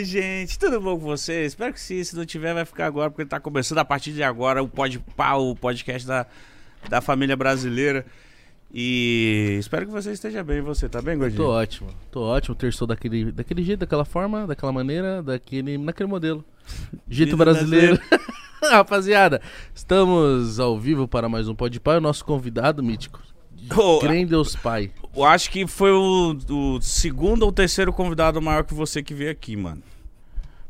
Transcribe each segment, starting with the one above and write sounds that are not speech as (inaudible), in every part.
Oi, gente, tudo bom com vocês? Espero que sim. Se não tiver, vai ficar agora, porque tá começando a partir de agora o Pod Pau, o podcast da, da família brasileira. E espero que você esteja bem. Você tá bem, Gordinho? Tô ótimo, tô ótimo. Terçou daquele, daquele jeito, daquela forma, daquela maneira, daquele, naquele modelo. (laughs) Jeito Jeito brasileiro. (laughs) Rapaziada, estamos ao vivo para mais um Pod Pai. O nosso convidado mítico, Ô, Grendeus Pai. eu acho que foi o, o segundo ou terceiro convidado maior que você que veio aqui, mano.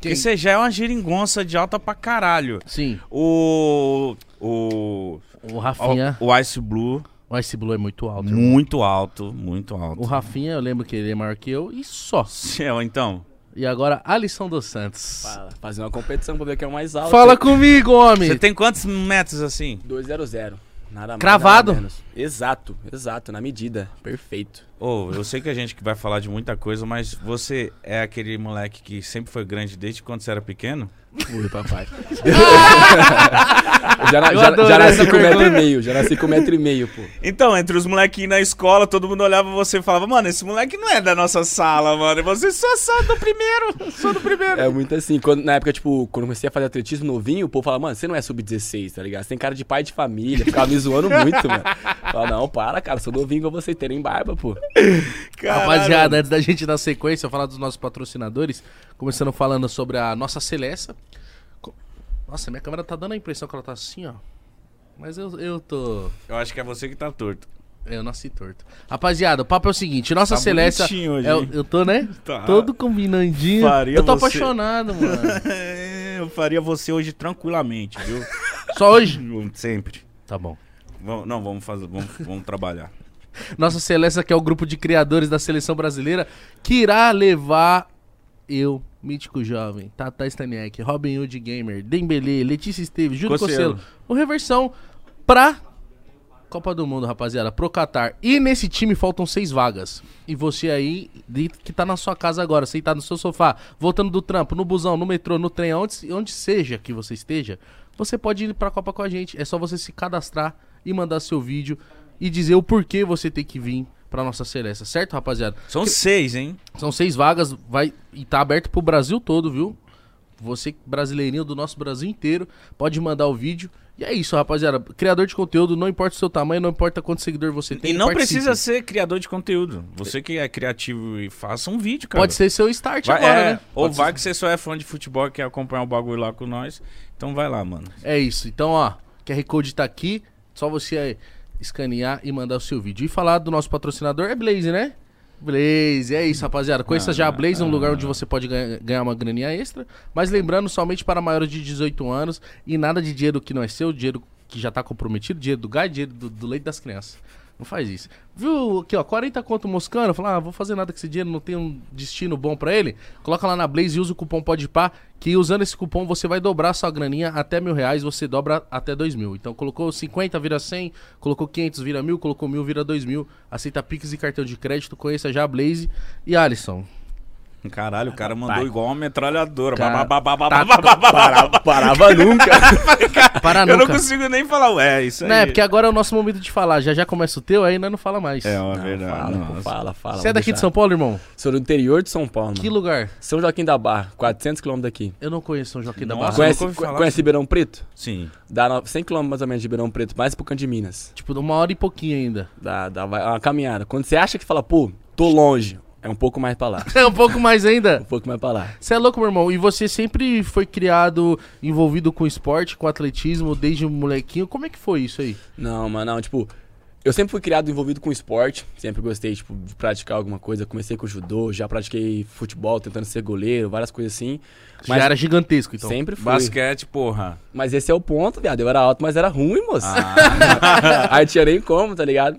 Porque você já é uma geringonça de alta pra caralho. Sim, O. O. o Rafinha. O, o Ice Blue, O Ice Blue é muito alto. irmão. muito alto, muito alto. O Rafinha, eu lembro que ele é maior que eu e só. (laughs) Céu, então. E agora, Alisson dos Santos. Fala, fazer uma competição pra ver quem é o mais alto. Fala comigo, homem! Você tem quantos metros assim? 200. Nada mais. Cravado? nada menos. Exato, exato, na medida. Perfeito. Ô, eu sei que a gente que vai falar de muita coisa, mas você é aquele moleque que sempre foi grande desde quando você era pequeno? Ui, papai. (laughs) já, na- já, já nasci com um metro e meio, já nasci com um metro e meio, pô. Então, entre os molequinhos na escola, todo mundo olhava você e falava, mano, esse moleque não é da nossa sala, mano. Você só sai do primeiro, só do primeiro. É muito assim, quando, na época, tipo, quando eu comecei a fazer atletismo novinho, o povo falava, mano, você não é sub-16, tá ligado? Você tem cara de pai de família, ficava me zoando muito, mano. Falava, não, para, cara, sou novinho igual você, terem barba, pô. Caralho. Rapaziada, antes da gente dar sequência, falar dos nossos patrocinadores, começando falando sobre a nossa Celesta. Co- Nossa, minha câmera tá dando a impressão que ela tá assim, ó. Mas eu, eu tô. Eu acho que é você que tá torto. Eu nasci torto. Rapaziada, o papo é o seguinte: nossa Tá Celeste. hoje, é hein? eu tô, né? Tá. Todo combinandinho. Faria eu tô você- apaixonado, mano. (laughs) eu faria você hoje tranquilamente, viu? Só hoje? Sempre. Tá bom. Vamos- não, vamos fazer, vamos, vamos trabalhar. Nossa Celeste, que é o grupo de criadores da seleção brasileira, que irá levar eu, Mítico Jovem, Tata Staniek, Robin Hood Gamer, Dembele, Letícia Esteves, Júlio Cosselo. O Reversão pra Copa do Mundo, rapaziada, pro Qatar. E nesse time faltam seis vagas. E você aí, que tá na sua casa agora, sentado no seu sofá, voltando do trampo, no busão, no metrô, no trem, onde, onde seja que você esteja, você pode ir pra Copa com a gente. É só você se cadastrar e mandar seu vídeo e dizer o porquê você tem que vir pra nossa seleção, certo, rapaziada? São seis, hein? São seis vagas, vai e tá aberto pro Brasil todo, viu? Você, brasileirinho do nosso Brasil inteiro, pode mandar o vídeo. E é isso, rapaziada. Criador de conteúdo, não importa o seu tamanho, não importa quanto seguidor você tem. E não precisa ser criador de conteúdo. Você que é criativo e faça um vídeo, cara. Pode ser seu start Vai, agora, é, né? Ou Pode vai ser- que você só é fã de futebol e quer acompanhar o bagulho lá com nós. Então vai lá, mano. É isso. Então, ó, QR Code tá aqui. Só você aí escanear e mandar o seu vídeo. E falar do nosso patrocinador é Blaze, né? Blaze, é isso, rapaziada. Conheça já a Blaze, um lugar onde você pode ganha- ganhar uma graninha extra. Mas lembrando, somente para maiores de 18 anos e nada de dinheiro que não é seu, dinheiro que já tá comprometido, dinheiro do gás, dinheiro do, do leite das crianças. Não faz isso. Viu aqui, ó, 40 conto moscando, fala, ah, vou fazer nada com esse dinheiro, não tem um destino bom pra ele. Coloca lá na Blaze e usa o cupom PODPA, que usando esse cupom você vai dobrar sua graninha até mil reais, você dobra até dois mil. Então colocou 50, vira 100, colocou 500, vira mil, colocou mil, vira dois mil. Aceita Pix e cartão de crédito, conheça já a Blaze. E Alisson, Caralho, o cara mandou Pai. igual uma metralhadora. Cara, Ba, ba, ba, ba, tá- ba, ba, ba, ba, ba. Parava, parava nunca. (laughs) para Eu não nunca. consigo nem falar. Ué, isso aí. Não, é porque agora é o nosso momento de falar. Já já começa o teu, aí nós não fala mais. É, uma Não, verdade. fala, nossa. fala, fala. Você é daqui de deixar. São Paulo, irmão? Sou do interior de São Paulo, Que mano. lugar? São Joaquim da Barra, 400 km daqui. Eu não conheço São Joaquim da Nossa, Barra. Conhe- Conhece, nunca falar conhece disso. Ribeirão Preto? Sim. Dá no- 100 km mais ou menos de Ribeirão Preto, mais pro canto de Minas. Tipo, uma hora e pouquinho ainda. Dá, dá vai- é uma caminhada. Quando você acha que fala, pô, tô longe, é um pouco mais pra lá. (laughs) É um pouco mais ainda. Um pouco mais pra lá. Você é louco, meu irmão. E você sempre foi criado, envolvido com esporte, com atletismo, desde molequinho. Como é que foi isso aí? Não, mas não, tipo, eu sempre fui criado envolvido com esporte, sempre gostei, tipo, de praticar alguma coisa. Comecei com judô, já pratiquei futebol, tentando ser goleiro, várias coisas assim. Já era gigantesco, então. sempre fui. Basquete, porra. Mas esse é o ponto, viado. Eu era alto, mas era ruim, moço. Ah. (laughs) Aí tinha nem como, tá ligado?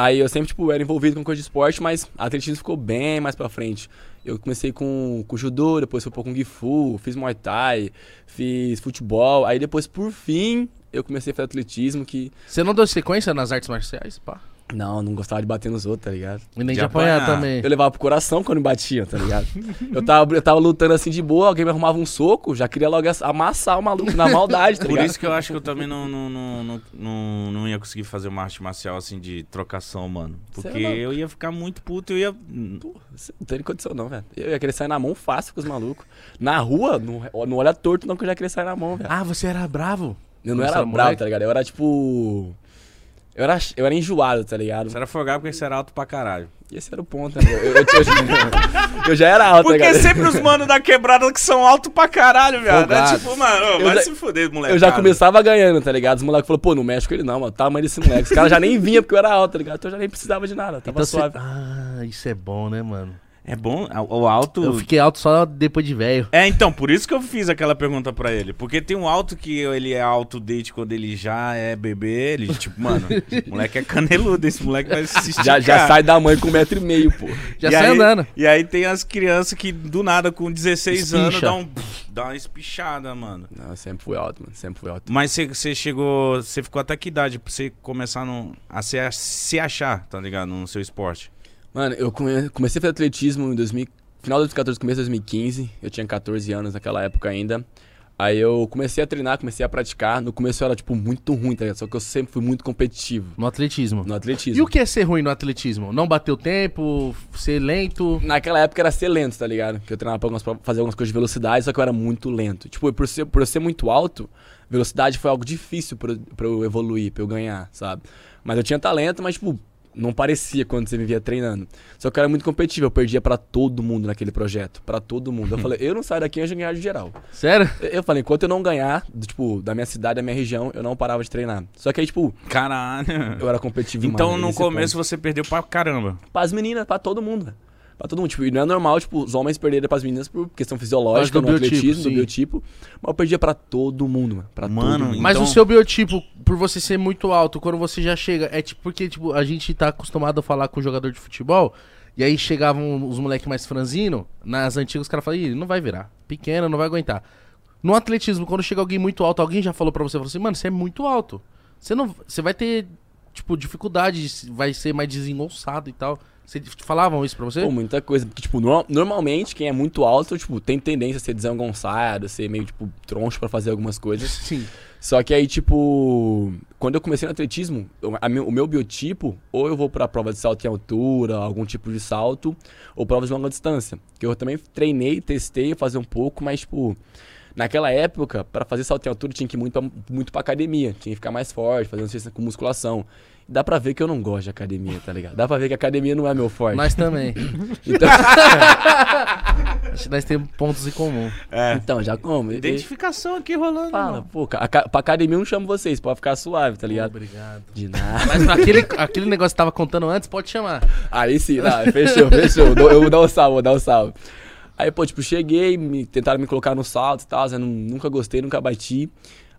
Aí eu sempre, tipo, era envolvido com coisa de esporte, mas atletismo ficou bem mais pra frente. Eu comecei com, com judô, depois fui pouco com Gifu, fiz Muay Thai, fiz futebol. Aí depois, por fim, eu comecei a fazer atletismo, que Você não deu sequência nas artes marciais? Pá. Não, não gostava de bater nos outros, tá ligado? E nem De de apanhar apanhar. também. Eu levava pro coração quando me batiam, tá ligado? (laughs) eu, tava, eu tava lutando assim de boa, alguém me arrumava um soco, já queria logo ass- amassar o maluco na maldade, tá Por ligado? isso que eu acho que eu também não, não, não, não, não, ia conseguir fazer uma arte marcial assim de trocação, mano. Porque é louco. eu ia ficar muito puto, eu ia. Você Não tem condição não, velho. Eu ia querer sair na mão fácil com os malucos. Na rua, não, não olha torto não que eu já queria sair na mão, velho. Ah, você era bravo? eu não era era bravo, moleque? tá ligado? Eu era tipo... Eu era, eu era enjoado, tá ligado? Você era folgado porque você era alto pra caralho. E esse era o ponto, né? Eu, eu, eu, (laughs) eu já era alto, tá Porque ligado? sempre os manos da quebrada que são altos pra caralho, viado. É tipo, mano, vai já- se fuder, moleque. Eu já começava ganhando, tá ligado? Os moleques falaram, pô, não mexe com ele não, mano. Tamanho desse moleque. Os caras já nem vinham porque eu era alto, tá ligado? Então eu já nem precisava de nada. Tava Então suave. Ah, isso é bom, né, mano? É bom, o alto. Eu fiquei alto só depois de velho. É, então, por isso que eu fiz aquela pergunta pra ele. Porque tem um alto que ele é alto desde quando ele já é bebê. Ele, tipo, mano, o moleque é caneludo, esse moleque vai se esticar. Já, já sai da mãe com um metro e meio, pô. Já E sai aí- andando. E aí tem as crianças que do nada, com 16 anos, Espicha. dá, um, dá uma espichada, mano. Não, eu sempre fui alto, mano. Sempre fui alto. Mas você- chegou. Você ficou até que idade pra você começar no- a se, a se achar, tá ligado? No seu esporte? Mano, eu come- comecei a fazer atletismo em 2000, final de 2014, começo de 2015. Eu tinha 14 anos naquela época ainda. Aí eu comecei a treinar, comecei a praticar. No começo eu era, tipo, muito ruim, tá ligado? Só que eu sempre fui muito competitivo No atletismo. no E atletismo. o que é ser ruim no atletismo? Não bater o tempo, ser lento? Naquela época era ser lento, tá ligado? Que eu treinava pra, algumas- pra fazer algumas coisas de velocidade, só que eu era muito lento. Tipo, por ser, por eu ser muito alto, velocidade foi algo difícil pra, pra eu evoluir, pra eu ganhar, sabe? Mas eu tinha talento, mas, tipo, não parecia quando você me via treinando. Só que eu era muito competitivo, eu perdia pra todo mundo naquele projeto. Pra todo mundo. Eu (laughs) falei, eu não saio daqui antes de ganhar de geral. Sério? Eu- falei, enquanto eu não ganhar, tipo, da minha cidade, da minha região, eu não parava de treinar. Só que aí, tipo, Caralho. eu era competitivo Então no nesse começo ponto. você perdeu pra caramba. Pras meninas, pra todo mundo. Pra todo mundo. Tipo, e não é normal, tipo, os homens perderem pras meninas por questão fisiológica, do no biotipo, atletismo, sim. do biotipo. Mas eu perdia pra todo mundo, mano. Pra Mano, todo mundo. Mas Então- o seu biotipo, por você ser muito alto, quando você já chega, é tipo porque tipo, a gente tá acostumado a falar com jogador de futebol, e aí chegavam os moleques mais franzino, nas antigas os caras falavam, "Ih, não vai virar, pequeno, não vai aguentar. No atletismo, quando chega alguém muito alto, alguém já falou pra você, falou assim, mano, você é muito alto. Você não, você vai ter tipo dificuldade, vai ser mais desengonçado e tal. Você falavam isso pra você? Pô, muita coisa. Porque, tipo, no- normalmente, quem é muito alto, tipo, tem tendência a ser desengonçado, ser meio, tipo, troncho pra fazer algumas coisas. Sim. Só que aí, tipo, quando eu comecei no atletismo, eu- meu- o meu biotipo, ou eu vou pra prova de salto em altura, algum tipo de salto, ou provas de longa distância. Que eu também treinei, testei, fazer um pouco, mas, tipo, naquela época, pra fazer salto em altura, tinha que ir muito pra, muito pra academia, tinha que ficar mais forte, fazer com musculação. Dá pra ver que eu não gosto de academia, tá ligado? Dá pra ver que a academia não é meu forte. Nós também. (laughs) (laughs) Então, Acho que nós temos pontos em comum. É. então, já como? Identificação aqui rolando. Fala, mano. pô, aca- pra academia eu não chamo vocês, pode ficar suave, tá ligado? Obrigado. De nada. Mas aquele, aquele negócio que tava contando antes, pode chamar. Aí sim, não, fechou, fechou. Eu vou dar um salve, vou dar um salve. Aí, pô, tipo, cheguei, me, tentaram me colocar no salto e tal, nunca gostei, nunca bati.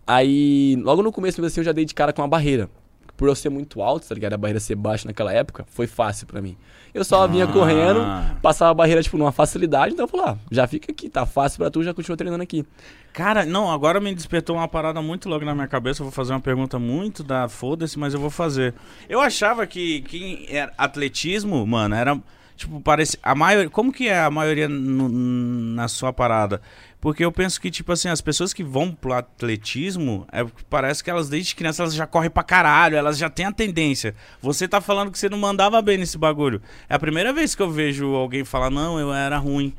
Aí, logo no começo, assim, eu já dei de cara com uma barreira. Por eu ser muito alto, tá ligado? A barreira ser baixa naquela época, foi fácil pra mim. Eu só vinha Ah. correndo, passava a barreira, tipo, numa facilidade, então eu falei, ah, já fica aqui, tá fácil pra tu, já continua treinando aqui. Cara, não, agora me despertou uma parada muito logo na minha cabeça. Eu vou fazer uma pergunta muito da foda-se, mas eu vou fazer. Eu achava que quem era atletismo, mano, era. Tipo, parece. A maioria. Como que é a maioria no- na sua parada? Porque eu penso que, tipo assim, as pessoas que vão pro atletismo, é, parece que elas desde criança elas já correm pra caralho, elas já têm a tendência. Você tá falando que você não mandava bem nesse bagulho. É a primeira vez que eu vejo alguém falar, não, eu era ruim.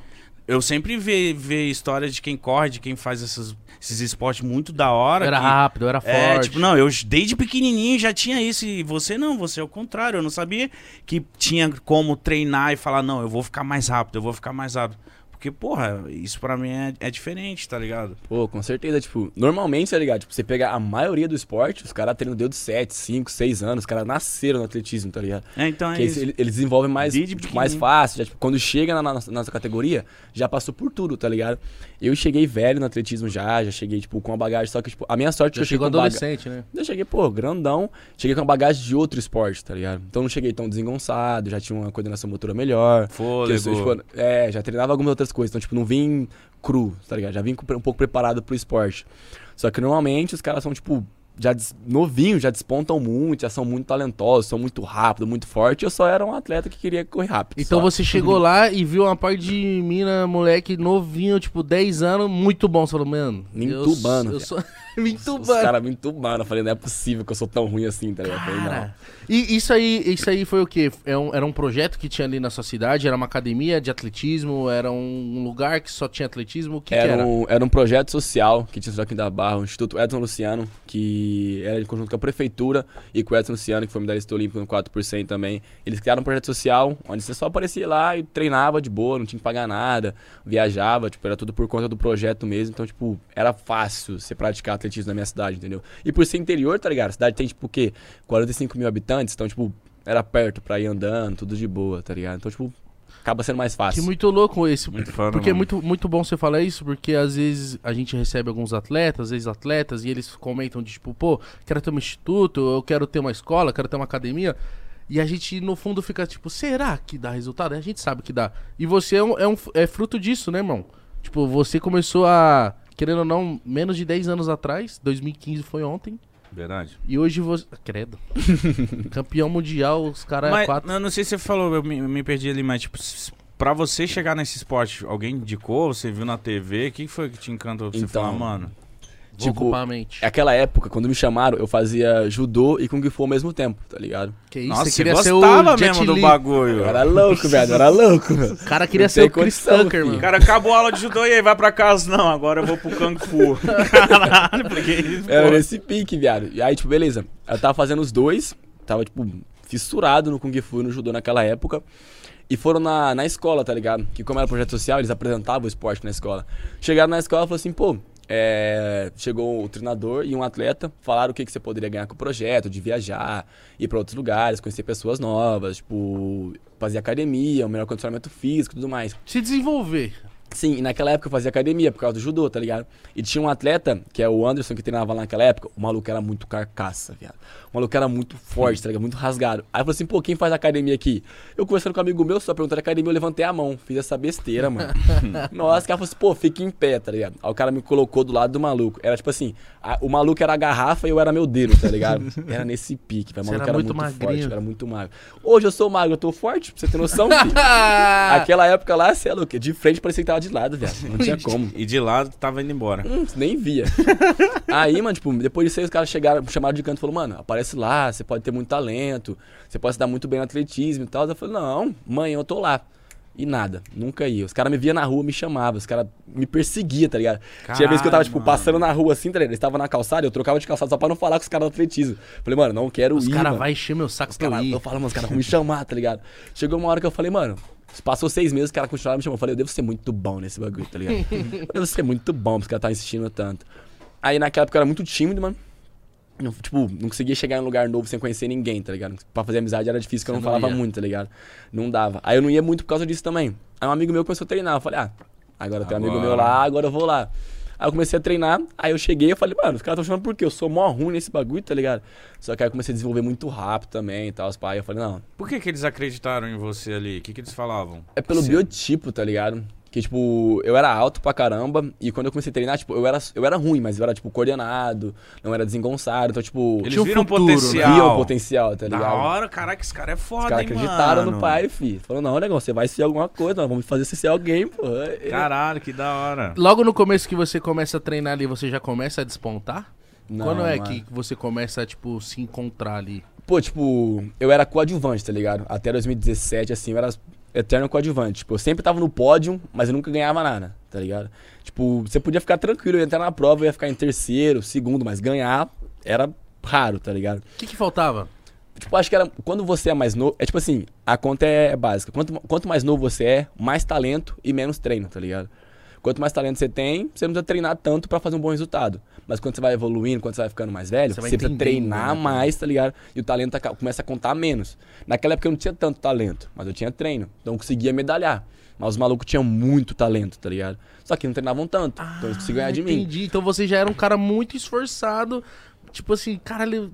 Eu sempre ve, ve histórias de quem corre, de quem faz essas- esses esportes muito da hora. Eu era que- rápido, eu era é, forte. tipo, não, eu desde pequenininho já tinha isso e você não, você é o contrário. Eu não sabia que tinha como treinar e falar, não, eu vou ficar mais rápido, eu vou ficar mais rápido. Porque, porra, isso pra mim é, é diferente, tá ligado? Pô, com certeza, tipo, normalmente, tá ligado? Tipo, você pega a maioria do esporte, os caras treinam desde 7, 5, 6 anos, os caras nasceram no atletismo, tá ligado? É, então é Porque isso. eles, eles desenvolvem mais, tipo, mais fácil, já, tipo, quando chega na, na, na nossa categoria, já passou por tudo, tá ligado? Eu cheguei velho no atletismo já, já cheguei, tipo, com uma bagagem, só que, tipo, a minha sorte é Já que eu chegou cheguei com baga- adolescente, né? Eu cheguei, pô, grandão, cheguei com uma bagagem de outro esporte, tá ligado? Então não cheguei tão desengonçado, já tinha uma coordenação motora melhor. eu sou, tipo, é, já treinava algumas outras coisas, então, tipo, não vim cru, tá ligado? Já vim um pouco preparado pro esporte. Só que normalmente os caras são, tipo, já novinhos, já despontam muito, já são muito talentosos, são muito rápidos, muito fortes. Eu só era um atleta que queria correr rápido. Então só. você chegou (laughs) lá e viu uma parte de mina, moleque novinho, tipo, 10 anos, muito bom. Você falou, mano. Me eu entubando, Eu viado. sou. (laughs) Me Os entubando. caras me entubaram. Eu falei, não é possível que eu sou tão ruim assim, tá ligado? Falei, não. E isso aí, isso aí foi o quê? É um- era um projeto que tinha ali na sua cidade? Era uma academia de atletismo? Era um lugar que só tinha atletismo? O que, que era, era? um, era um projeto social que tinha aqui da Barra, o Instituto Edson Luciano, que era em conjunto com a prefeitura e com o Edson Luciano, que foi medalhista olímpico no 4% também. Eles criaram um projeto social onde você só aparecia lá e treinava de boa, não tinha que pagar nada, viajava, tipo, era tudo por conta do projeto mesmo. Então, tipo, era fácil você praticar atletismo na minha cidade, entendeu? E por ser interior, tá ligado? A cidade tem, tipo, o quê? 45 mil habitantes, então, tipo, era perto pra ir andando, tudo de boa, tá ligado? Então, tipo, acaba sendo mais Que fácil. muito louco esse. Muito fã, Porque é mano. muito, muito bom você falar isso, porque às vezes a gente recebe alguns atletas, ex-atletas, e eles comentam de tipo, pô, quero ter um instituto, eu quero ter uma escola, quero ter uma academia. E a gente, no fundo, fica tipo, será que dá resultado? A gente sabe que dá. E você é, um, é, um- é fruto disso, né, irmão? Tipo, você começou a, querendo ou não, menos de 10 anos atrás, 2015 foi ontem, Verdade. e hoje você. Credo. (laughs) Campeão mundial, os caras é quatro. eu não sei se você falou, eu me, me perdi ali, mas tipo, pra você chegar nesse esporte, alguém indicou, você viu na TV, o que foi que te encantou pra você Então, falar, mano? Tipo, ocupar a mente. Aquela época, quando me chamaram, eu fazia judô e kung fu ao mesmo tempo, tá ligado? Que isso, Nossa, você você queria ser gostava o Jet mesmo do bagulho. Eu era louco, velho, eu era (laughs) louco, velho. O cara queria Não ser tem o Chris condição, Tucker, filho. mano. O cara acabou a aula de judô e aí vai pra casa. Não, agora eu vou pro Kung Fu. (laughs) Caralho, porque isso, Era pô. nesse pique, viado. E aí, tipo, beleza. Eu tava fazendo os dois, tava, tipo, fissurado no kung fu e no judô naquela época. E foram na, na escola, tá ligado? Que como era projeto social, eles apresentavam o esporte na escola. Chegaram na escola e falaram assim, pô, é, chegou o treinador e um atleta, falaram o que, que você poderia ganhar com o projeto, de viajar, ir pra outros lugares, conhecer pessoas novas, tipo, fazer academia, um melhor condicionamento físico e tudo mais. Se desenvolver. Sim, e naquela época eu fazia academia por causa do judô, tá ligado? E tinha um atleta, que é o Anderson, que treinava lá naquela época. O maluco era muito carcaça, viado. O maluco era muito forte, tá ligado? Muito rasgado. Aí eu falei assim, pô, quem faz academia aqui? Eu conversando com um amigo meu, só perguntando academia, eu levantei a mão. Fiz essa besteira, mano. (laughs) Nossa, o cara falou assim, pô, fica em pé, tá ligado? Aí o cara me colocou do lado do maluco. Era tipo assim, a- o maluco era a garrafa e eu era meu dedo, tá ligado? (laughs) Era nesse pique, velho. O maluco era era, muito muito, magrinho. forte, era muito magro. Hoje eu sou magro, eu tô forte, pra você ter noção, filho. (laughs) Aquela época lá, você é louco. De frente parecia que tava de lado, velho. Não tinha como. E de lado tava indo embora. Hum, nem via. (laughs) aí, mano, tipo, depois disso aí os caras chegaram, me chamaram de canto e falaram, mano, aparece lá, você pode ter muito talento, você pode se dar muito bem no atletismo e tal. Eu falei, não, mãe, eu tô lá. E nada, nunca ia. Os caras me via na rua, me chamavam, os caras me perseguiam, tá ligado? Tinha vezes que eu tava, Caralho, tipo, mano. passando na rua assim, tá ligado? Eles estavam na calçada, eu trocava de calçada só pra não falar com os caras do atletismo. Falei, mano, não quero Os ir, caras mano. vão encher meu saco Os pra eu cara, ir. eu falo, mano, os caras vão me chamar, tá ligado? Chegou uma hora que eu falei, mano, passou seis meses, os caras continuaram me chamando. Eu falei, eu devo ser muito bom nesse bagulho, tá ligado? (laughs) eu devo ser muito bom, os caras tá insistindo tanto. Aí naquela época eu era muito tímido, mano. Não, tipo, não conseguia chegar em um lugar novo sem conhecer ninguém, tá ligado? Pra fazer amizade era difícil, porque eu não não falava ia. muito, tá ligado? Não dava. Aí eu não ia muito por causa disso também. Aí um amigo meu começou a treinar. Eu falei, ah, agora tem um amigo Agora. meu lá, agora eu vou lá. Aí eu comecei a treinar, aí eu cheguei e falei, mano, os caras estão chamando por quê? Eu sou mó ruim nesse bagulho, tá ligado? Só que aí eu comecei a desenvolver muito rápido também e tal, os pais. Eu falei, não, Por que, que eles acreditaram em você ali? O que, que eles falavam? é pelo Sim. biotipo, tá ligado? Que, tipo, eu era alto pra caramba e quando eu comecei a treinar, tipo, eu era, eu era ruim, mas eu era, tipo, coordenado, não era desengonçado, então, tipo, Eles Tinha um viram futuro, né? potencial. viam o potencial, tá Da ligado? hora, caraca, esse cara é Os foda, caras hein, acreditaram mano? no pai, fi. Falou, não, negão, você vai ser alguma coisa, nós vamos fazer você ser alguém, pô. Caralho, que da hora. Logo no começo que você começa a treinar ali, você já começa a despontar? Não, Quando é mano. que você começa a, tipo, se encontrar ali? Pô, tipo, eu era coadjuvante, tá ligado? Até 2017, assim, eu era eterno coadjuvante. Tipo, eu sempre tava no pódio, mas eu nunca ganhava nada, tá ligado? Tipo, você podia ficar tranquilo, eu ia entrar na prova, eu ia ficar em terceiro, segundo, mas ganhar era raro, tá ligado? O que que faltava? Tipo, acho que era. Quando você é mais novo. É tipo assim, a conta é básica. Quanto, quanto mais novo você é, mais talento e menos treino, tá ligado? Quanto mais talento você tem, você não precisa treinar tanto pra fazer um bom resultado. Mas quando você vai evoluindo, quando você vai ficando mais velho, Você você, vai precisa treinar né? mais, tá ligado? E o talento começa a contar menos. Naquela época eu não tinha tanto talento, mas eu tinha treino. Então eu conseguia medalhar. Mas os malucos tinham muito talento, tá ligado? Só que não treinavam tanto. então eles conseguiam ganhar de mim. Ah, Entendi. Então você já era um cara muito esforçado. Tipo assim, caralho.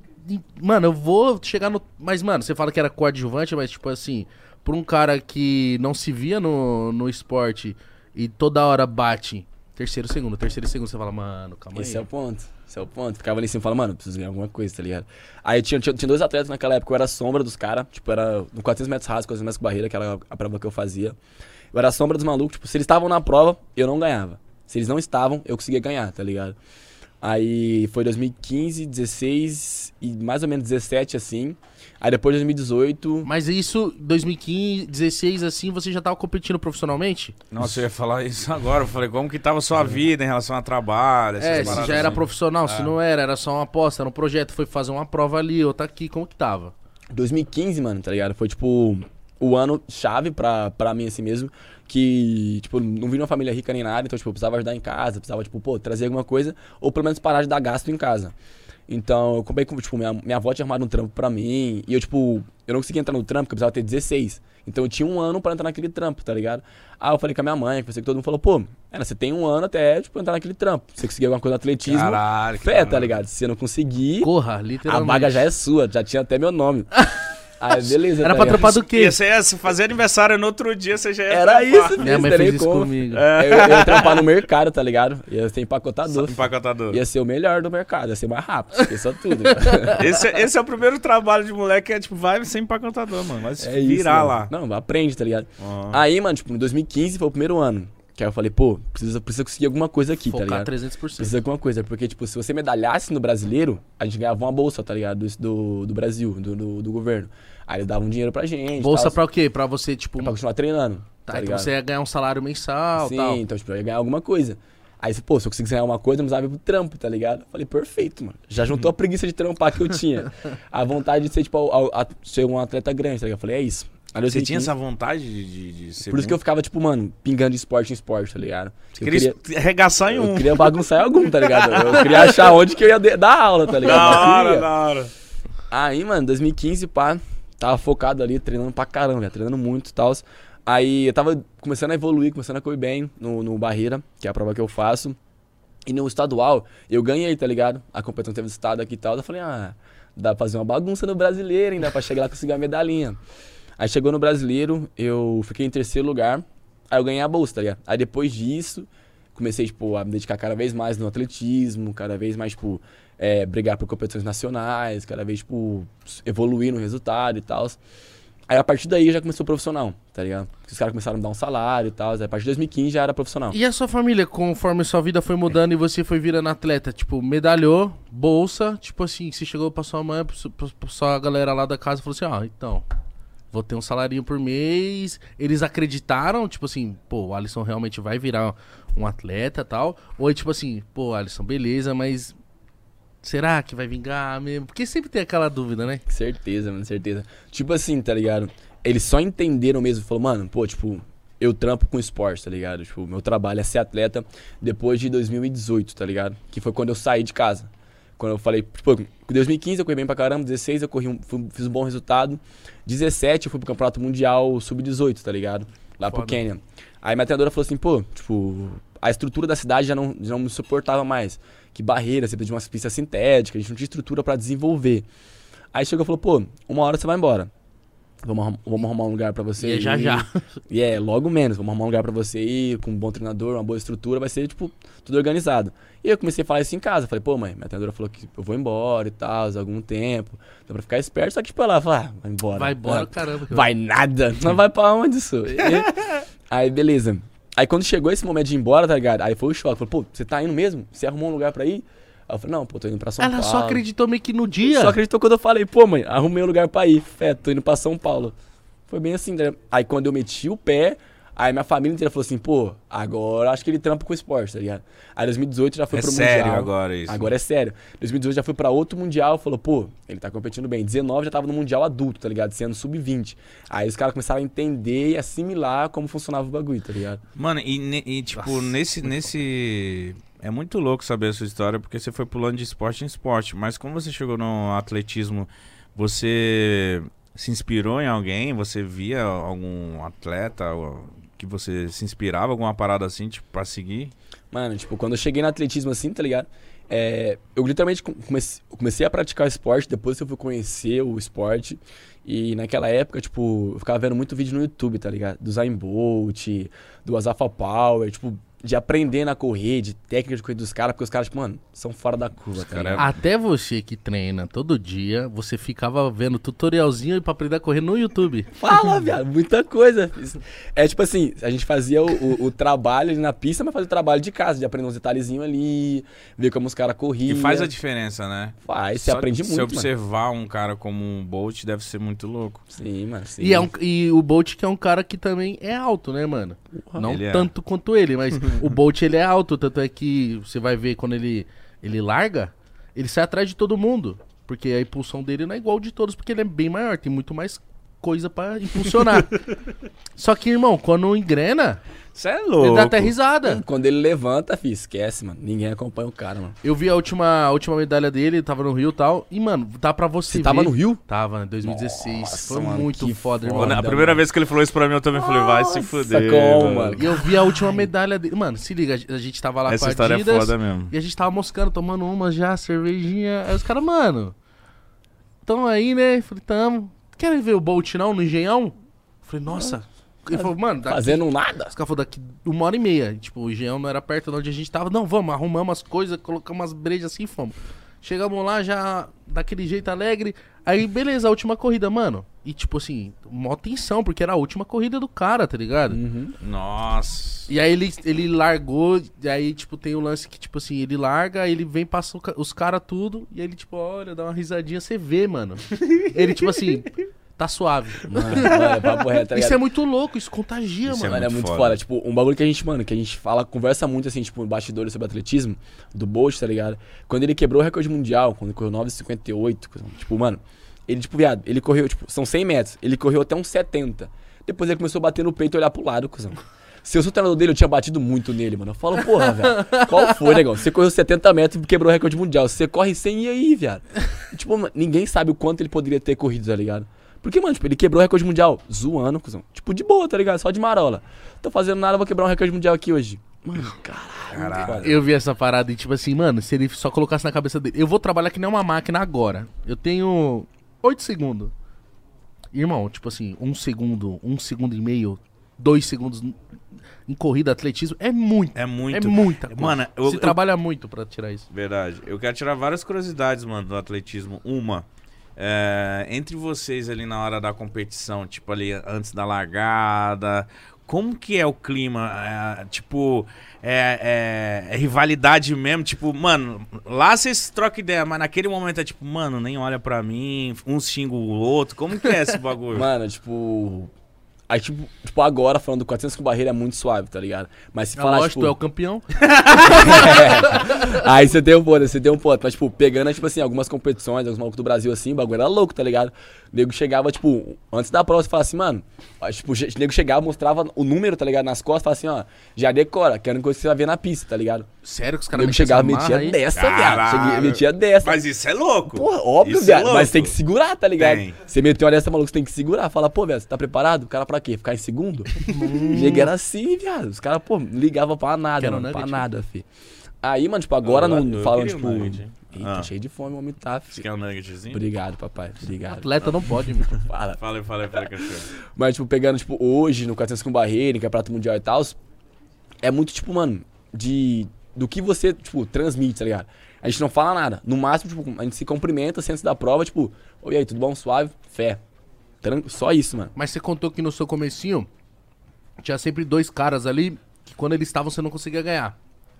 Mano, eu vou chegar no. Mas, mano, você fala que era coadjuvante, mas, tipo assim, pra um cara que não se via no, no esporte e toda hora bate, Terceiro, segundo, terceiro e segundo. Você fala, mano, calma Esse aí. é o ponto. Esse é o ponto. Ficava ali em cima e falava, mano, preciso ganhar alguma coisa, tá ligado? Aí tinha, tinha, tinha dois atletas naquela época, eu era a sombra dos caras, tipo, era no 400 metros rasos, 400 metros com barreira, que era a prova que eu fazia. Eu era a sombra dos malucos, tipo, se eles estavam na prova, eu não ganhava. Se eles não estavam, eu conseguia ganhar, tá ligado? Aí foi 2015, 16 e mais ou menos 17, assim. Aí depois de 2018, Mas isso, 2015, 16, assim, você já tava competindo profissionalmente? Nossa, eu ia falar isso agora. Eu falei, como que tava a sua vida em relação a trabalho? essas é, se já era assim? profissional, se É. não era, era só uma aposta, era um projeto, foi fazer uma prova ali, outra aqui, como que tava? 2015, mano, tá ligado? Foi tipo o ano chave pra, pra mim assim mesmo. Que, tipo, não vim de uma família rica nem nada, então, tipo, eu precisava ajudar em casa, precisava, tipo, pô, trazer alguma coisa, ou pelo menos parar de dar gasto em casa. Então, eu comprei, tipo, minha, minha avó tinha arrumado um trampo pra mim, e eu, tipo, eu não conseguia entrar no trampo, porque eu precisava ter 16. Então, eu tinha um ano pra entrar naquele trampo, tá ligado? Aí eu falei com a minha mãe, que todo mundo falou, pô, era, você tem um ano até, tipo, entrar naquele trampo. Se você conseguir alguma coisa no atletismo, Caralho, que fé, caralho. tá ligado? Se você não conseguir, Corra, a vaga já é sua, já tinha até meu nome. (laughs) Aí, beleza. Era tá pra trampar do quê? Ia ser, se fazer aniversário no outro dia, você já ia Era trampar. isso, Minha mãe fez isso como. comigo. Eu, eu ia trampar no mercado, tá ligado? Ia ser empacotador. Empacotador. Ia ser o melhor do mercado, ia ser mais rápido, esqueça tudo. (laughs) Esse, é- esse é o primeiro trabalho de moleque, é tipo, vai ser empacotador, mano. Vai se É isso, virar mano. lá. Não, aprende, tá ligado? Ó. Aí, mano, tipo, em 2015 foi o primeiro ano. Que aí eu falei, pô, precisa, precisa conseguir alguma coisa aqui, tá Focar ligado? 300%. Precisa de alguma coisa, porque, tipo, se você medalhasse no brasileiro, a gente ganhava uma bolsa, tá ligado? Do, do, do Brasil, do, do, do governo. Aí eles davam dinheiro pra gente. Bolsa tal, pra o quê? Pra você, tipo... pra continuar treinando. Tá, Tá, então ligado? você ia ganhar um salário mensal Sim, tal. então, tipo, eu ia ganhar alguma coisa. Aí você, pô, se eu conseguisse ganhar uma coisa, eu precisava ir pro trampo, tá ligado? Eu falei, perfeito, mano. Já juntou a (laughs) preguiça de trampar que eu tinha. A vontade de ser, tipo, ao- a- ser um atleta grande, tá ligado? Eu falei, é isso. Aí, Você 2015, tinha essa vontade de, de, ser. Por isso que eu ficava, tipo, mano, pingando de esporte em esporte, tá ligado? Você Eu queria, queria, arregaçar em eu um. queria bagunçar em algum, tá ligado? (laughs) Eu queria achar onde que eu ia dar aula, tá ligado? Da Eu hora, da hora. Aí, mano, 2015, pá, tava focado ali, treinando pra caramba, velho, treinando muito e tal. Aí eu tava começando a evoluir, começando a correr bem no, no Barreira, que é a prova que eu faço. E no estadual, eu ganhei, tá ligado? A competição teve estado aqui e tal. Eu falei, ah, dá pra fazer uma bagunça no brasileiro, hein? Dá pra chegar lá e conseguir a medalhinha. Aí chegou no brasileiro, eu fiquei em terceiro lugar. Aí eu ganhei a bolsa, tá ligado? Aí depois disso, comecei, tipo, a me dedicar cada vez mais no atletismo, cada vez mais, tipo, é, brigar por competições nacionais, cada vez, tipo, evoluir no resultado e tal. Aí a partir daí já começou profissional, tá ligado? Os caras começaram a me dar um salário e tal. Aí a partir de 2015 já era profissional. E a sua família, conforme sua vida foi mudando e você foi virando atleta, tipo, medalhou, bolsa, tipo assim, você chegou pra sua mãe, pra su- pra pra sua galera lá da casa e falou assim, ó, então, vou ter um salarinho por mês. Eles acreditaram, tipo assim, pô, o Alisson realmente vai virar um atleta tal. Ou é tipo assim, pô, Alisson, beleza, mas será que vai vingar mesmo? Porque sempre tem aquela dúvida, né? Certeza, mano, certeza. Tipo assim, tá ligado? Eles só entenderam mesmo, falou, mano, pô, tipo, eu trampo com esporte, tá ligado? Tipo, meu trabalho é ser atleta depois de 2018, tá ligado? Que foi quando eu saí de casa. Quando eu falei, tipo, em 2015 eu corri bem pra caramba, 16 eu corri um, fiz um bom resultado, 17 eu fui pro Campeonato Mundial Sub-18, tá ligado? Lá pro Foda. Quênia. Aí minha treinadora falou assim, pô, tipo, a estrutura da cidade já não, já não me suportava mais. Que barreira, você precisa de uma pista sintética, a gente não tinha estrutura pra desenvolver. Aí chegou e falou, pô, uma hora você vai embora. Vamos vamos arrumar um lugar pra você E é já já. (laughs) E é, logo menos. Vamos arrumar um lugar pra você ir, com um bom treinador, uma boa estrutura, vai ser, tipo, tudo organizado. E eu comecei a falar isso em casa. Falei, pô, mãe, minha treinadora falou que eu vou embora e tal, há algum tempo. Dá pra ficar esperto, só que, tipo, ela fala, ah, vai embora. Vai embora, Ah, caramba. que Vai nada. (laughs) Não vai pra onde isso? E- (laughs) aí, beleza. Aí quando chegou esse momento de ir embora, tá ligado? Aí foi o choque. Falei, pô, você tá indo mesmo? Você arrumou um lugar pra ir? Aí eu falei, não, pô, tô indo pra São Ela Paulo. só acreditou meio que no dia. Só acreditou quando eu falei, pô, mãe, arrumei um lugar pra ir. Fé, tô indo pra São Paulo. Foi bem assim, né? Aí quando eu meti o pé, aí minha família inteira falou assim, pô, agora acho que ele trampa com esporte, tá ligado? Aí 2018 já foi É pro sério Mundial. agora isso. Agora é sério. 2018 já foi pra outro Mundial, falou, pô, ele tá competindo bem. 19 já tava no Mundial adulto, tá ligado? Sendo sub-20. Aí os caras começaram a entender e assimilar como funcionava o bagulho, tá ligado? Mano, e, e, tipo, nesse, nesse. É muito louco saber a sua história, porque você foi pulando de esporte em esporte. Mas como você chegou no atletismo, você se inspirou em alguém? Você via algum atleta que você se inspirava, alguma parada assim, tipo, pra seguir? Mano, tipo, quando eu cheguei no atletismo assim, tá ligado? É, eu literalmente com- comecei, comecei a praticar esporte depois que eu fui conhecer o esporte. E naquela época, tipo, eu ficava vendo muito vídeo no YouTube, tá ligado? Do Zayn Bolt, do Azafa Power, tipo, de aprender na correr, de técnica de correr dos caras, porque os caras, tipo, mano, são fora da curva, tá cara ligado? Até você que treina todo dia, você ficava vendo tutorialzinho pra aprender a correr no YouTube. Fala, viado, muita coisa. É tipo assim, a gente fazia o, o- o trabalho ali na pista, mas fazia o trabalho de casa, de aprender uns detalhezinhos ali, ver como os caras E corriam. faz a diferença, né? Faz, você Só aprende de muito, Se mano. observar um cara como um Bolt deve ser muito louco. Sim, mano, sim. E, é um- e o Bolt que é um cara que também é alto, né, mano? Não Ele é. tanto quanto ele, mas (laughs) (laughs) o Bolt ele é alto, tanto é que você vai ver quando ele, ele larga, ele sai atrás de todo mundo. Porque a impulsão dele não é igual de todos, porque ele é bem maior, tem muito mais coisa pra impulsionar. (laughs) Só que, irmão, quando engrena, Você é louco. ele dá até risada. Quando ele levanta, fi, esquece, mano. Ninguém acompanha o cara, mano. Eu vi a última, a última medalha dele, tava no Rio e tal. E, mano, dá pra você, Você ver. tava no Rio? Tava, em 2016. Nossa, Foi mano, muito que foda, irmão. Quando- a primeira mano. vez que ele falou isso pra mim, eu também falei, vai se Nossa, fuder. como, mano. mano? E eu vi a última medalha dele. Mano, se liga, a gente tava lá Essa com a história Adidas. é foda mesmo. E a gente tava moscando, tomando uma já, cervejinha. Aí os caras, mano, tamo aí, né? Falei, tamo. Querem ver o Bolt não, no Engenhão? Falei, nossa. Ele falou, mano, daqui... Fazendo nada. Os caras falaram, daqui uma hora e meia. Tipo, o Engenhão não era perto de onde a gente tava. Não, vamos, arrumamos as coisas, colocamos umas brejas assim e fomos. Chegamos lá já daquele jeito alegre. Aí, beleza, a última corrida, mano. E tipo assim, mó tensão, porque era a última corrida do cara, tá ligado? Uhum. Nossa. E aí ele, ele largou, e aí, tipo, tem o lance que, tipo assim, ele larga, ele vem, passa os caras tudo, e aí ele, tipo, olha, dá uma risadinha, você vê, mano. (laughs) ele, tipo assim, tá suave. (laughs) Mano, mano, é papo reto, tá isso é muito louco, isso contagia, Isso é mano. Mano, é muito muito foda. foda. Tipo, um bagulho que a gente, mano, que a gente fala, conversa muito assim, tipo, em bastidores sobre atletismo, do Bolt, tá ligado? Quando ele quebrou o recorde mundial, quando ele correu 9,58, tipo, mano, ele, tipo, viado, ele correu, tipo, são 100 metros, ele correu até uns 70. Depois ele começou a bater no peito e olhar pro lado, cuzão. Se eu sou o treinador dele, eu tinha batido muito nele, mano. Eu falo, porra, velho, qual foi, negão? Você correu 70 metros e quebrou o recorde mundial. Você corre 100 e aí, viado? E, tipo, mano, ninguém sabe o quanto ele poderia ter corrido, tá ligado? Porque, mano, tipo, ele quebrou o recorde mundial zoando, cuzão. Tipo, de boa, tá ligado? Só de marola. Tô fazendo nada, vou quebrar um recorde mundial aqui hoje. Mano, caralho. foda. Eu vi essa parada e, tipo assim, mano, se ele só colocasse na cabeça dele, eu vou trabalhar que nem uma máquina agora. Eu tenho 8 segundos. Irmão, tipo assim, um segundo, um segundo e meio, dois segundos em corrida, atletismo, é muito. É muito. É muita coisa. Mano, eu- Se eu- trabalha muito pra tirar isso. Verdade. Eu quero tirar várias curiosidades, mano, do atletismo. Uma, é, entre vocês ali na hora da competição, tipo ali antes da largada, como que é o clima? É, tipo, é, é- é rivalidade mesmo? Tipo, mano, lá vocês trocam ideia, mas naquele momento é tipo, mano, nem olha pra mim, um xinga o outro. Como que é esse bagulho? (laughs) Mano, tipo. Aí, tipo, tipo, agora, falando do 400 com barreira é muito suave, tá ligado? Mas se É falar, lógico, tipo. tu é o campeão. (laughs) Aí você tem um ponto, você tem um ponto. Mas, tipo, pegando, tipo assim, algumas competições, alguns malucos do Brasil, assim, o bagulho era louco, tá ligado? O nego chegava, tipo, antes da prova, você falava assim, mano. aí, tipo, o nego chegava, mostrava o número, tá ligado? Nas costas, falava assim, ó, já decora, que era uma coisa que você vai ver na pista, tá ligado? Sério que os caras nego metem chegava, essa marra metia aí? dessa, viado. Cheguei- Metia dessa. Mas isso é louco. Porra, óbvio, Isso é viado. mas louco. tem que segurar, tá ligado? Tem. Você meteu uma dessa, maluco, você tem que segurar. Fala, pô, velho, você tá preparado? O cara pra quê? Ficar em segundo? Chega era assim, viado. Os caras, pô, ligavam pra nada, Quero mano. Pra nugget, nada, fi. Aí, mano, tipo, agora Eu- não eu falam, queria tipo. um nugget? Eita, Ah. cheio de fome, o homem tá, Você quer um nuggetzinho? Obrigado, papai. Obrigado. Atleta não pode, mano. (laughs) Fala. Falei, falei, falei, cachorro. Mas, tipo, pegando, tipo, hoje, no 400 com barreira, em campeonato mundial e tal, é muito, tipo, mano, de. Do que você, tipo, transmite, tá ligado? A gente não fala nada. No máximo, tipo, a gente se cumprimenta antes da prova, tipo, oi aí, tudo bom? Suave? Fé. Tran- Só isso, mano. Mas você contou que no seu comecinho tinha sempre dois caras ali que quando eles estavam você não conseguia ganhar.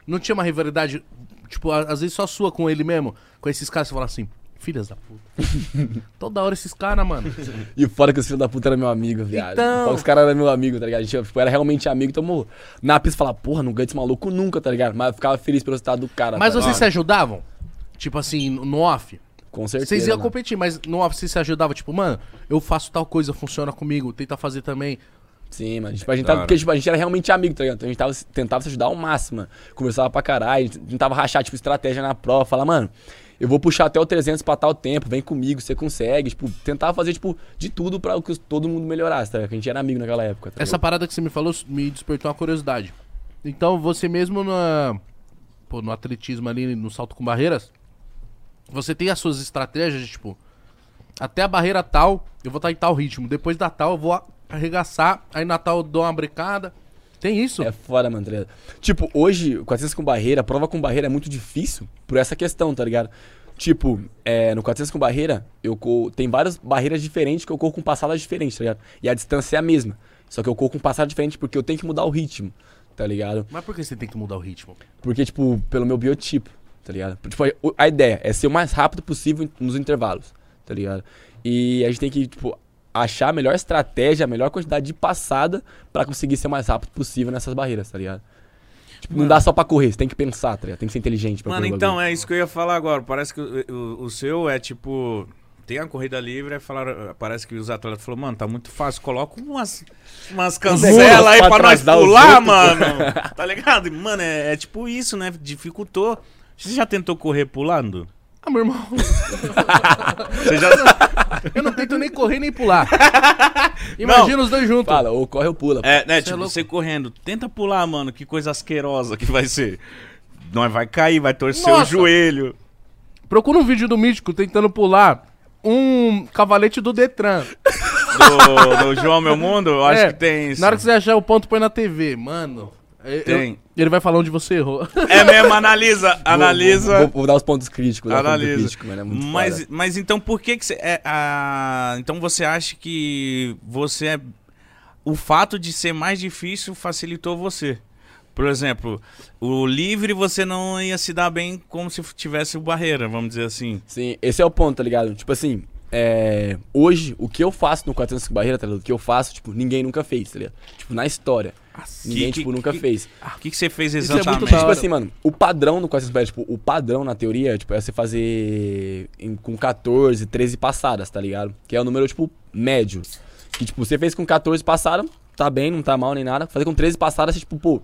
Não tinha uma rivalidade, tipo, às vezes só sua com ele mesmo, com esses caras, você fala assim, filhas da puta. (laughs) Toda hora esses caras, mano. E fora que os filhos da puta eram meu amigo, viado. Então. Fora que os caras eram meu amigo, tá ligado? A gente tipo, era realmente amigo, então, mo- na pista falava, porra, não ganha desse maluco nunca, tá ligado? Mas eu ficava feliz pelo resultado do cara. Mas tá vocês se ajudavam? Tipo assim, no off? Com certeza. Vocês iam mano. competir, mas no off vocês se ajudavam, tipo, mano, eu faço tal coisa, funciona comigo, tenta fazer também. Sim, mano. Tipo, a gente tava, porque tipo, a gente era realmente amigo, tá ligado? Então a gente tava, tentava se ajudar ao máximo, mano. Conversava pra caralho, tentava rachar, tipo, estratégia na prova. Falar, mano, eu vou puxar até o 300 pra tal tempo, vem comigo, você consegue. Tipo, tentava fazer, tipo, de tudo pra que todo mundo melhorasse, tá? Porque a gente era amigo naquela época, tá Essa parada que você me falou me despertou uma curiosidade. Então, você mesmo na, pô, no atletismo ali, no salto com barreiras, você tem as suas estratégias, de, tipo, até a barreira tal, eu vou estar em tal ritmo. Depois da tal, eu vou arregaçar. Aí na tal eu dou uma brecada. Tem isso? É foda, mano, tá ligado? Tipo, hoje, 400 com barreira, prova com barreira é muito difícil por essa questão, tá ligado? Tipo, é, no 400 com barreira, eu corro, tem várias barreiras diferentes que eu corro com passadas diferentes, tá ligado? E a distância é a mesma. Só que eu corro com passada diferente porque eu tenho que mudar o ritmo, tá ligado? Mas por que você tem que mudar o ritmo? Porque, tipo, pelo meu biotipo, tá ligado? Tipo, a ideia é ser o mais rápido possível nos intervalos, tá ligado? E a gente tem que, tipo, achar a melhor estratégia, a melhor quantidade de passada pra conseguir ser o mais rápido possível nessas barreiras, tá ligado? Tipo, não dá só pra correr, você tem que pensar, tá ligado? Tem que ser inteligente pra Mano, então, bagulho. é isso que eu ia falar agora. Parece que o, o- o seu é tipo. Tem a corrida livre, aí falaram, parece que os atletas falaram, mano, tá muito fácil, coloca umas, umas cancelas aí pra nós pular, mano. (laughs) Tá ligado? Mano, é, é tipo isso, né? Dificultou. Você já tentou correr pulando? Ah, meu irmão, (laughs) Você já. eu não tento nem correr nem pular. (laughs) Imagina os dois juntos. Fala, ou corre ou pula. É, né? Você é tipo, louco. você correndo. Tenta pular, mano. Que coisa asquerosa que vai ser. Nós vai cair, vai torcer Nossa. o joelho. Procura um vídeo do Mítico tentando pular um cavalete do Detran. Do, do João Meu Mundo, eu acho É, que tem isso. Na hora que você achar o ponto, põe na TV. Mano, Tem. eu- ele vai falar onde você errou. É mesmo, analisa, analisa. Vou, vou- vou dar os pontos críticos. Pontos Analisa. críticos, mano, é muito mas, mas então por que que você. É, a... Então você acha que você é. O fato de ser mais difícil facilitou você. Por exemplo, o livre você não ia se dar bem como se tivesse o barreira, vamos dizer assim. Sim, esse é o ponto, tá ligado? Tipo assim, é, hoje, o que eu faço no 400 com barreira, tá ligado? O que eu faço, tipo, ninguém nunca fez, tá ligado? Tipo, na história. Ninguém, que- tipo, nunca que- fez. O que, que você fez Isso é muito exatamente? Tipo assim, mano, o padrão no 400 com barreira, tipo, o padrão na teoria, tipo, é você fazer em- com 14, 13 passadas, tá ligado? Que é o número, tipo, médio. Que, tipo, você fez com 14 passadas, tá bem, não tá mal nem nada. Fazer com 13 passadas, você, tipo, pô,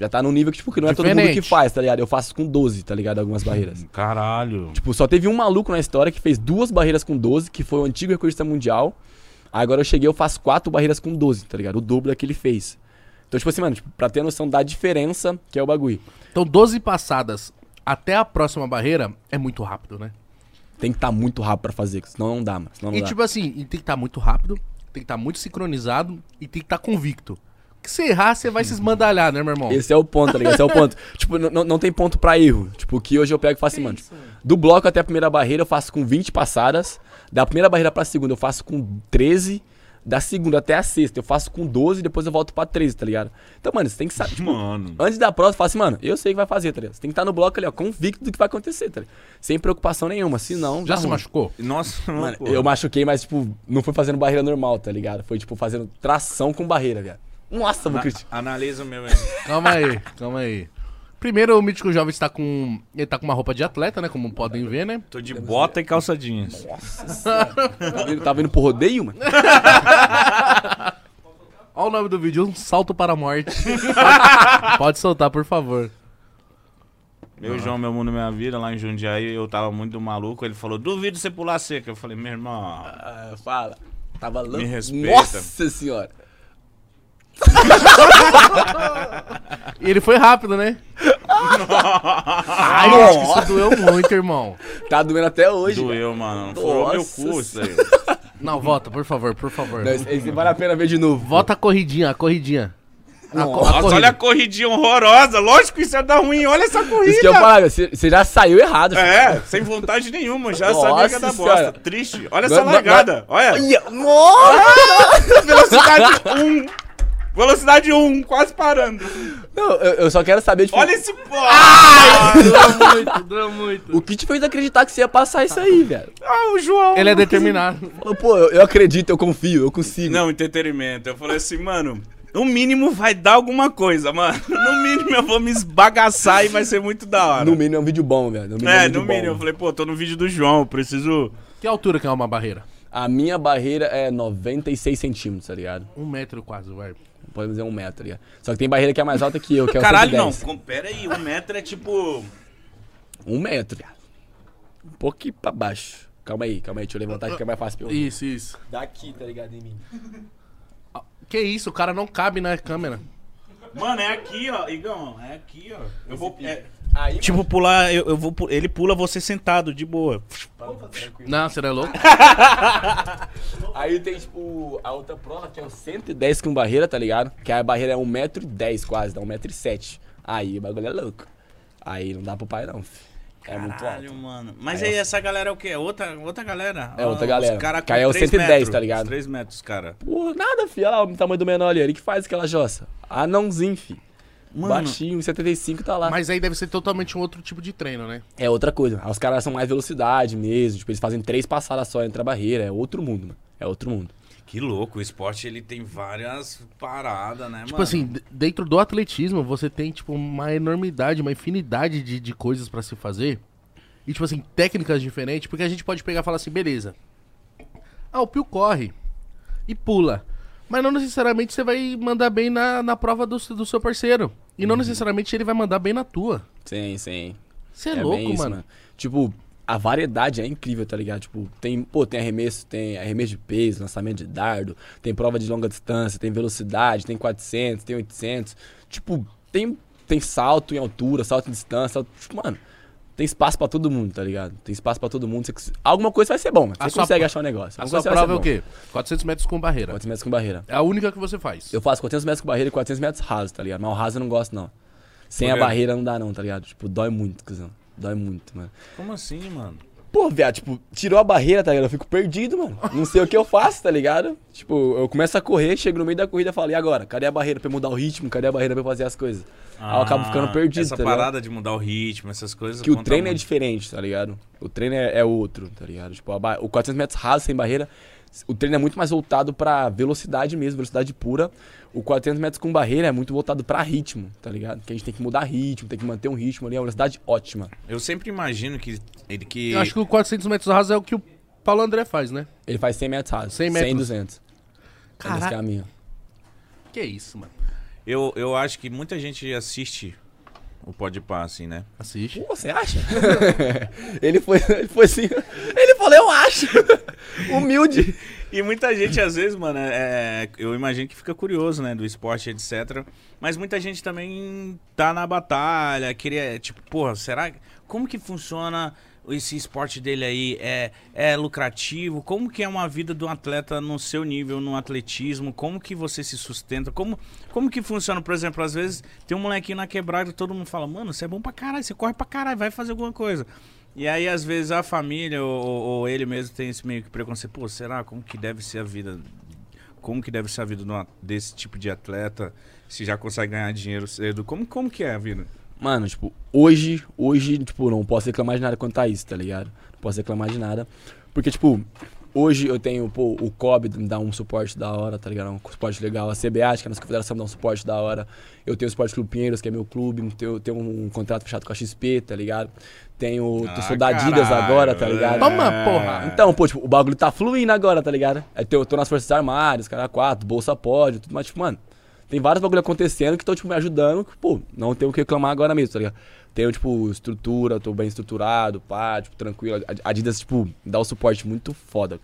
já tá num nível que, tipo, que não é todo mundo que faz, tá ligado? Eu faço com 12, tá ligado? Algumas barreiras. Caralho. Tipo, só teve um maluco na história que fez duas barreiras com 12, que foi o antigo recordista mundial. Agora eu cheguei, eu faço quatro barreiras com 12, tá ligado? O dobro da que ele fez. Então, tipo assim, mano, tipo, pra ter noção da diferença que é o bagulho. Então, 12 passadas até a próxima barreira é muito rápido, né? Tem que estar muito rápido pra fazer, senão não dá, mano. Senão não E dá. tipo assim, e tem que estar muito rápido, tem que estar muito sincronizado e tem que estar convicto. Porque se errar, você vai se esmandalhar, né, meu irmão? Esse é o ponto, tá ligado? Esse é o ponto. (laughs) tipo, não- não, não tem ponto pra erro. Tipo, que hoje eu pego e faço assim, mano. tipo, do bloco até a primeira barreira eu faço com 20 passadas. Da primeira barreira pra segunda eu faço com 13. Da segunda até a sexta eu faço com 12 depois eu volto pra 13, tá ligado? Então, mano, você tem que saber. Tipo, Mano. Antes da prova, você fala assim, mano, eu sei o que vai fazer, tá ligado? Você tem que estar no bloco ali, ó, convicto do que vai acontecer, tá ligado? Sem preocupação nenhuma, senão. Já se ruim. machucou? Nossa, Mano, pô. eu machuquei, mas, tipo, não foi fazendo barreira normal, tá ligado? Foi, tipo, fazendo tração com barreira, velho. Nossa, vou criticar. Analisa o meu. (laughs) Calma aí, calma aí. Primeiro, o Mítico Jovem está com. Ele tá com uma roupa de atleta, né? Como podem ver, né? Tô de bota e calça jeans. Tá vindo, (laughs) tá vindo pro rodeio, mano? (laughs) Olha o nome do vídeo, um salto para a morte. Pode soltar, por favor. Eu, João, meu mundo, minha vida, lá em Jundiaí, eu tava muito maluco. Ele falou, duvido você pular seca. Eu falei, meu irmão, Ah, fala. Tava louco. Me respeita. Nossa senhora. E ele foi rápido, né? Ai, isso doeu muito, irmão. Tá doendo até hoje. doeu, mano. Furou meu cu isso aí. Não, volta, por favor, por favor. Não, esse, esse vale a pena ver de novo. Volta a corridinha, a corridinha. A, co- a Nossa, corrida. olha a corridinha horrorosa. Lógico que isso ia dar ruim. Olha essa corrida. Isso que eu falo, você já saiu errado. filho. É, sem vontade nenhuma. Já Nossa sabia que ia dar bosta. Triste. Olha Não- essa não- largada. Olha. Olha, Nossa! Velocidade 1. Velocidade 1. Quase parando. Não, eu, eu só quero saber, tipo, Olha esse pô. Doeu muito, doeu muito. o que te fez acreditar que você ia passar isso aí, velho? Ah, o João. Ele é determinado. Pô, eu, eu acredito, eu confio, eu consigo. Não, entretenimento. Eu falei assim, mano. No mínimo vai dar alguma coisa, mano. No mínimo eu vou me esbagaçar e vai ser muito da hora. No mínimo é um vídeo bom, velho. No mínimo é, um vídeo no bom. mínimo. Eu falei, pô, tô no vídeo do João, preciso. Que altura que é uma barreira? A minha barreira é 96 centímetros, tá ligado? Um metro quase, vai. Podemos dizer um metro, tá ligado? Só que tem barreira que é mais alta que eu, que é o Caralho, não. 110. Com- Pera aí, um metro é tipo. Um metro. Um pouquinho pra baixo. Calma aí, calma aí, deixa eu levantar aqui que é mais fácil pra eu... Isso, isso. Daqui, tá ligado, em mim. Que isso, o cara não cabe na câmera. Mano, é aqui, ó. Igão, é aqui, ó. Eu vou. é, Aí, tipo, pular, eu, eu vou. Ele pula você sentado, de boa. Não, você não é louco? (laughs) Aí tem, tipo, a outra prova que é o 110 com barreira, tá ligado? Que a barreira é 1,10m quase, dá 1,07m. Aí o bagulho é louco. Aí não dá pro pai não, filho. É muito Caralho, alto. mano. Mas Aí aí eu- essa galera é o quê? É outra, outra galera? É outra Ah, galera. Os cara é o 3 110, metros, tá ligado? 3 metros, cara. Porra, nada, filho. Olha lá o tamanho do menor ali. Ele que faz aquela jossa. Anãozinho, filho. Mano, Baixinho, 75 tá lá. Mas aí deve ser totalmente um outro tipo de treino, né? É outra coisa. Os caras são mais velocidade mesmo. Tipo, eles fazem três passadas só entre a barreira. É outro mundo, mano. É outro mundo. que louco. O esporte, ele tem várias paradas, né, Tipo mano? assim, d- dentro do atletismo, você tem, tipo, uma enormidade, uma infinidade de, de coisas pra se fazer. E, tipo assim, técnicas diferentes, porque a gente pode pegar e falar assim, beleza. Ah, o Pio corre e pula. Mas não necessariamente você vai mandar bem na, na prova do, do seu parceiro. E não necessariamente ele vai mandar bem na tua. Sim, sim. Você é, louco, bem isso, mano. Tipo, a variedade é incrível, tá ligado? Tipo, tem, pô, tem arremesso, tem arremesso de peso, lançamento de dardo, tem prova de longa distância, tem velocidade, tem 400, tem 800. Tipo, tem, tem salto em altura, salto em distância, salto, tipo, mano, tem espaço pra todo mundo, tá ligado? Tem espaço pra todo mundo. Você alguma coisa vai ser bom, mano. A Você sua consegue pro- achar um negócio. A Alguma sua coisa vai prova é o quê? 400 metros com barreira. 400 metros com barreira. É a única que você faz. Eu faço 400 metros com barreira e 400 metros raso, tá ligado? Mas o raso eu não gosto, não. Sem a barreira não dá, não, tá ligado? Tipo, dói muito, cuzão. Dói muito, mano. Como assim, mano? Pô, viado, tipo, tirou a barreira, tá ligado? Eu fico perdido, mano. Não sei o que eu faço, tá ligado? Tipo, eu começo a correr, chego no meio da corrida e falo, e agora? Cadê a barreira pra eu mudar o ritmo? Cadê a barreira pra eu fazer as coisas? Aí eu acabo ficando perdido, Ah, Essa tá parada de mudar o ritmo, essas coisas. Que o treino é muito. diferente, tá ligado? O treino é, é outro, tá ligado? Tipo, ba- o 400 metros raso, sem barreira, o treino é muito mais voltado pra velocidade mesmo, velocidade pura. O 400 metros com barreira é muito voltado pra ritmo, tá ligado? Que a gente tem que mudar ritmo, tem que manter um ritmo ali, é uma velocidade ótima. Eu sempre imagino que ele que. Eu acho que o 400 metros raso é o que o Paulo André faz, né? Ele faz 100 metros rasos. 100 100 metros. 200. Caraca. Esse caminho. Que isso, mano. Eu, eu acho que muita gente assiste o Pode Pá, assim, né? Assiste. Pô, Você acha? (laughs) ele foi, ele foi assim. Ele falou, eu acho. (laughs) Humilde. E muita gente, às vezes, mano, é, eu imagino que fica curioso, né, do esporte, etc. Mas muita gente também tá na batalha, queria, tipo, porra, será. Como que funciona esse esporte dele aí? É, é lucrativo? Como que é uma vida de um atleta no seu nível, no atletismo? Como que você se sustenta? Como, como que funciona? Por exemplo, às vezes tem um molequinho na quebrada todo mundo fala, mano, você é bom pra caralho, você corre pra caralho, vai fazer alguma coisa. E aí, às vezes, a família ou, ou ele mesmo tem esse meio que preconceito. Pô, será? Como que deve ser a vida? Como que deve ser a vida desse tipo de atleta? Se já consegue ganhar dinheiro cedo? Como, como que é a vida? Mano, tipo, hoje, hoje, tipo, não posso reclamar de nada quanto a isso, tá ligado? Não posso reclamar de nada. Porque, tipo, hoje eu tenho, pô, o COB me dá um suporte da hora, tá ligado? Um suporte legal. A CBA, que é a nossa confederação, me dá um suporte da hora. Eu tenho o Esporte Clube Pinheiros, que é meu clube. Tenho, tenho um contrato fechado com a XP, tá ligado? Tenho, Ah, sou da Adidas caralho, agora, tá ligado? é. Toma, porra. Então, pô, tipo, o bagulho tá fluindo agora, tá ligado? É, Eu tô nas Forças Armadas, cara, quatro, Bolsa Pódio, tudo mais, tipo, mano, tem vários bagulho acontecendo que estão, tipo, me ajudando, que, pô, não tenho o que reclamar agora mesmo, tá ligado? Tenho, tipo, estrutura, tô bem estruturado, pá, tipo, tranquilo. A Adidas, tipo, dá um suporte muito foda,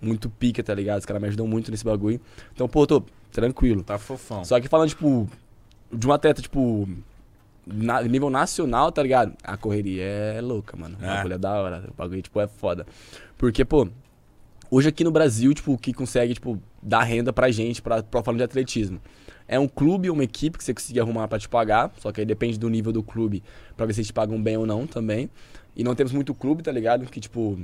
muito pica, tá ligado? Os caras me ajudam muito nesse bagulho. Então, pô, tô tranquilo. Tá fofão. Só que falando, tipo, de um atleta, tipo, na- nível nacional, tá ligado? A correria é louca, mano. O É. bagulho é da hora. O bagulho, tipo, é foda. Porque, pô, hoje aqui no Brasil, tipo, o que consegue, tipo, dar renda pra gente, pra, pra falando de atletismo. É um clube, uma equipe que você conseguir arrumar pra te pagar. Só que aí depende do nível do clube pra ver se eles te pagam bem ou não também. E não temos muito clube, tá ligado? Que, tipo,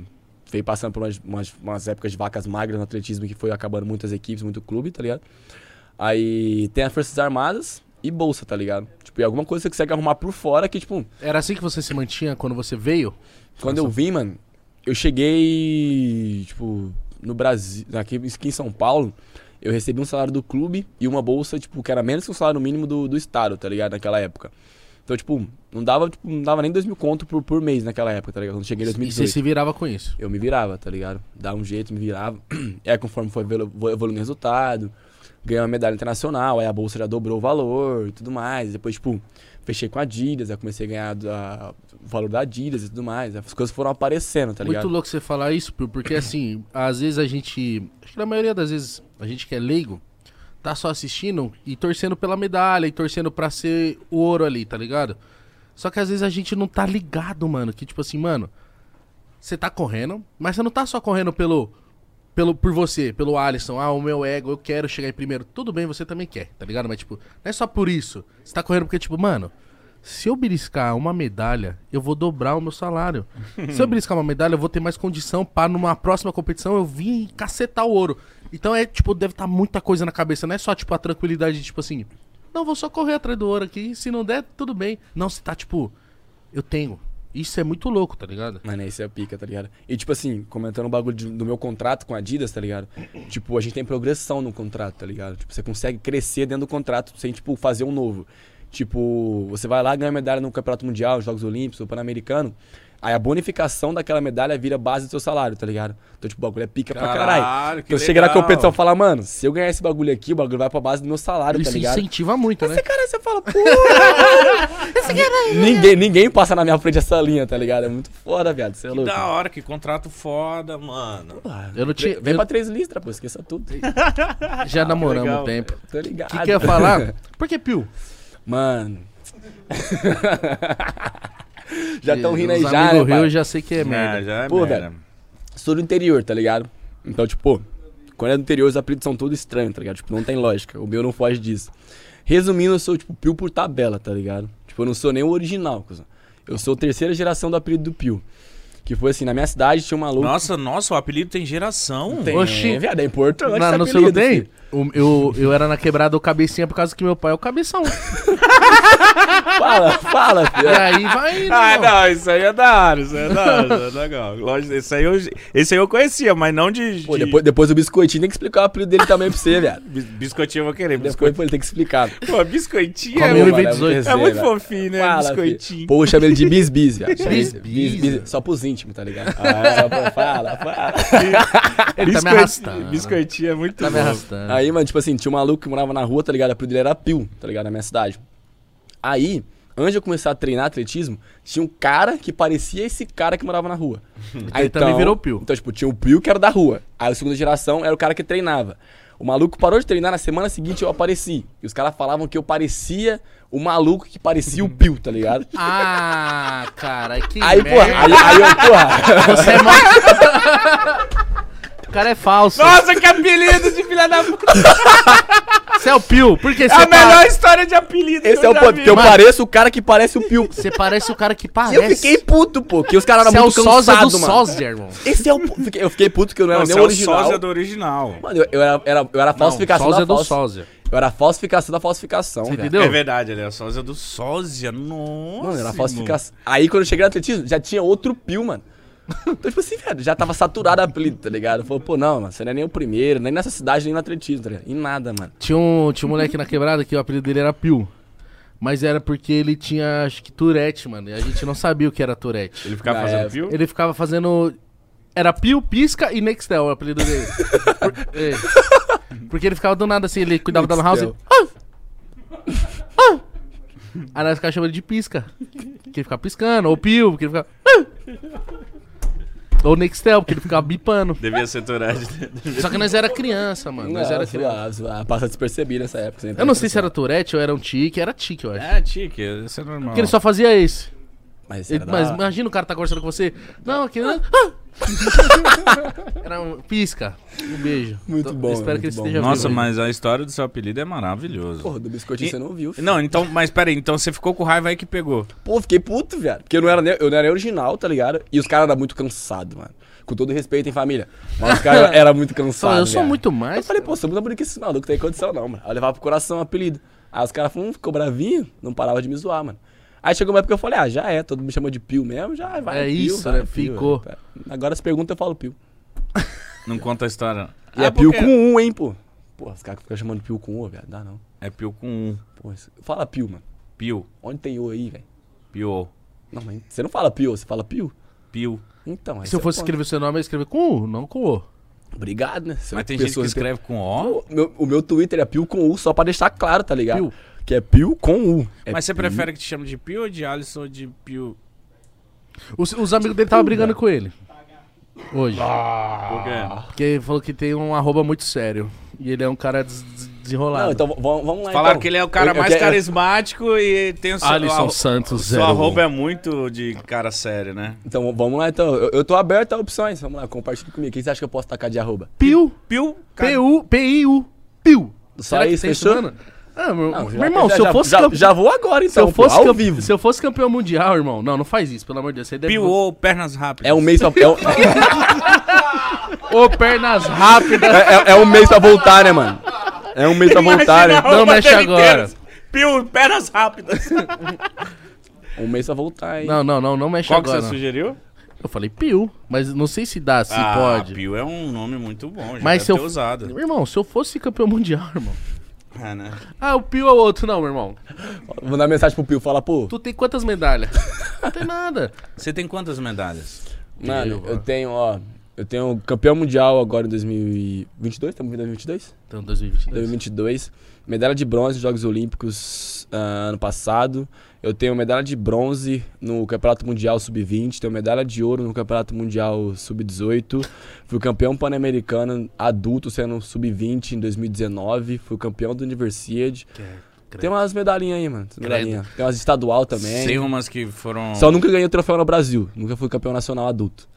veio passando por umas, umas, umas épocas de vacas magras no atletismo que foi acabando muitas equipes, muito clube, tá ligado? Aí tem as Forças Armadas e Bolsa, tá ligado? Tipo, e alguma coisa que você consegue arrumar por fora que, tipo, Era assim que você se mantinha quando você veio? quando eu vim, mano, eu cheguei, tipo, no Brasil, aqui, aqui em São Paulo, eu recebi um salário do clube e uma bolsa, tipo, que era menos que o salário mínimo do, do estado, tá ligado? Naquela época. Então, tipo, não dava, tipo, não dava nem dois mil conto por, por mês naquela época, tá ligado? Quando cheguei em E você 2018. se virava com isso? Eu me virava, tá ligado? Dava um jeito, me virava. Aí, (clears throat) conforme foi evoluindo o resultado, ganhei uma medalha internacional, aí a bolsa já dobrou o valor e tudo mais. Depois, tipo, fechei com a Adidas, aí comecei a ganhar da- o valor da Adidas e tudo mais. As coisas foram aparecendo, tá ligado? Muito louco você falar isso, porque (clears throat) assim, às vezes a gente. Acho que na maioria das vezes a gente que é leigo, tá só assistindo e torcendo pela medalha e torcendo pra ser o ouro ali, tá ligado? Só que às vezes a gente não tá ligado, mano. Que tipo assim, mano, você tá correndo, mas você não tá só correndo pelo. Pelo, por você, pelo Alisson, ah, o meu ego, eu quero chegar em primeiro. Tudo bem, você também quer, tá ligado? Mas, tipo, não é só por isso. Você tá correndo porque, tipo, mano, se eu beliscar uma medalha, eu vou dobrar o meu salário. (laughs) se eu beliscar uma medalha, eu vou ter mais condição pra numa próxima competição eu vir cacetar o ouro. Então é, tipo, deve estar muita coisa na cabeça. Não é só, tipo, a tranquilidade de, tipo assim, não, vou só correr atrás do ouro aqui. Se não der, tudo bem. Não, você tá, tipo, eu tenho. Isso é muito louco, tá ligado? Mano, esse é a pica, tá ligado? E tipo assim, comentando o bagulho de- do meu contrato com a Adidas, tá ligado? Tipo, a gente tem progressão no contrato, tá ligado? Tipo, você consegue crescer dentro do contrato sem, tipo, fazer um novo. Tipo, você vai lá ganhar medalha no Campeonato Mundial, Jogos Olímpicos, ou Pan-Americano. Aí a bonificação daquela medalha vira base do seu salário, tá ligado? Então, tipo, o bagulho é pica pra caralho. Caralho, que Então chega na competição e fala, mano, se eu ganhar esse bagulho aqui, o bagulho vai pra base do meu salário, Isso tá ligado? incentiva muito, né? Esse cara, você fala, pô. (laughs) ninguém, ninguém passa na minha frente essa linha, tá ligado? É muito foda, viado. Você é Que louco. da hora, que contrato foda, mano. Ah, Eu não tinha- Vem eu- pra três listras, pô, esqueça tudo. (laughs) Já namoramos legal, um tempo. Tô O ligado. que, que eu ia falar? (laughs) Por que Pio? Mano. (laughs) já estão rindo aí já, né, Rio eu já sei que é merda. É, já é Pô, merda. velho. Sou do interior, tá ligado? Então, tipo, pô, quando é do interior, os apelidos são todos estranhos, tá ligado? Tipo, não tem lógica. O meu não foge disso. Resumindo, eu sou, tipo, Pio por tabela, tá ligado? Tipo, eu não sou nem o original, cuzão. Eu sou a terceira geração do apelido do Pio. Que foi assim, na minha cidade tinha um maluco. Nossa, nossa, o apelido tem geração. tem, Oxi. viado, é importante. Na, esse no seu não apelido, tem? filho. O- eu, eu era na quebrada do cabecinha por causa que meu pai é o cabeção. (laughs) Fala, fala, filho. e aí vai indo, Ah, irmão. não, isso aí é da hora, isso aí é da hora, isso é legal. Lógico, esse aí eu, esse aí eu conhecia, mas não de. Pô, de- depois, depois o biscoitinho tem que explicar o apelido dele também pra você, viado. Bis- Biscoitinho eu vou querer, Depois biscoitinho. pô, ele tem que explicar. Pô, biscoitinho Come é, um e muito- vem Mano, 18. muito é muito velho. fofinho, né? Fala, biscoitinho. filho. O povo chama ele de bis-bis, viado. Chama ele de Bis-bis. bis-bis, Só pros íntimos, tá ligado? Só pra- fala, fala. Ele tá me Biscoitinho- arrastando. Biscoitinho é muito Tá me bom. arrastando. Aí, mano, tipo assim, tinha um maluco que morava na rua, tá ligado? O apelido dele era Pio, tá ligado? Na minha cidade. Aí, antes de eu começar a treinar atletismo, tinha um cara que parecia esse cara que morava na rua. Aí, (laughs) Ele também virou Pio. Então, tipo, tinha o Pio que era da rua. Aí, a segunda geração era o cara que treinava. O maluco parou de treinar, na semana seguinte eu apareci. E os caras falavam que eu parecia o maluco que parecia o Pio, tá ligado? (laughs) Ah, cara, que Aí, merda. porra, aí, aí eu, porra. Você é mó... (laughs) o cara é falso. Nossa, que apelido de filha da puta! (laughs) Você é o Pio. Por que É você a pa- melhor história de apelido que Esse é o ponto, porque eu Mano. pareço o cara que parece o Pio. Você parece o cara que E parece. eu fiquei puto, pô, que os caras Você é eram o muito sósia do cansados, mano. sósia, irmão. Esse é o. Eu fiquei puto que eu não era Você nem é o o original. sósia do original. Mano, eu, eu era, era- eu era falsificação sósia da do sósia. Eu era falsificação da falsificação, Você entendeu? É verdade, ele é o sósia do sósia. Nossa. Mano, era falsificação. Aí quando eu cheguei no atletismo, já tinha outro pio, mano. (laughs) Então, tipo assim, velho, já tava saturado a apelido, tá ligado? Falou, pô, não, mano, você não é nem o primeiro, nem nessa cidade, nem no atletismo, tá ligado? Em nada, mano. Tinha um, tinha um moleque na quebrada que o apelido dele era Pio. Mas era porque ele tinha, acho que, Tourette, mano. E a gente não sabia o que era Tourette. Ele ficava Na fazendo época. fio? Ele ficava fazendo. Era Pio, Pisca e Nextel, o apelido dele. Por- (laughs) é. Porque ele ficava do nada assim, ele cuidava da lan house. e- Nextel. Ah! Ah! Aí nós ficava chamando ele de Pisca. Que ele ficava piscando. Ou Pio, porque ele ficava. Ah! Ou Nextel, porque ele ficava bipando. (laughs) Devia ser Tourette. Só que nós era criança, mano. Nós Não, era criança. zoar, passa despercebido nessa época. Eu não sei se era Tourette ou era um tique, era tique, eu acho. É, tique, isso é normal. Porque ele só fazia esse. Mas, Ele- mas da- imagina o cara tá conversando com você. Não, aqui. Ah! Era um pisca. Um beijo. Muito Tô- bom, Espero que ele muito bom. esteja Nossa, vivo. mas a história do seu apelido é maravilhoso. Porra, do biscoitinho E- você não viu. filho. Não, então, mas peraí, então você ficou com raiva aí que pegou. Pô, fiquei puto, velho. Porque eu não era nem, eu não era original, tá ligado? E os caras eram muito cansados, mano. Com todo respeito, hein, família. Mas os caras eram muito cansados. eu sou viado. muito Aí eu mais. falei, pô, sou muito bonito que esse maluco, tem condição não, mano. Aí eu levava pro coração o apelido. Aí os caras falaram, hum, ficou bravinho, não parava de me zoar, mano. Aí chegou uma época que eu falei, ah, já é, todo mundo me chamou de Pio mesmo, já vai. É Pio, isso, vai, né? Pio, Ficou. é. Agora as perguntas eu falo Pio. (laughs) Não conta a história. E é Ah, Pio porque- com um, hein, pô. Pô, os caras ficam chamando Pio com O, velho, dá não. É Pio com um. Pô, isso- fala Pio, mano. Pio. Onde tem O aí, velho? Pio. Não, mas você não fala Pio, você fala Pio? Pio. Então, Se eu você fosse escrever seu nome, eu ia escrever com U, não com O. Obrigado, né? Você é Mas tem gente que escreve com O. O meu, o meu Twitter é Pio com U, só pra deixar claro, tá ligado? Pio. Que é Pio com U. É Mas você Pio. prefere que te chame de Pio ou de Alisson ou de Pio? Os, os amigos dele estavam brigando com ele. Hoje. Por quê? Porque ele falou que tem um arroba muito sério. E ele é um cara des- des- desenrolado. Não, então vamos, lá. Falaram então. que ele é o cara Eu- eu mais quero- carismático e tem o seu. Alisson Santos, Seu arroba é muito de cara sério, né? Então vamos lá, então. Eu, eu tô aberto a opções. Vamos lá, compartilha comigo. Quem você acha que eu posso tacar de arroba? Piu. Piu. P-U. P-I-U. Piu. Só Será que isso, tem fechou? Ah, meu, Não, meu irmão, já, se eu fosse já, campe- já vou agora, se então. eu fosse pô, ao campe- vivo. Se eu fosse campeão mundial, irmão. Não, não faz isso, pelo amor de Deus. Você deve... Piu ou pernas rápidas. É um mês pra. É um, (laughs) Ô, pernas rápidas. é, é- é um mês pra voltar, né, mano? É um mês pra voltar, né? Não mexe agora. Piu, pernas rápidas. (laughs) Um mês pra voltar, hein? Não, não, não, não mexe Qual que agora. você não. sugeriu? Eu falei Piu, mas não sei se dá, se ah, pode. Piu é um nome muito bom, já Mas deve se eu- usado. Irmão, se eu fosse campeão mundial, (laughs) irmão. É, né? Ah, o Pio é o outro. Não, meu irmão. Vou mandar mensagem pro Pio, fala, pô. Tu tem quantas medalhas? (laughs) não tem nada. Você tem quantas medalhas? Mano, Eu, eu tenho, ó. Eu tenho campeão mundial agora em 2022, estamos em 2022? Então, 2022. 2022. Medalha de bronze nos Jogos Olímpicos ah, ano passado. Eu tenho medalha de bronze no Campeonato Mundial Sub-20. Tenho medalha de ouro no Campeonato Mundial Sub-18. Fui campeão pan-americano adulto sendo Sub-20 em 2019. Fui campeão do Universiade. Tem umas medalhinhas aí, mano. Credo. Medalhinha. Tem umas estadual também. Tem umas que foram. Só nunca ganhei o troféu no Brasil. Nunca fui campeão nacional adulto.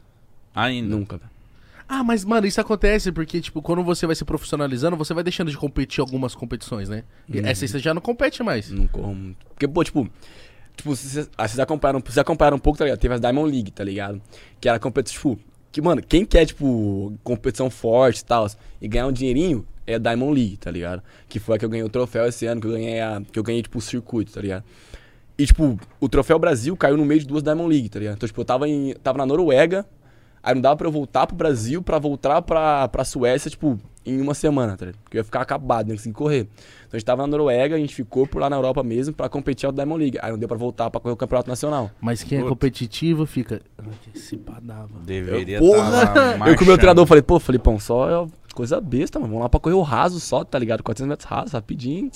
Ainda. Nunca, velho. Ah, mas, mano, isso acontece porque, tipo, quando você vai se profissionalizando, você vai deixando de competir algumas competições, né? E Uhum. essa aí você já não compete mais. Não corro. Porque, pô, tipo. Tipo, vocês, ah, vocês acompanharam, vocês acompanharam um pouco, tá ligado? Teve as Diamond League, tá ligado? Que era competição, tipo. Que, mano, quem quer, tipo, competição forte e tal, e ganhar um dinheirinho, é a Diamond League, tá ligado? Que foi a que eu ganhei o troféu esse ano, que eu ganhei, a, que eu ganhei, tipo, o circuito, tá ligado? E, tipo, o troféu Brasil caiu no meio de duas Diamond League, tá ligado? Então, tipo, eu tava, em, tava na Noruega, aí não dava pra eu voltar pro Brasil, pra voltar pra, pra Suécia, tipo, em uma semana, tá ligado? Porque eu ia ficar acabado, né? Sem correr. Então a gente tava na Noruega, a gente ficou por lá na Europa mesmo pra competir ao Diamond League. Aí não deu pra voltar pra correr o Campeonato Nacional. Mas quem é competitivo fica. "Ah, Esse pá dava. Deveria Porra! tá eu com o meu treinador falei, pô, Felipão, só é coisa besta, mano. Vamos lá pra correr o raso só, tá ligado? 400 metros raso, rapidinho.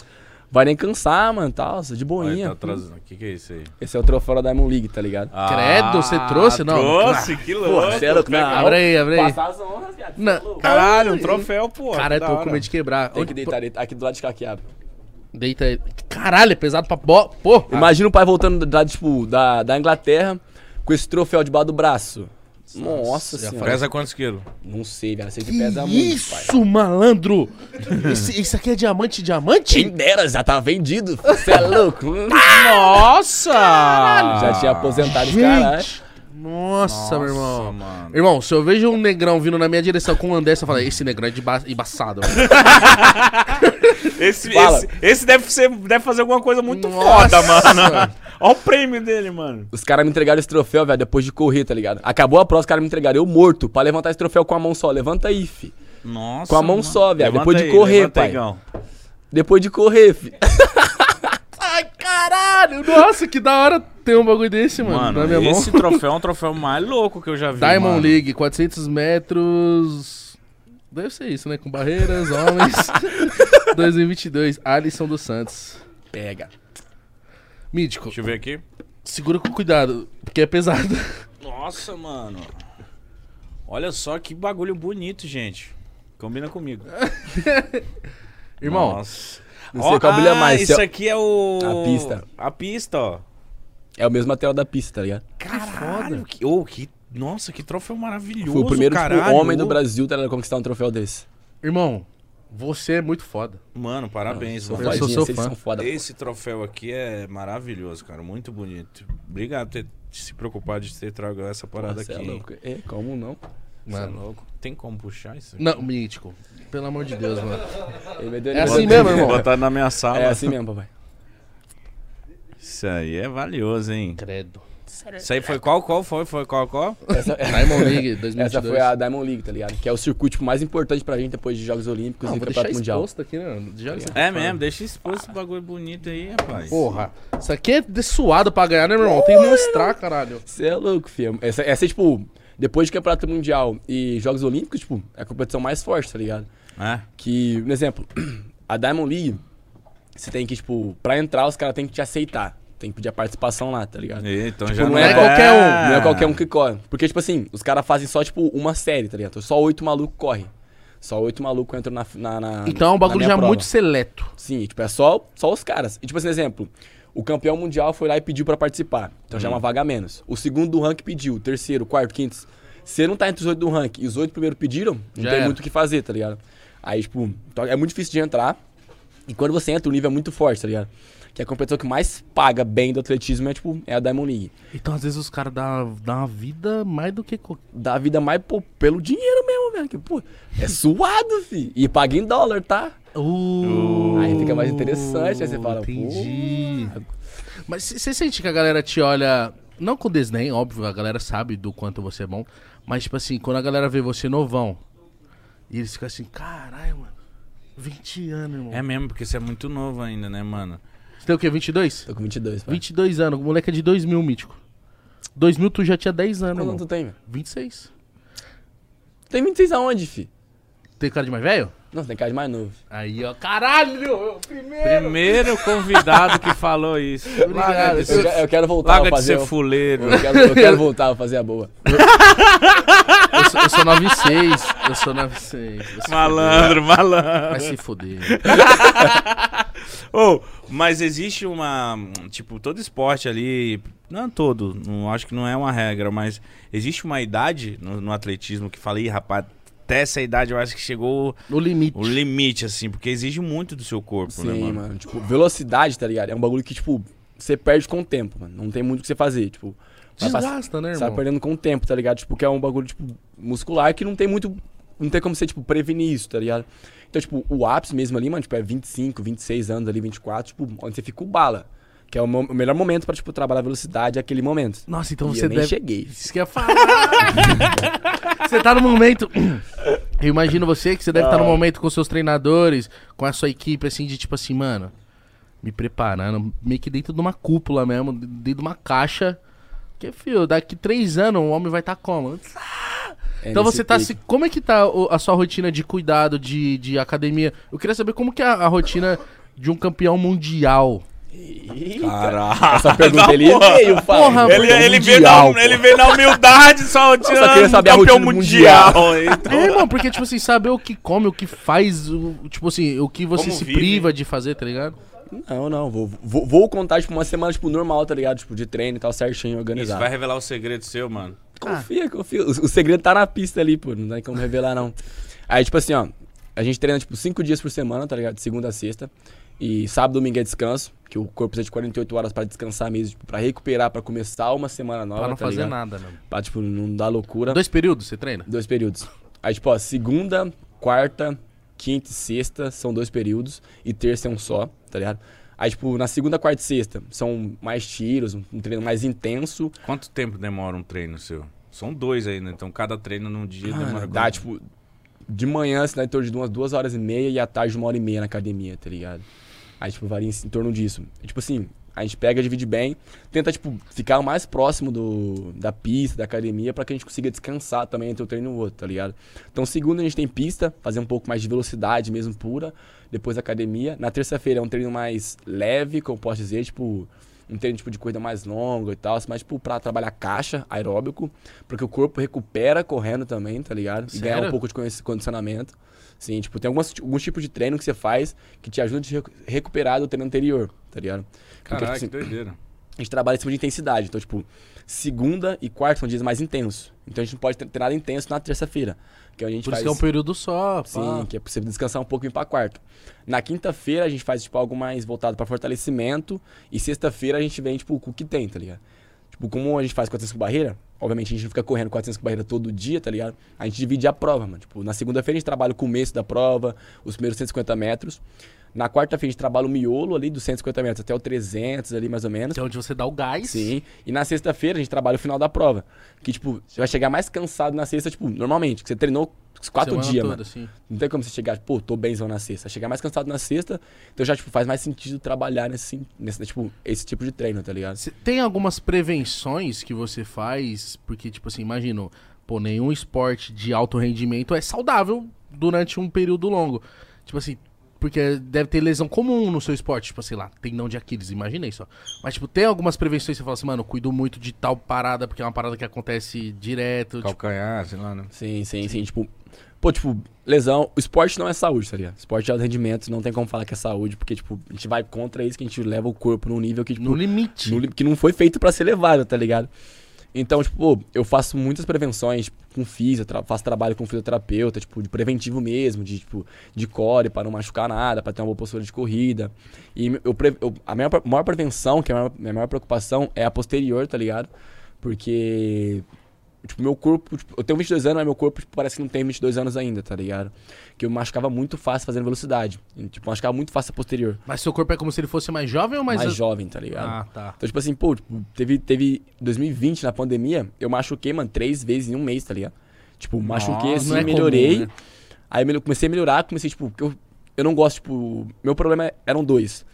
Vai nem cansar, mano, tal, de boinha. Tá trazendo. O que, que é isso aí? Esse é o troféu da Diamond League, tá ligado? Credo, você trouxe? Não. Trouxe, que louco. cê é louco, não. Abre aí, abre aí. Passar as honras, viado. Não. É. Caralho, um troféu, pô. Cara, eu da tô hora. com medo de quebrar. Tem que deitar ele aqui do lado de cá que abre. Deita aí. Caralho, é pesado pra bo... Pô. Imagina o pai voltando da, tipo, da, da Inglaterra com esse troféu debaixo do braço. Nossa já senhora. Pesa quantos quilos? Não sei, velho. Sei que Que pesa muito, pai. isso, malandro? Esse, isso aqui é diamante, diamante? Quem dera, já tá vendido. Você é louco. Nossa! já tinha aposentado esse caralho. Gente. Nossa, meu irmão. mano. Irmão, se eu vejo um negrão vindo na minha direção com um Andessa, eu falo, esse negrão é de ba- embaçado. velho." (laughs) Esse, Fala. esse, esse deve, ser, deve fazer alguma coisa muito Nossa. foda, mano. (laughs) Olha o prêmio dele, mano. Os caras me entregaram esse troféu, velho, depois de correr, tá ligado? Acabou a prova, os caras me entregaram. Eu morto, pra levantar esse troféu com a mão só. Levanta aí, fi. Nossa. Com a mão mano. só, velho, Levanta depois de correr, levanta pai. Depois de correr, fi. (laughs) Ai, caralho! Nossa, que da hora ter um bagulho desse, mano, Mano, na minha esse mão. troféu é um troféu mais louco que eu já vi. Diamond mano. League, 400 metros... Deve ser isso, né? Com barreiras, homens. (laughs) 2022, Alisson dos Santos. Pega. Mítico, Deixa eu ver aqui. segura com cuidado, porque é pesado. Nossa, mano. Olha só que bagulho bonito, gente. Combina comigo. (laughs) Irmão, Nossa. Não sei qual brilha mais, Isso é- aqui é o. A pista. A pista, ó. É o mesmo material da pista, tá ligado? Caralho, que, oh, que, nossa, que troféu maravilhoso, Fui o primeiro tipo, homem do Brasil tá ligado, a conquistar um troféu desse. irmão, você é muito foda. Mano, parabéns, mano. Eu sou seu fã. são foda. pô. Esse troféu aqui é maravilhoso, cara. Muito bonito. Obrigado por ter se preocupado de ter trago essa parada Nossa, é aqui. hein? louco. É, como não? Cê é Mano. louco. Tem como puxar isso aqui? Não, mítico. Pelo amor de Deus, mano. É assim mesmo, irmão. Botar na minha sala. É assim mesmo, papai. Isso aí é valioso, hein? Credo. Isso aí foi qual? Qual foi? Foi qual? Qual? Essa, Diamond League (laughs) 2022. essa foi a Diamond League, tá ligado? Que é o circuito tipo, mais importante pra gente depois de Jogos Olímpicos Não, e Campeonato Mundial. exposto aqui, né? Que você É tá mesmo, deixa exposto esse bagulho bonito aí, rapaz. Porra, isso aqui é de suado pra ganhar, né, meu irmão? Tem que mostrar, caralho. Você é louco, filho. Essa, essa é, tipo, depois de Campeonato Mundial e Jogos Olímpicos, tipo, é a competição mais forte, tá ligado? É? Que, um exemplo, (clears throat) a Diamond League, você tem que, tipo, pra entrar, os caras têm que te aceitar, tem que pedir a participação lá, tá ligado? E, Então Tipo, já não é qualquer um, não é qualquer um que corre. Porque, tipo assim, os caras fazem só, tipo, uma série, tá ligado? Só oito malucos correm. Só oito malucos entram na, na, na Então é um bagulho já prova. muito seleto. Sim, tipo, é só, só os caras. E, tipo assim, exemplo, o campeão mundial foi lá e pediu pra participar. Então já é uma vaga a menos. O segundo do ranking pediu, o terceiro, o quarto, o quinto. Se não tá entre os oito do ranking e os oito primeiro pediram, não Já tem era. muito o que fazer, tá ligado? Aí, tipo, então é muito difícil de entrar. E quando você entra, o nível é muito forte, tá ligado? Que a competição que mais paga bem do atletismo é, tipo, é a Diamond League. Então às vezes os caras dão dá uma vida mais do que. Dá a vida mais pô, pelo dinheiro mesmo, velho. Que, pô, é suado, fi. E paga em dólar, tá? Uh, Aí fica mais interessante, aí você fala, pô. Entendi. Mas você sente que a galera te olha. Não com desdém, óbvio, a galera sabe do quanto você é bom. Mas, tipo assim, quando a galera vê você novão, e eles ficam assim, caralho, mano. 20 anos, irmão. É mesmo, porque você é muito novo ainda, né, mano? Você tem o quê? 22? Tô com 22, pai. 22 anos. O moleque é de 2000, mítico. 2000 tu já tinha 10 anos, Quanto tu tem, velho? 26. Tem 26 aonde, fi? Tem cara de mais velho? Não, você tem cara de mais novo. Aí, ó. Caralho! Primeiro! Primeiro convidado que falou isso. (laughs) Obrigado. De Eu, ser, eu quero voltar larga a de fazer. ser o- fuleiro. Eu quero, eu quero voltar a fazer a boa. (laughs) Eu sou, eu sou 96. Eu sou 96. Vai se Malandro, fuder. malandro. Vai se fuder. (laughs) Ô, mas existe uma. Tipo, todo esporte ali. Não todo, não acho que não é uma regra, mas existe uma idade no, no atletismo que fala, ih, rapaz, até essa idade eu acho que chegou O limite. o limite, assim, porque exige muito do seu corpo, né, Sim, mano? mano. Tipo, velocidade, tá ligado? É um bagulho que, tipo, você perde com o tempo, mano. Não tem muito o que você fazer. Tipo, Desgasta, né, Você vai irmão? perdendo com o tempo, tá ligado? Tipo, que é um bagulho, tipo, muscular que não tem muito. Não tem como você, tipo, prevenir isso, tá ligado? Então, tipo, o ápice mesmo ali, mano, tipo, é 25, 26 anos ali, 24, tipo, onde você fica o bala. Que é o, o melhor momento pra, tipo, trabalhar velocidade é aquele momento. Nossa, então E você eu nem deve. cheguei. Isso que eu ia falar. (laughs) você tá no momento. (coughs) Eu imagino você que você deve estar no momento com seus treinadores, com a sua equipe, assim, de tipo assim, mano, me preparando, meio que dentro de uma cúpula mesmo, dentro de uma caixa. Porque, filho, daqui três anos o homem vai estar como? É Então você tá se. Como é que tá a sua rotina de cuidado, de, de academia? Eu queria saber como que é a, a rotina de um campeão mundial. Eita, Caralho. Essa (laughs) pergunta ele veio, pai. Porra, Ele, Campeão ele, veio mundial, na, ele veio na humildade só tirando só queria saber campeão rotina mundial. Então, É, irmão, porque, tipo assim, saber o que come, o que faz, o, tipo assim, o que você Como se vive. priva de fazer, tá ligado? Não, não, vou, vou, vou contar, tipo, uma semana, tipo, normal, tá ligado? Tipo, de treino e tal, certinho, Isso organizado. vai revelar o segredo seu, mano. Confia, confia. O, o segredo tá na pista ali, pô. Não tem como revelar, não. (laughs) Aí, tipo assim, ó. A gente treina, tipo, cinco dias por semana, tá ligado? De segunda a sexta. E sábado, domingo é descanso. Que o corpo precisa de 48 horas pra descansar mesmo. Tipo, pra recuperar, pra começar uma semana nova, Pra não tá fazer ligado? nada, não. Pra, tipo, não dar loucura. Dois períodos você treina? Dois períodos. Aí, tipo, ó, segunda, quarta, quinta e sexta são dois períodos. E terça é um só, tá ligado? Aí, tipo, na segunda, quarta e sexta são mais tiros, um treino mais intenso. Quanto tempo demora um treino seu? São dois ainda, então cada treino num dia Mano, demora dá, tipo, de manhã você dá em torno de umas duas horas e meia e à tarde uma hora e meia na academia, tá ligado? Aí, tipo, varia em, em torno disso. E, tipo assim, a gente pega, divide bem, tenta, tipo, ficar o mais próximo do, da pista, da academia, pra que a gente consiga descansar também entre um treino e o outro, tá ligado? Então, segunda a gente tem pista, fazer um pouco mais de velocidade mesmo pura, depois academia. Na terça-feira é um treino mais leve, como posso dizer, tipo, um treino tipo de corrida mais longa e tal, mas tipo pra trabalhar caixa, aeróbico, porque o corpo recupera correndo também, tá ligado? E ganhar um pouco de condicionamento. Sim, tipo, tem algumas, alguns tipos de treino que você faz que te ajudam a te recu- recuperar do treino anterior, tá ligado? Porque, tipo, que assim, doideira. a gente trabalha em cima de intensidade. Então, tipo, segunda e quarta são dias mais intensos. Então a gente não pode ter nada intenso na terça-feira. Que é a gente Por faz. isso que é um período só, pá. Sim, que é possível descansar um pouco e ir pra quarto. Na quinta-feira a gente faz, tipo, algo mais voltado pra fortalecimento. E sexta-feira a gente vem, tipo, com o que tem, tá ligado? Tipo, como a gente faz 400 com barreira, obviamente a gente não fica correndo 400 com barreira todo dia, tá ligado? A gente divide a prova, mano. Tipo, na segunda-feira a gente trabalha o começo da prova, os primeiros 150 metros. Na quarta-feira a gente trabalha o miolo ali dos 150 metros até o 300 ali, mais ou menos. Que é onde você dá o gás. Sim. E na sexta-feira a gente trabalha o final da prova. Que, tipo, você vai chegar mais cansado na sexta, tipo, normalmente, que você treinou quatro Semana dias, toda, mano. assim. Não tem como você chegar, pô, tô benzão na sexta. Chegar mais cansado na sexta, então já, tipo, faz mais sentido trabalhar nesse, nesse tipo, esse tipo de treino, tá ligado? Tem algumas prevenções que você faz, porque, tipo assim, imagino, pô, nenhum esporte de alto rendimento é saudável durante um período longo. Tipo assim, Porque deve ter lesão comum no seu esporte, tipo, sei lá, tendão de Aquiles, imaginei só. Mas, tipo, tem algumas prevenções que você fala assim, mano, cuido muito de tal parada, porque é uma parada que acontece direto. Tipo, Calcanhar, sei lá, né? Sim, sim, sim. Tipo, pô, tipo, lesão. O esporte não é saúde, tá ligado? Esporte de alto rendimento, não tem como falar que é saúde, porque, tipo, a gente vai contra isso, que a gente leva o corpo num nível que, tipo, no limite. no li- que não foi feito pra ser levado, tá ligado? Então, tipo, eu faço muitas prevenções tipo, com físio, faço trabalho com fisioterapeuta, tipo, de preventivo mesmo, de, tipo, de core, pra não machucar nada, pra ter uma boa postura de corrida. E eu, eu- a minha maior prevenção, que é a minha maior preocupação, é a posterior, tá ligado? Porque, tipo, meu corpo, tipo, eu tenho 22 anos, mas meu corpo, tipo, parece que não tem 22 anos ainda, tá ligado? Que eu machucava muito fácil fazendo velocidade. E, tipo, machucava muito fácil a posterior. Mas seu corpo é como se ele fosse mais jovem ou mais... mais jovem, tá ligado? Ah, tá. Então, tipo assim, pô, tipo, teve, teve 2020, na pandemia, eu machuquei, mano, três vezes em um mês, tá ligado? Tipo, machuquei Nossa, assim, é comum, melhorei. né? Aí eu comecei a melhorar, comecei, tipo, eu, eu não gosto, tipo, meu problema eram dois.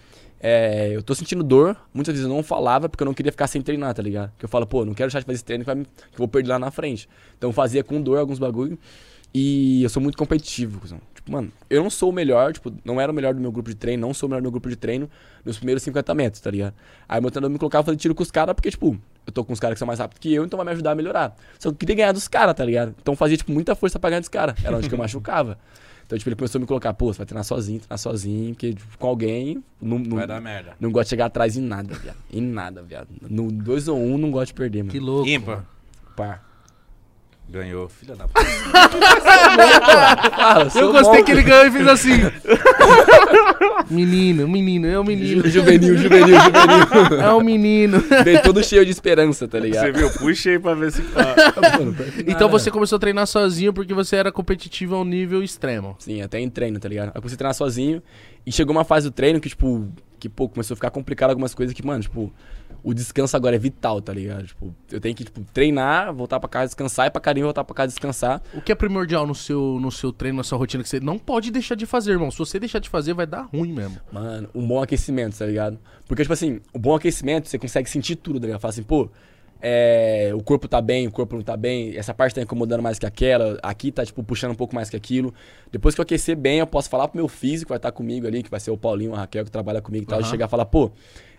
É, eu tô sentindo dor, muitas vezes eu não falava porque eu não queria ficar sem treinar, tá ligado? Porque eu falo, pô, não quero deixar de fazer esse treino que, me- que eu vou perder lá na frente. Então eu fazia com dor alguns bagulho. E eu sou muito competitivo, cuzão. Tipo, mano, eu não sou o melhor, tipo, não era o melhor do meu grupo de treino, não sou o melhor do meu grupo de treino nos primeiros 50 metros, tá ligado? Aí meu treinador me colocava fazer tiro com os caras, porque, tipo, eu tô com os caras que são mais rápidos que eu, então vai me ajudar a melhorar. Só que eu queria ganhar dos caras, tá ligado? Então fazia, tipo, muita força pra ganhar dos caras. Era onde que eu (laughs) machucava. Então, tipo, ele começou a me colocar, pô, você vai treinar sozinho, treinar sozinho, porque tipo, com alguém, não, não, Vai dar merda. não gosto de chegar atrás em nada, viado. Em nada, viado. No 2 ou 1, um, não gosto de perder, mano. Que louco. Ímpar. Pá. Ganhou, filha da puta. Fala, Eu gostei bom. que ele ganhou e fez assim. (laughs) menino, menino, é o menino. Ju- Juvenil, juvenil, juvenil. É o menino. Vem todo cheio de esperança, tá Você ligado? viu? Puxa aí pra ver se Então você começou a treinar sozinho porque você era competitivo a um nível extremo. Sim, até em treino, tá ligado? Aí eu comecei a treinar sozinho. E chegou uma fase do treino que, tipo, que, pô, começou a ficar complicado algumas coisas que, mano, tipo, o descanso agora é vital, tá ligado? Tipo, eu tenho que, tipo, treinar, voltar pra casa descansar, e pra carinho voltar pra casa descansar. O que é primordial no seu, no seu treino, na sua rotina, que você não pode deixar de fazer, irmão. Se você deixar de fazer, vai dar ruim mesmo. Mano, um bom aquecimento, tá ligado? Porque, tipo assim, o bom aquecimento, você consegue sentir tudo, tá ligado? Fala assim, pô, é, o corpo tá bem, o corpo não tá bem, essa parte tá incomodando mais que aquela, aqui tá, tipo, puxando um pouco mais que aquilo. Depois que eu aquecer bem, eu posso falar pro meu físico, vai estar comigo ali, que vai ser o Paulinho, a Raquel, que trabalha comigo e tal, e Aham. chegar e falar, pô,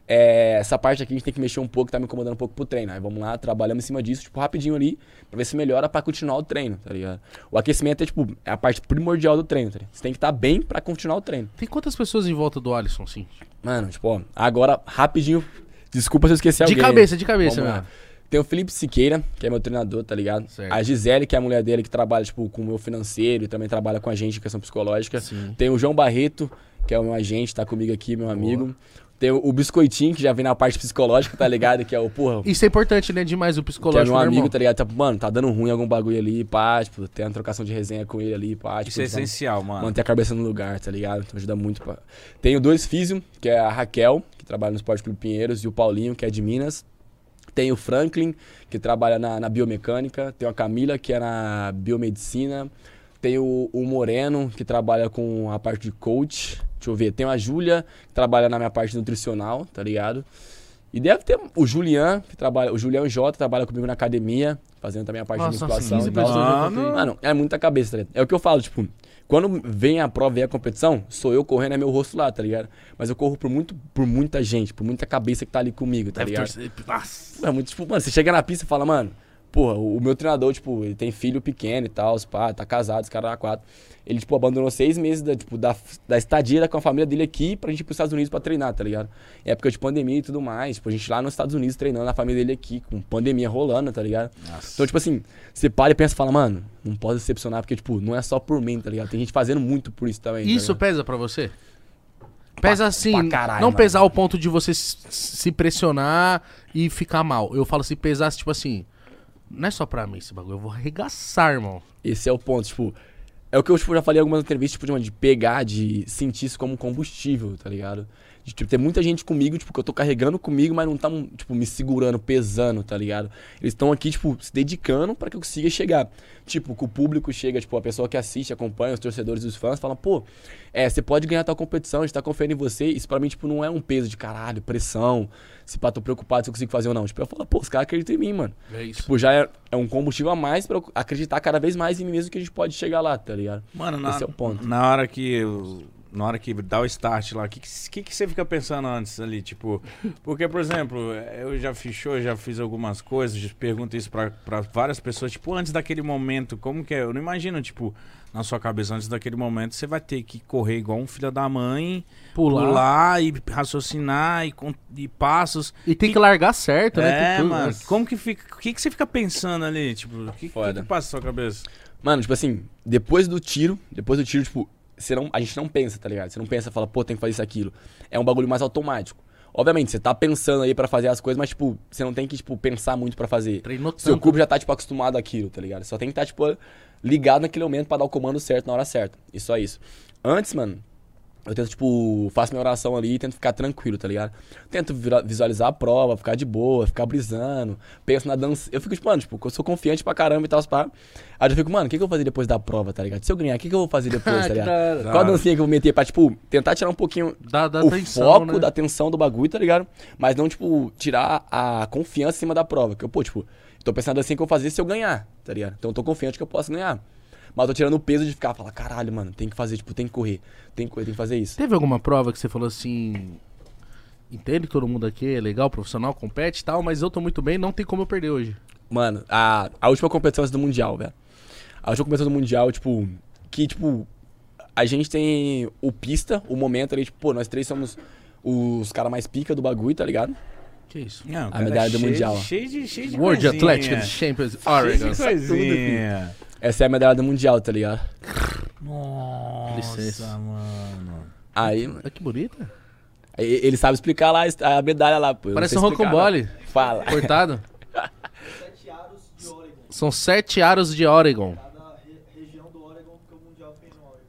é, essa parte aqui a gente tem que mexer um pouco, tá me incomodando um pouco pro treino. Aí vamos lá, trabalhamos em cima disso, tipo, rapidinho ali, pra ver se melhora pra continuar o treino, tá ligado? O aquecimento é, tipo, é a parte primordial do treino, tá ligado? Você tem que estar bem pra continuar o treino. Tem quantas pessoas em volta do Alisson, sim? Mano, tipo, ó, agora, rapidinho, desculpa se eu esqueci De alguém. cabeça, de cabeça, Vamos lá. mano. Tem o Felipe Siqueira, que é meu treinador, tá ligado? Certo. A Gisele, que é a mulher dele, que trabalha, tipo, com o meu financeiro e também trabalha com a gente em questão psicológica. Sim. Tem o João Barreto, que é o meu agente, tá comigo aqui, meu amigo. Tem o, o Biscoitinho, que já vem na parte psicológica, tá ligado? Que é o, porra, Isso é importante, né? Demais o que é psicológico, meu né, amigo, irmão? tá ligado? Tá, mano, tá dando ruim algum bagulho ali, pá, tipo, tem uma trocação de resenha com ele ali, pá. Isso é tipo, essencial, mano. manter a cabeça no lugar, tá ligado? Então ajuda muito. Pra... Tenho dois físio, que é a Raquel, que trabalha no Esporte Clube Pinheiros, e o Paulinho, que é de Minas. Tem o Franklin, que trabalha na, na biomecânica. Tem a Camila, que é na biomedicina. Tem o, o Moreno, que trabalha com a parte de coach. Deixa eu ver. Tem a Júlia, que trabalha na minha parte nutricional, tá ligado? E deve ter o Julian, que trabalha. O Julian J trabalha comigo na academia, fazendo também a parte Nossa, de musculação. 15 e tal. Mano. Mano, é muita cabeça, tá ligado? É o que eu falo, tipo, quando vem a prova e a competição, sou eu correndo, é meu rosto lá, tá ligado? Mas eu corro por, muito, por muita gente, por muita cabeça que tá ali comigo, tá ligado? Nossa. É muito, tipo, mano, você chega na pista e fala, mano, porra, o, o meu treinador, tipo, ele tem filho pequeno e tal, os pá, tá casado, os caras quatro. Ele, tipo, abandonou seis meses da, tipo, da, da estadia com a família dele aqui pra gente ir pros Estados Unidos pra treinar, tá ligado? Em época de pandemia e tudo mais, tipo, a gente lá nos Estados Unidos treinando, a família dele aqui, com pandemia rolando, tá ligado? Então, tipo assim, você para e pensa e fala, mano, não pode decepcionar, porque, tipo, não é só por mim, tá ligado? Tem gente fazendo muito por isso também. tá Isso ligado? pesa pra você? Pesa assim, pra caralho, não mano. pesar ao ponto de você se pressionar e ficar mal. Eu falo se pesasse, tipo assim, não é só pra mim esse bagulho, eu vou arregaçar, irmão. Esse é o ponto, tipo. É o que eu tipo, já falei em algumas entrevistas, tipo, de, de pegar, de sentir isso como combustível, tá ligado? De tipo, ter muita gente comigo, tipo, que eu tô carregando comigo, mas não tá, tipo, me segurando, pesando, tá ligado? Eles estão aqui, tipo, se dedicando pra que eu consiga chegar. Tipo, que o público chega, tipo, a pessoa que assiste, acompanha, os torcedores e os fãs, falam, pô, é, você pode ganhar tal competição, a gente tá confiando em você. Isso pra mim, tipo, não é um peso de caralho, pressão, se pá, tô preocupado se eu consigo fazer ou não. Tipo, eu falo, pô, os caras acreditam em mim, mano. É isso. Tipo, já é, é um combustível a mais pra eu acreditar cada vez mais em mim mesmo que a gente pode chegar lá, tá ligado? Mano, na, Esse é o ponto. na hora que eu- na hora que dá o start lá, o que, que, que você fica pensando antes ali? Tipo, porque, por exemplo, eu já fiz show, já fiz algumas coisas, pergunto isso pra, pra várias pessoas, tipo, antes daquele momento, como que é? Eu não imagino, tipo, na sua cabeça, antes daquele momento, você vai ter que correr igual um filho da mãe, Pular. pular e raciocinar e, e passos. E tem que largar certo, né? É, Tem tudo, mano, né? como que fica, o que, que você fica pensando ali? Tipo, o que, que, Foda. que passa na sua cabeça? Mano, tipo assim, depois do tiro, depois do tiro, tipo, você não, a gente não pensa, tá ligado? Você não pensa, fala, pô, tem que fazer isso, aquilo. É um bagulho mais automático. Obviamente, você tá pensando aí pra fazer as coisas, mas, tipo, você não tem que, tipo, pensar muito pra fazer. Treinou Seu corpo já tá, tipo, acostumado àquilo, tá ligado? Só tem que estar, tipo, ligado naquele momento pra dar o comando certo na hora certa. E só isso. Antes, mano, eu tento, tipo, faço minha oração ali e tento ficar tranquilo, tá ligado? Tento visualizar a prova, ficar de boa, ficar brisando, penso na dança. Eu fico, tipo, mano, tipo, eu sou confiante pra caramba e tal, pá. Aí eu fico, mano, o que, que eu vou fazer depois da prova, tá ligado? Se eu ganhar, o que, que eu vou fazer (laughs) depois, tá ligado? da. Qual a dancinha que eu vou meter pra, tipo, tentar tirar um pouquinho Dá, dá o atenção, foco né? da atenção do bagulho, tá ligado? Mas não, tipo, tirar a confiança em cima da prova. Que eu, pô, tipo, tô pensando assim que eu vou fazer se eu ganhar, tá ligado? Então eu tô confiante que eu posso ganhar. Mas eu tô tirando o peso de ficar, falar, caralho, mano, tem que fazer, tipo, tem que correr, tem que correr, tem que fazer isso. Teve alguma prova que você falou assim... Entende que todo mundo aqui é legal, profissional, compete e tal, mas eu tô muito bem, não tem como eu perder hoje. Mano, a, a última competição do Mundial, velho. A última competição do Mundial, tipo, que, tipo, a gente tem o pista, o momento ali, tipo, pô, nós três somos os caras mais pica do bagulho, tá ligado? Que isso? Não, A medalha do cheio, Mundial. Cheio de, cheio de World coisinha. Athletic Champions Cheio de Oregon. coisinha. Essa é a medalha do Mundial, tá ligado? Nossa, Licença. mano. Aí, mano, Ah, que bonita. ele sabe explicar lá a medalha lá, pô. Eu não Parece sei um explicar, rocambole. não. Fala. Cortado. sete aros de Oregon. São sete aros de Oregon. Cada re- região do Oregon, porque o Mundial foi no Oregon.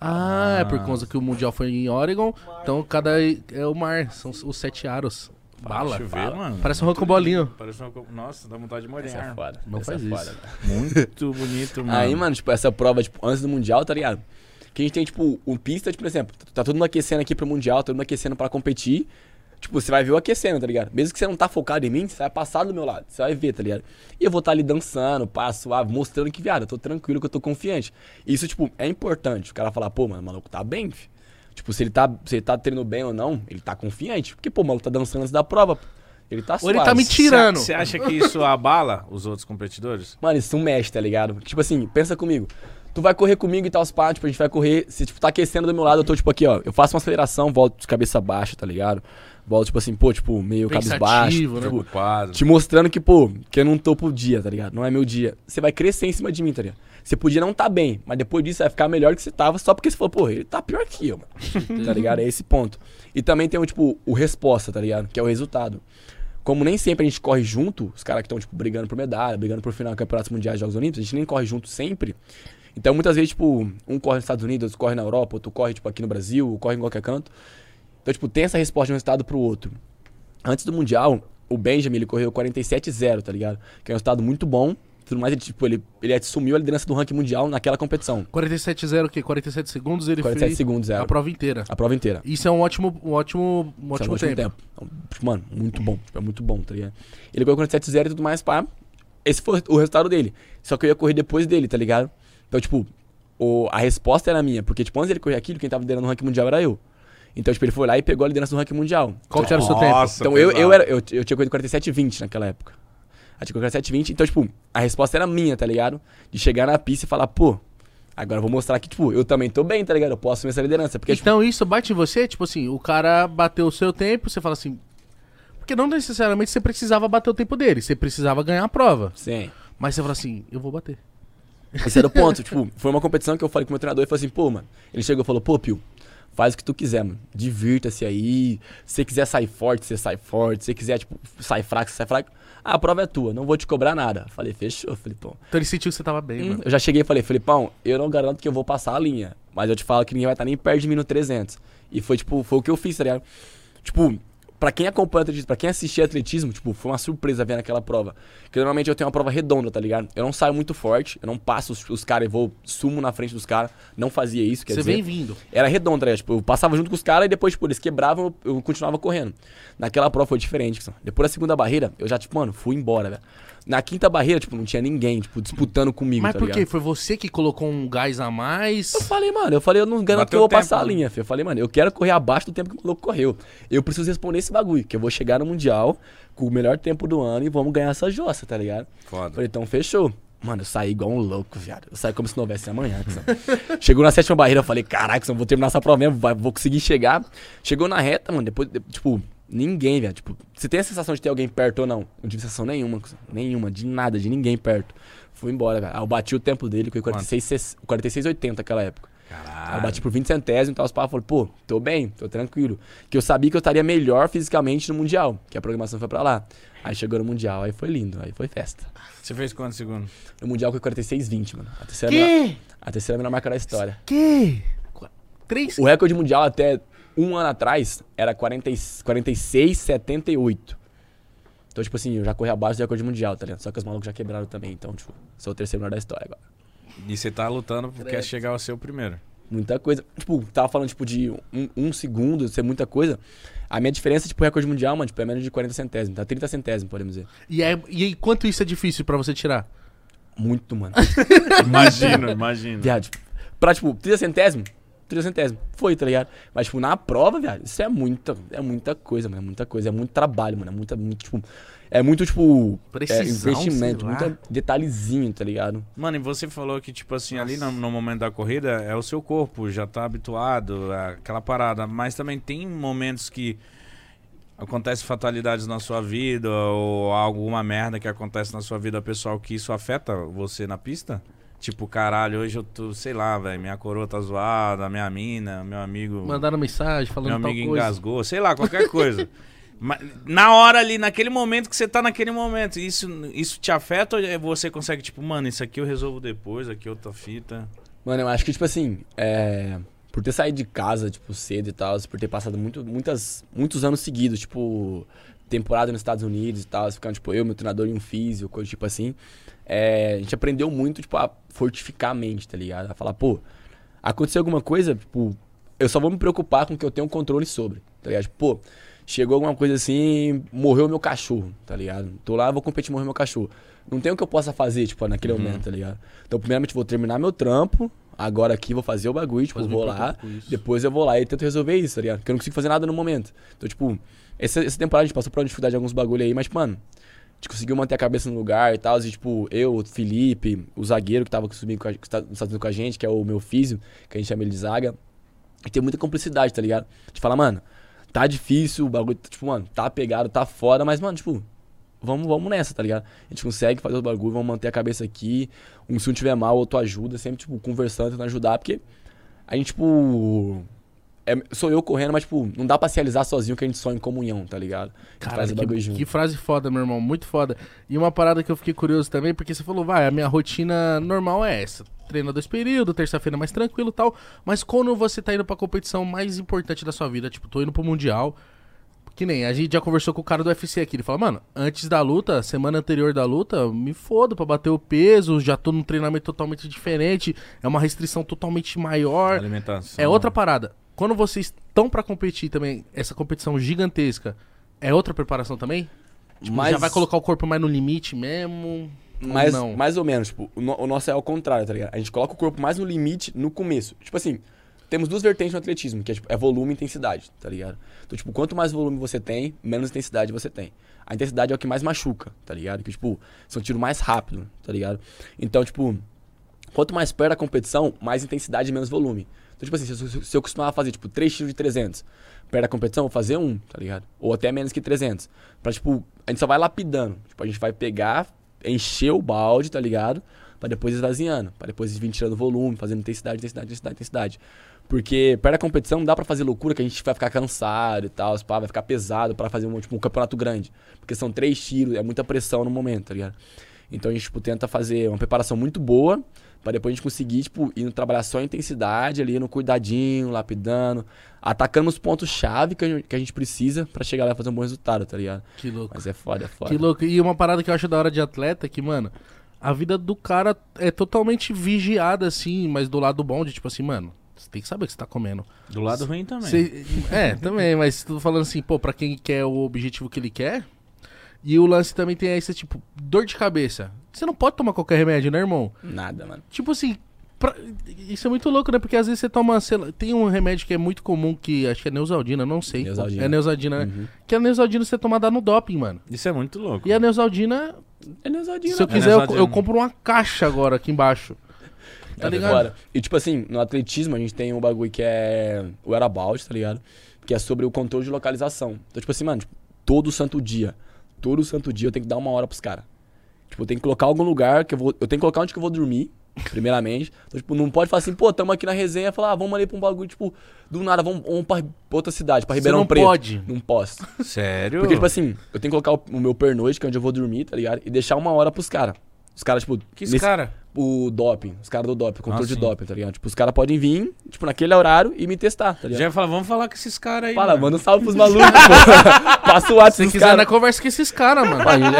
Ah, é por causa que o Mundial foi em Oregon. Então cada é o mar, são os sete aros. Bala. Deixa eu ver, mano. Parece um rocambolinho. Parece uma... co- Nossa, dá vontade de Essa é foda. Não essa faz é isso. foda. (laughs) Muito bonito, mano. Aí, mano, tipo, essa prova, tipo, antes do Mundial, tá ligado? Que a gente tem, tipo, um pista, tipo, por exemplo, tá todo mundo aquecendo aqui pro Mundial, todo mundo aquecendo pra competir. Tipo, você vai ver eu aquecendo, tá ligado? Mesmo que você não tá focado em mim, você vai passar do meu lado, você vai ver, tá ligado? E eu vou estar ali dançando, passo, suave, mostrando que, viado, eu tô tranquilo, que eu tô confiante. Isso, tipo, é importante. O cara falar, pô, mano, o maluco tá bem, fi. Tipo, se ele tá, se ele tá treinando bem ou não, ele tá confiante. Porque, pô, o maluco tá dançando antes da prova, pô. Ele tá Ou suave. ele tá me tirando. Você acha que isso abala os outros competidores? Mano, isso mexe, tá ligado? Tipo assim, pensa comigo. Tu vai correr comigo e tal, os pá, tipo, a gente vai correr. Se, tipo, tá aquecendo do meu lado, eu tô, tipo, aqui, ó. Eu faço uma aceleração, volto de cabeça baixa, tá ligado? Volto, tipo assim, pô, tipo, meio cabisbaixo. né? Tipo, te mostrando que, pô, que eu não tô pro dia, tá ligado? Não é meu dia. Você vai crescer em cima de mim, tá ligado? Você podia não tá bem, mas depois disso vai ficar melhor que você tava só porque você falou, pô, ele tá pior que eu, mano. (laughs) tá ligado? É esse ponto. E também tem o, tipo, o resposta, tá ligado? Que é o resultado. Como nem sempre a gente corre junto, os caras que estão, tipo, brigando por medalha, brigando por final do Campeonatos Mundiais de Jogos Olímpicos, a gente nem corre junto sempre. Então, muitas vezes, tipo, um corre nos Estados Unidos, outro corre na Europa, outro corre, tipo, aqui no Brasil, ou corre em qualquer canto. Então, tipo, tem essa resposta de um resultado pro outro. Antes do Mundial, o Benjamin, ele correu 47-0, tá ligado? Que é um resultado muito bom. Tudo mais, ele, tipo, ele, ele assumiu a liderança do ranking mundial naquela competição. 47,0 o quê? 47 segundos ele 47 fez segundos, é. a prova inteira. A prova inteira. Isso é um ótimo, um ótimo, um Isso é ótimo, um tempo. Então, tipo, mano, muito bom. Tipo, é muito bom, tá ligado? Ele correu 47-0 e tudo mais, pá. Esse foi o resultado dele. Só que eu ia correr depois dele, tá ligado? Então, tipo, o, a resposta era minha. Porque, tipo, antes dele correr aquilo, quem tava liderando no ranking mundial era eu. Então, tipo, ele foi lá e pegou a liderança do ranking mundial. Qual que era o seu tempo? Então eu, eu, era, eu, eu tinha corrido 47,20 naquela época. Corrido 47,20. Então, tipo, a resposta era minha, tá ligado? De chegar na pista e falar, pô, agora eu vou mostrar que, tipo, eu também tô bem, tá ligado? Eu posso assumir essa liderança. Porque, tipo, Então isso bate em você? Tipo assim, o cara bateu o seu tempo, você fala assim... Porque não necessariamente você precisava bater o tempo dele, você precisava ganhar a prova. sim. Mas você fala assim, eu vou bater. Esse era o ponto. (laughs) tipo, foi uma competição que eu falei com o meu treinador e falei assim, pô, mano. Ele chegou e falou, pô, Pio, faz o que tu quiser, mano. Divirta-se aí. Se você quiser sair forte, você sai forte. Se você quiser, tipo, sair fraco, você sai fraco. Ah, a prova é tua, não vou te cobrar nada. Falei, fechou, Felipão. Então ele sentiu que você tava bem, Hum, mano. eu já cheguei e falei, Felipão, eu não garanto que eu vou passar a linha. Mas eu te falo que ninguém vai estar nem perto de mim no 300. E foi, tipo, foi o que eu fiz, tá ligado? Tipo, pra quem acompanha atletismo, pra quem assistia atletismo, tipo, foi uma surpresa ver naquela prova. Porque normalmente eu tenho uma prova redonda, tá ligado? Eu não saio muito forte, eu não passo os, os caras e vou, sumo na frente dos caras. Não fazia isso, quer Você dizer... vem vindo. Era redonda, né? Tipo, eu passava junto com os caras e depois, tipo, eles quebravam, eu eu continuava correndo. Naquela prova foi diferente. Depois da segunda barreira, eu já, tipo, mano, fui embora, velho. Na quinta barreira, tipo, não tinha ninguém, tipo, disputando comigo, Mas tá por quê? Foi você que colocou um gás a mais? Eu falei, mano, eu falei, eu não garanto Bateu que eu vou o tempo, passar a linha, filho. Eu falei, mano, eu quero correr abaixo do tempo que o maluco correu. Eu preciso responder esse bagulho, que eu vou chegar no Mundial com o melhor tempo do ano e vamos ganhar essa jossa, tá ligado? Foda. Falei, então fechou. Mano, eu saí igual um louco, viado. Eu saí como se não houvesse amanhã. (laughs) Chegou na sétima barreira, eu falei, caraca, vou terminar essa prova mesmo, vou conseguir chegar. Chegou na reta, mano, depois, de- tipo, ninguém, velho. Tipo, você tem a sensação de ter alguém perto ou não? Não tive sensação nenhuma, nenhuma, de nada, de ninguém perto. Fui embora, velho. Aí eu bati o tempo dele, que foi 46, 46,80 naquela época. Aí eu Caralho. bati por 20 centésimos e tal. Os pais falaram, pô, tô bem, tô tranquilo. Que eu sabia que eu estaria melhor fisicamente no Mundial, que a programação foi pra lá. Aí chegou no Mundial, aí foi lindo, aí foi festa. Você fez quantos segundos? No Mundial foi 46,20, mano. A terceira, melhor, Que? a terceira melhor marca da história. Que? Qu- Três? O recorde mundial até um ano atrás era 40, e- 46,78. Então, tipo assim, eu já corri abaixo do recorde mundial, tá ligado? Só que os malucos já quebraram também. Então, tipo, sou o terceiro melhor da história agora. E você tá lutando porque quer chegar ao seu primeiro. Muita coisa. Tipo, tava falando, tipo, de um, um segundo, ser muita coisa. A minha diferença, tipo, recorde mundial, mano, tipo, é menos de 40 centésimos. Tá 30 centésimos, podemos dizer. E, é, e aí, quanto isso é difícil pra você tirar? Muito, mano. (laughs) Imagino, imagino. viado. tipo, Pra, tipo, 30 centésimos, 30 centésimos. Foi, tá ligado? Mas, tipo, na prova, viado, isso é muita, é muita coisa, mano. É muita coisa. É muito trabalho, mano. É muita, muito, tipo. É muito, tipo. é, Precisão, investimento, sei lá. muito detalhezinho, tá ligado? Mano, e você falou que, tipo assim, ali no, no momento da corrida, é o seu corpo, já tá habituado àquela parada. Mas também tem momentos que acontecem fatalidades na sua vida, ou alguma merda que acontece na sua vida pessoal que isso afeta você na pista? Tipo, caralho, hoje eu tô, sei lá, velho, minha coroa tá zoada, minha mina, meu amigo. Mandaram mensagem falando meu amigo coisa. engasgou, sei lá, qualquer coisa. (laughs) Mas na hora ali, naquele momento que você tá naquele momento, isso, isso te afeta ou é- você consegue, tipo, mano, isso aqui eu resolvo depois, aqui outra fita. Mano, eu acho que, tipo assim, é. Por ter saído de casa, tipo, cedo e tal, por ter passado muito, muitas, muitos anos seguidos, tipo, temporada nos Estados Unidos e tal, ficando, tipo, eu, meu treinador e um físico, coisa tipo assim. É, a gente aprendeu muito, tipo, a fortificar a mente, tá ligado? A falar, pô, aconteceu alguma coisa, tipo, eu só vou me preocupar com o que eu tenho controle sobre, tá ligado? Tipo, pô, chegou alguma coisa assim, morreu meu cachorro, tá ligado? Tô lá, vou competir, morreu meu cachorro. Não tem o que eu possa fazer, tipo, naquele momento, tá ligado? Então, primeiramente, vou terminar meu trampo, agora aqui vou fazer o bagulho, tipo, vou lá, isso. depois eu vou lá e tento resolver isso, tá ligado? Porque eu não consigo fazer nada no momento. Então, tipo, essa, essa temporada a gente passou por uma dificuldade de alguns bagulho aí, mas, mano, a gente conseguiu manter a cabeça no lugar e tal. E, tipo, eu, o Felipe, o zagueiro que tava subindo com a, que tá, Unidos com a gente, que é o meu físio, que a gente chama ele de zaga. E tem muita cumplicidade, tá ligado? De falar, mano, tá difícil, o bagulho, tipo, mano, tá pegado, tá foda, mas, mano, tipo, vamos, vamos nessa, tá ligado? A gente consegue fazer o bagulho, vamos manter a cabeça aqui. Um, se um tiver mal, outro ajuda, sempre, tipo, conversando, tentando ajudar, porque a gente, tipo. é- sou eu correndo, mas, tipo, não dá pra se realizar sozinho que a gente sonha em comunhão, tá ligado? Cara, que, que frase foda, meu irmão. Muito foda. E uma parada que eu fiquei curioso também, porque você falou, vai, a minha rotina normal é essa. Treina dois períodos, terça-feira mais tranquilo e tal. Mas quando você tá indo pra competição mais importante da sua vida, tipo, tô indo pro Mundial. Que nem, a gente já conversou com o cara do UFC aqui. Ele fala, mano, antes da luta, semana anterior da luta, me fodo pra bater o peso, já tô num treinamento totalmente diferente, é uma restrição totalmente maior. Alimentação. É outra parada. Quando vocês estão pra competir também, essa competição gigantesca, é outra preparação também? Tipo, Mas- já vai colocar o corpo mais no limite mesmo? Ou Mais, não? mais ou menos, tipo, o, no- o nosso é ao contrário, tá ligado? A gente coloca o corpo mais no limite no começo. Tipo assim, temos duas vertentes no atletismo, que é, tipo, é volume e intensidade, tá ligado? Então, tipo, quanto mais volume você tem, menos intensidade você tem. A intensidade é o que mais machuca, tá ligado? Que, tipo, são tiros mais rápido, tá ligado? Então, tipo, quanto mais perto da competição, mais intensidade e menos volume. Então, tipo assim, se, eu- se eu costumava fazer, tipo, três tiros de 300, perto da competição, vou fazer um, tá ligado? Ou até menos que 300. Pra, tipo, a gente só vai lapidando. Tipo, a gente vai pegar, encher o balde, tá ligado? Pra depois esvaziando. Pra depois vir tirando volume, fazendo intensidade, intensidade, intensidade, intensidade. Porque perto da competição não dá pra fazer loucura que a gente vai ficar cansado e tal, pá, vai ficar pesado pra fazer um, tipo, um campeonato grande. Porque são três tiros, é muita pressão no momento, tá ligado? Então a gente tipo, tenta fazer uma preparação muito boa pra depois a gente conseguir, tipo, ir trabalhar só a intensidade ali, no cuidadinho, lapidando, atacando os pontos-chave que, a gente- que a gente precisa pra chegar lá e fazer um bom resultado, tá ligado? Que louco. Mas é foda, é foda. Que louco. E uma parada que eu acho da hora de atleta é que, mano, a vida do cara é totalmente vigiada, assim, mas do lado bom de, tipo assim, mano, você tem que saber o que você tá comendo. Do lado ruim também. Cê- é, também, mas tô falando assim, pô, pra quem quer o objetivo que ele quer, E o lance também tem esse, tipo, dor de cabeça. Você não pode tomar qualquer remédio, né, irmão? Nada, mano. Tipo assim, pra- isso é muito louco, né? Porque às vezes você toma, sei lá, tem um remédio que é muito comum, que acho que é Neusaldina, não sei. Neosaldina. É Neusaldina, né? Uhum. Que a Neusaldina você toma dá no doping, mano. Isso é muito louco. E a Neusaldina, É Neusaldina, se eu mano. quiser, eu, Neusaldina. eu compro uma caixa agora aqui embaixo. Tá É ligado? E tipo assim, no atletismo a gente tem um bagulho que é o Whereabouts, tá ligado? Que é sobre o controle de localização. Então, tipo assim, mano, tipo, todo santo dia, todo santo dia eu tenho que dar uma hora pros caras. Tipo, eu tenho que colocar algum lugar que eu vou. Eu tenho que colocar onde que eu vou dormir, primeiramente. Então, tipo, não pode falar assim, pô, tamo aqui na resenha e falar, ah, vamos ali pra um bagulho, tipo, do nada, vamos, vamos pra outra cidade, pra Você Ribeirão não Preto. pode. Não posso. Sério? Porque, tipo assim, eu tenho que colocar o, o meu pernoite, que é onde eu vou dormir, tá ligado? E deixar uma hora pros caras. Os caras, tipo, que nesse- cara? o doping, os caras do doping, controle Ah, de doping, tá ligado? Tipo, os caras podem vir, tipo, naquele horário e me testar, tá ligado? Já ia falar, vamos falar com esses caras aí. Fala, mano. manda um salve pros malucos, pô. (laughs) Passa o WhatsApp Se quiser, caras. na conversa com esses caras, mano. (laughs) A gente,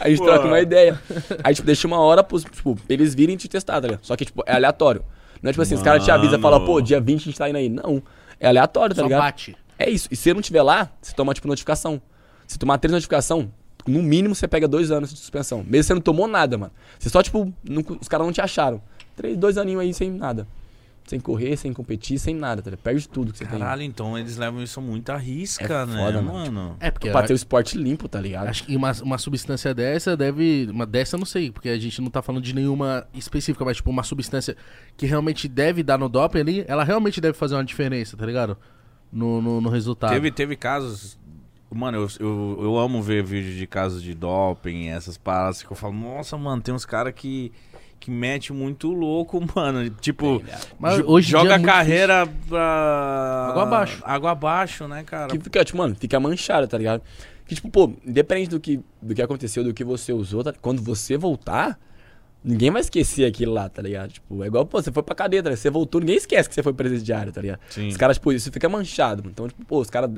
a gente Pô. troca uma ideia. Aí, tipo, deixa uma hora pros, tipo, eles virem te testar, tá ligado? Só que, tipo, é aleatório. Não é tipo assim, os caras te avisam e falam, pô, dia 20 a gente tá indo aí. Não. É aleatório, tá Só ligado? bate. É isso. E se eu não tiver lá, você toma, tipo, notificação. Se tomar três notificação, no mínimo você pega dois anos de suspensão. Mesmo você não tomou nada, mano. Você só, tipo, não- os caras não te acharam. Três, dois aninhos aí sem nada. Sem correr, sem competir, sem nada, tá ligado? Perde tudo que você Caralho, então eles levam isso muito à risca, É né, foda, mano. mano? É, porque tem. Pra ter o esporte limpo, tá ligado? Acho que uma, uma substância dessa deve. Uma dessa eu não sei, porque a gente não tá falando de nenhuma específica, mas tipo, uma substância que realmente deve dar no doping ali, ela realmente deve fazer uma diferença, tá ligado? No, no, no resultado. Teve, teve casos. Mano, eu, eu, eu amo ver vídeo de casos de doping, essas paradas que eu falo, nossa, mano, tem uns caras que, que mete muito louco, (laughs) mano. Tipo, Mas jo- hoje joga é a muito carreira pra. Água abaixo. Água abaixo, né, cara? Que fica, tipo, mano, fica manchado, tá ligado? Que, tipo, pô, independente do que, do que aconteceu, do que você usou, tá? quando você voltar, ninguém vai esquecer aquilo lá, tá ligado? Tipo, é igual, pô, você foi pra cadeia, tá ligado? Você voltou, ninguém esquece que você foi presidiário, tá ligado? Sim. Os caras, tipo, isso fica manchado. mano. Então, tipo, pô, os caras.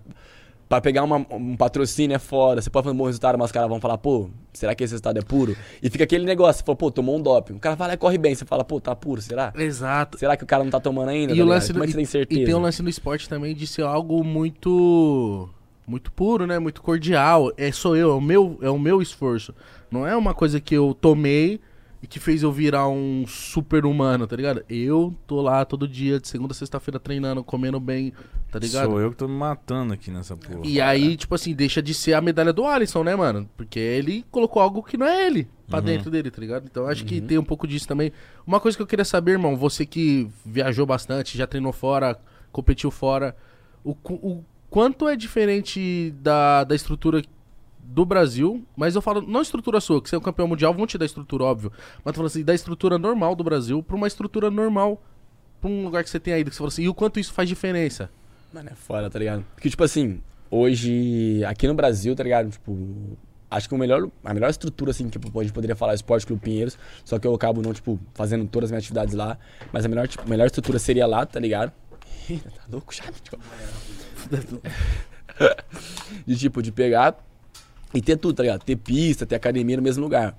Pra pegar uma- um patrocínio é fora, você pode fazer um bom resultado, mas os caras vão falar, pô, será que esse resultado é puro? E fica aquele negócio, você fala, pô, tomou um doping. O cara e corre bem, você fala, pô, tá puro, será? Exato. Será que o cara não tá tomando ainda? E tá o lance é que no- você tem certeza? E tem o lance no esporte também de ser algo muito muito puro, né? Muito cordial. É sou eu, é o meu, é o meu esforço. Não é uma coisa que eu tomei e que fez eu virar um super humano, tá ligado? Eu tô lá todo dia, de segunda a sexta-feira treinando, comendo bem, tá ligado? Sou eu que tô me matando aqui nessa porra. E aí, tipo assim, deixa de ser a medalha do Alisson, né, mano? Porque ele colocou algo que não é ele pra dentro dele, tá ligado? Então acho que tem um pouco disso também. Uma coisa que eu queria saber, irmão, você que viajou bastante, já treinou fora, competiu fora, o, o quanto é diferente da, da estrutura do Brasil, mas eu falo, não estrutura sua, que você é um campeão mundial, vão te dar estrutura, óbvio. Mas tô falando assim, da estrutura normal do Brasil pra uma estrutura normal pra um lugar que você tem aí, que você fala assim, e o quanto isso faz diferença? Mano, é foda, tá ligado? Porque, tipo assim, hoje, aqui no Brasil, tá ligado? Tipo, acho que o melhor, a melhor estrutura, assim, que a gente poderia falar é o Esporte Clube Pinheiros, só que eu acabo não, tipo, fazendo todas as minhas atividades lá, mas a melhor, tipo, melhor estrutura seria lá, tá ligado? Ih, (laughs) tá louco, chato, tipo. (laughs) de, tipo, de pegar e ter tudo, tá ligado? Ter pista, ter academia no mesmo lugar.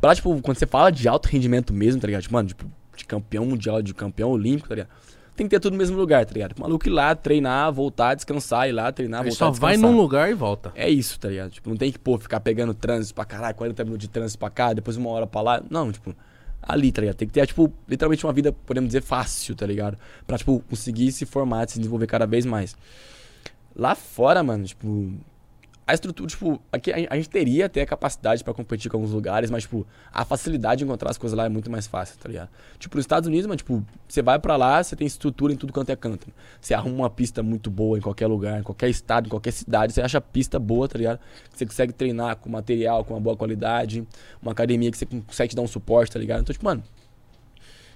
Pra, tipo, quando você fala de alto rendimento mesmo, tá ligado? Tipo, mano, tipo, de campeão mundial, de campeão olímpico, tá ligado? Tem que ter tudo no mesmo lugar, tá ligado? Tipo, maluco ir lá, treinar, voltar, descansar, ir lá, treinar, Ele voltar, só vai descansar. num lugar e volta. É isso, tá ligado? Tipo, não tem que, pô, ficar pegando trânsito pra caralho, 40 minutos de trânsito pra cá, depois uma hora pra lá. Não, tipo, ali, tá ligado? Tem que ter, tipo, literalmente uma vida, podemos dizer, fácil, tá ligado? Pra, tipo, conseguir se formar, se desenvolver cada vez mais. Lá fora, mano, tipo, a estrutura, tipo, aqui a, gente teria até a capacidade pra competir com alguns lugares, mas, tipo, a facilidade de encontrar as coisas lá é muito mais fácil, tá ligado? Tipo, nos Estados Unidos, mano, tipo, você vai pra lá, você tem estrutura em tudo quanto é canto. Você arruma uma pista muito boa em qualquer lugar, em qualquer estado, em qualquer cidade, você acha pista boa, tá ligado? Você consegue treinar com material, com uma boa qualidade, uma academia que você consegue te dar um suporte, tá ligado? Então, tipo, mano,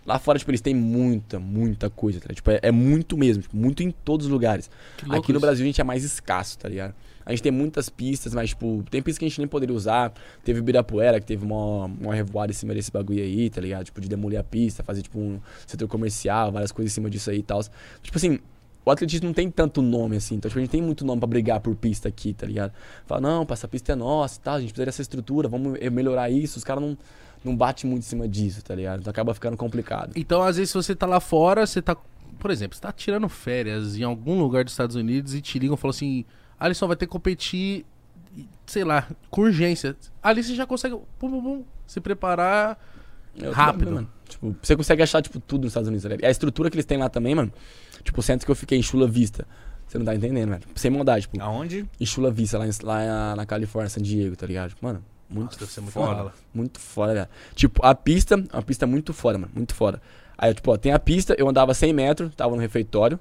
Lá fora, tipo, eles têm muita, muita coisa, tá ligado? Tipo, é, é muito mesmo, tipo, muito em todos os lugares. Aqui no. Brasil a gente é mais escasso, tá ligado? A gente tem muitas pistas, mas, tipo, tem pistas que a gente nem poderia usar. Teve o Ibirapuera, que teve uma, uma revoada em cima desse bagulho aí, tá ligado? Tipo, de demolir a pista, fazer, tipo, um setor comercial, várias coisas em cima disso aí e tal. Tipo assim, o atletismo não tem tanto nome assim, então, tipo, a gente tem muito nome pra brigar por pista aqui, tá ligado? Fala, não, essa pista é nossa e tal, a gente precisa dessa estrutura, vamos melhorar isso. Os caras não, não batem muito em cima disso, tá ligado? Então acaba ficando complicado. Então, às vezes, se você tá lá fora, você tá. Por exemplo, você tá tirando férias em algum lugar dos Estados Unidos e te ligam e falam assim: Alisson vai ter que competir sei lá, com urgência. Ali você já consegue pum, pum, pum, se preparar. É Rápido. mano. Tipo, você consegue achar, tipo, tudo nos Estados Unidos? E a estrutura que eles têm lá também, mano. Tipo, o centro que eu fiquei em Chula Vista. Você não tá entendendo, velho. Sem maldade, tipo, Aonde? em Chula Vista, lá, em- lá na Califórnia, San Diego, tá ligado? Tipo, Mano, muito Nossa, deve ser muito foda. Muito foda, velho. Tipo, a pista, uma pista muito foda, mano. Muito foda. Aí, tipo, ó, tem a pista, eu andava 100 metros, tava no refeitório.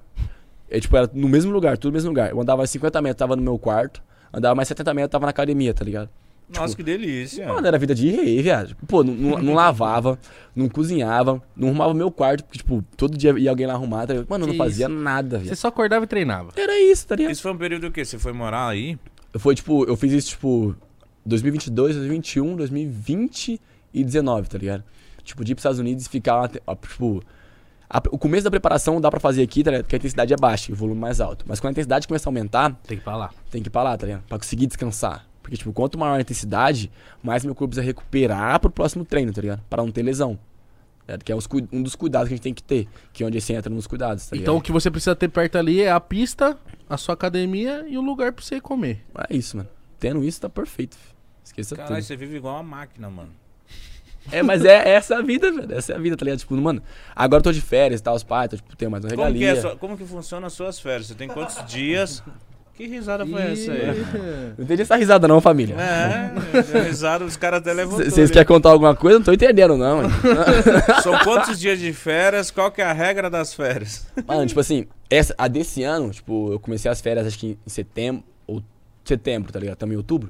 E, tipo, era no mesmo lugar, tudo no mesmo lugar. Eu andava 50 metros, tava no meu quarto. Andava mais 70 metros, tava na academia, tá ligado? Nossa, que delícia. Mano, era vida de rei, viado. Tipo, Pô, não, não- não lavava, não cozinhava, não arrumava meu quarto, porque, tipo, todo dia ia alguém lá arrumar, tá ligado? Mano, eu não Que fazia isso? nada, Você viado. só acordava e treinava. Era isso, tá ligado? Isso foi um período do quê? Você foi morar aí? Foi, tipo, eu fiz isso, tipo, 2022, 2021, 2020 e 19, tá ligado? Tipo, de ir pros Estados Unidos e ficar, tipo... a- o começo da preparação dá pra fazer aqui, tá ligado? Porque a intensidade é baixa e o volume mais alto. Mas quando a intensidade começa a aumentar, Tem que ir pra lá. tem que ir pra lá, tá ligado? Pra conseguir descansar. Porque, tipo, quanto maior a intensidade, mais meu corpo precisa recuperar pro próximo treino, tá ligado? Pra não ter lesão. tá? Que é os um dos cuidados que a gente tem que ter. Que é onde você entra nos cuidados, tá então o que você precisa ter perto ali é a pista, a sua academia e o lugar pra você comer. É isso, mano. Tendo isso, tá perfeito. filho. Esqueça Caralho, tudo. você vive igual uma máquina, mano. É, mas é essa a vida, velho. Essa é a vida, tá ligado? Tipo, mano, agora eu tô de férias e tal, os pais, tô, tipo, tenho mais uma Como que, regalia. é a sua- como que funciona as suas férias? Você tem quantos dias? Que risada foi essa aí? Ih, Não entendi essa risada não, família. É, a risada, os caras até levantou. C- Vocês querem contar alguma coisa? Não tô entendendo, não. mano. (laughs) São quantos dias de férias? Qual que é a regra das férias? Mano, tipo assim, essa, a desse ano, tipo, eu comecei as férias acho que em setembro, ou setembro, tá ligado? Estamos em outubro.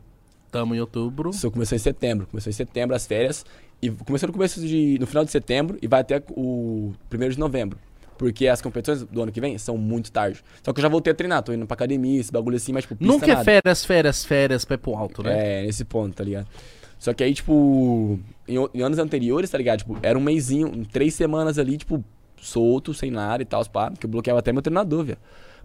Tamo em outubro. Isso começou em setembro. Começou em setembro as férias. E começou no começo de. no final de setembro e vai até o primeiro de novembro. Porque as competições do ano que vem são muito tarde. Só que eu já voltei a treinar, tô indo pra academia, esse bagulho assim, mas tipo, pista Nunca é nada. férias, férias, férias, pé pro alto, né? É, nesse ponto, tá ligado? Só que aí, tipo, em, em anos anteriores, tá ligado? Tipo, era um mêsinho, três semanas ali, tipo, solto, sem nada e tal, pá, que eu bloqueava até meu treinador, velho.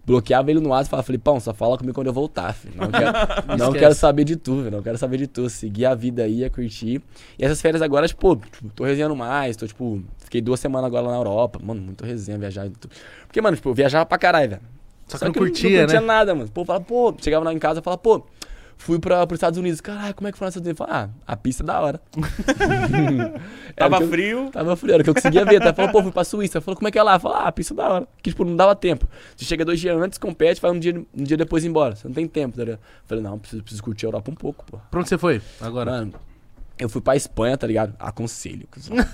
Bloqueava ele no ar e falava, Filipão, só fala comigo quando eu voltar, filho. Não quero, (laughs) não quero saber de tu. Não quero saber de tu. Seguir a vida aí, a curtir. E essas férias agora, tipo, tipo, tô resenhando mais, tô, tipo, fiquei duas semanas agora lá na Europa. Mano, muito resenha, viajar. tudo. Porque, mano, tipo, eu viajava pra caralho, velho. Só que não eu curtia, não curtia né? nada, mano. Pô, fala, pô, chegava lá em casa e falava, pô, fui pra, pros Estados Unidos. Caralho, como é que foi nos Estados Unidos? Eu falava, ah, a pista é da hora. (laughs) Tava eu- frio? Tava frio, era o que eu conseguia ver. Até falou, pô, fui pra Suíça. Falou, como é que é lá? Falou, ah, a pista é da hora. Que, tipo, não dava tempo. Você chega dois dias antes, compete, vai um dia, um dia depois embora. Você não tem tempo, tá ligado? Falei, não, preciso, preciso curtir a Europa um pouco, pô. Pra onde você foi? Agora. Mano, eu fui pra Espanha, tá ligado? Aconselho. (laughs) Aconselho.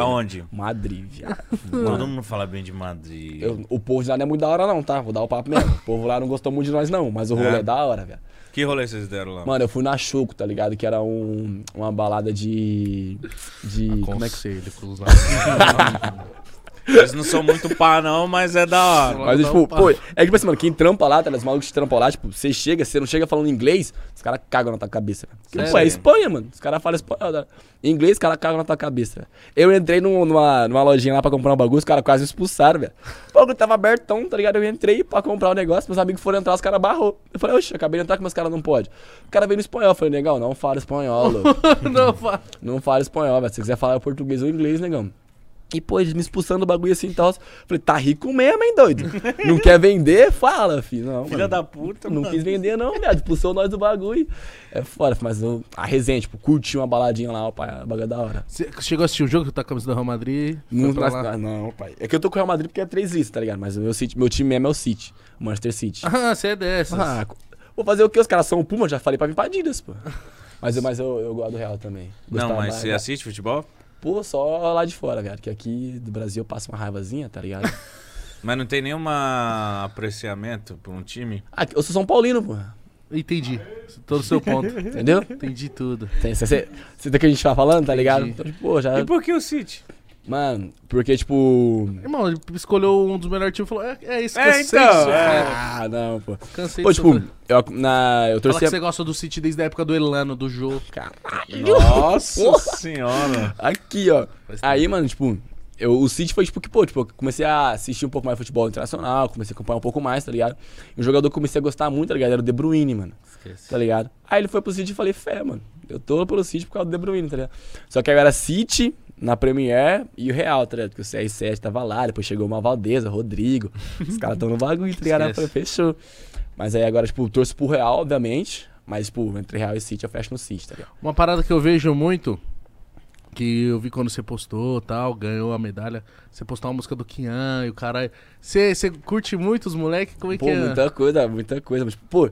Aonde? Madrid, viado. Todo mundo fala bem de Madrid. Eu- o povo de lá não é muito da hora, não, tá? Vou dar o papo mesmo. O povo lá não gostou muito de nós, não. Mas o rolê É? é, da hora, velho. Que rolê vocês deram lá? Mano, eu fui na Choco, tá ligado? Que era um, uma balada de. De. Como é que. Conselho, cruzado. (laughs) Eles não são muito pá, não, mas é da hora. Mas, tipo, um pô, é que, tipo assim, mano, quem trampa lá, tá? Os malucos que trampam lá, tipo, você chega, você não chega falando inglês, os caras cagam na tua cabeça, Sério? Pô, é Espanha, mano. Os caras falam espanhol, tá? Em inglês, os caras cagam na tua cabeça, velho. Eu entrei num- numa, numa lojinha lá pra comprar um bagulho, os caras quase me expulsaram, velho. O bagulho tava abertão, tá ligado? Eu entrei pra comprar o negócio, meus amigos foram entrar, os caras barrou. Eu falei, oxe, acabei de entrar, que meus caras não podem. O cara veio no espanhol, eu falei, negão, não fala espanhol, louco. (laughs) não, fa... Não fala espanhol, velho. Se você quiser falar português ou inglês, negão. E, pô, eles me expulsando do bagulho assim e tal. Falei, tá rico mesmo, hein, doido? Não quer vender? Fala, filho. Não, Filha mano. da puta, Não mano. quis vender, não, viado. Expulsou nós do bagulho. É foda, mas eu, a resenha, tipo, curti uma baladinha lá, ó, pai. A bagulho é da hora. Você chegou a assistir o jogo que tá com a camisa do Real Madrid? Não, pra não, pai. É que eu tô com o Real Madrid porque é três listas, tá ligado? Mas o meu, City, meu time mesmo é o City. O Manchester City. Ah, você é dessas. Ah, vou fazer o quê? Os caras são o Puma, já falei pra vir pra Adidas, pô. Mas, eu- mas eu, eu gosto do Real também. Não, Gostava mas mais- você assiste futebol? Pô, só lá de fora, cara. Que aqui do Brasil eu passo uma raivazinha, tá ligado? Mas não tem nenhum apreciamento por um time? Ah, eu sou São Paulino, pô. Entendi. Todo o seu ponto. Entendeu? Entendi tudo. Você você que a gente tá falando, tá ligado? Entendi. Então, tipo, pô, já. E por que o City? Mano, porque, tipo. Irmão, ele escolheu um dos melhores times e falou: É, é isso, É, cansei então, é. Ah, não, pô. Cansei Pô, tipo, eu, na, eu Fala torcia. que você gosta do City desde a época do Elano, do jogo. Nossa Porra. senhora. Aqui, ó. Aí, mano, tipo, eu, o City foi tipo que, pô, tipo, eu comecei a assistir um pouco mais futebol internacional, comecei a acompanhar um pouco mais, tá ligado? E um jogador que eu comecei a gostar muito, tá ligado? Era o De Bruyne, mano. Tá ligado? Aí ele foi pro City e falei, fé, mano. Eu tô pelo City por causa do De Bruyne, tá ligado? Só que aí era City na Premier e o Real, tá ligado? Porque o CR7 tava lá, depois chegou uma Valdeza, Rodrigo. Os caras tão no bagulho, tá ligado? Esquece. fechou. Mas aí agora, tipo, torço pro Real, obviamente. Mas, tipo, entre Real e City, eu fecho no City, tá ligado? Uma parada que eu vejo muito, que eu vi quando você postou tal, ganhou a medalha, você postou uma música do Kian e o cara. Você, curte muito os moleques? Como é Pô, que é? muita coisa, muita coisa. Mas, tipo, pô,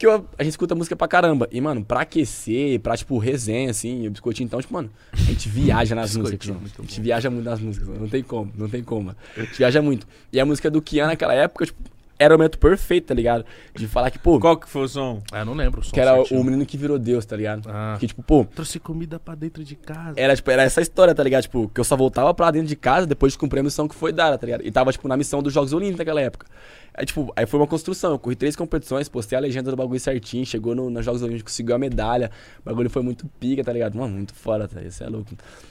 que eu- a gente escuta música pra caramba. E, mano, pra aquecer, pra, tipo, resenha, assim, o biscoitinho, então, tipo, mano, a gente viaja nas músicas. Mano. A gente viaja muito nas músicas, mano. não tem como, não tem como. mano. A gente viaja muito. E a música do Kian naquela época, tipo, era o momento perfeito, tá ligado? De falar que, pô, Qual que foi o som? Ah, eu não lembro. o som que era certinho. o menino que virou Deus, tá ligado? Ah. Que, tipo, pô, Trouxe comida pra dentro de casa. era, tipo, era essa história, tá ligado? Tipo, que eu só voltava pra dentro de casa depois de cumprir a missão que foi dada, tá ligado? E tava, tipo, na missão dos Jogos Olímpicos naquela época. Aí, tipo, aí foi uma construção. Eu corri três competições, postei a legenda do bagulho certinho, chegou no, nos Jogos Olímpicos, conseguiu a medalha. O bagulho foi muito pica, tá ligado? Mano, muito foda, tá? Isso é louco.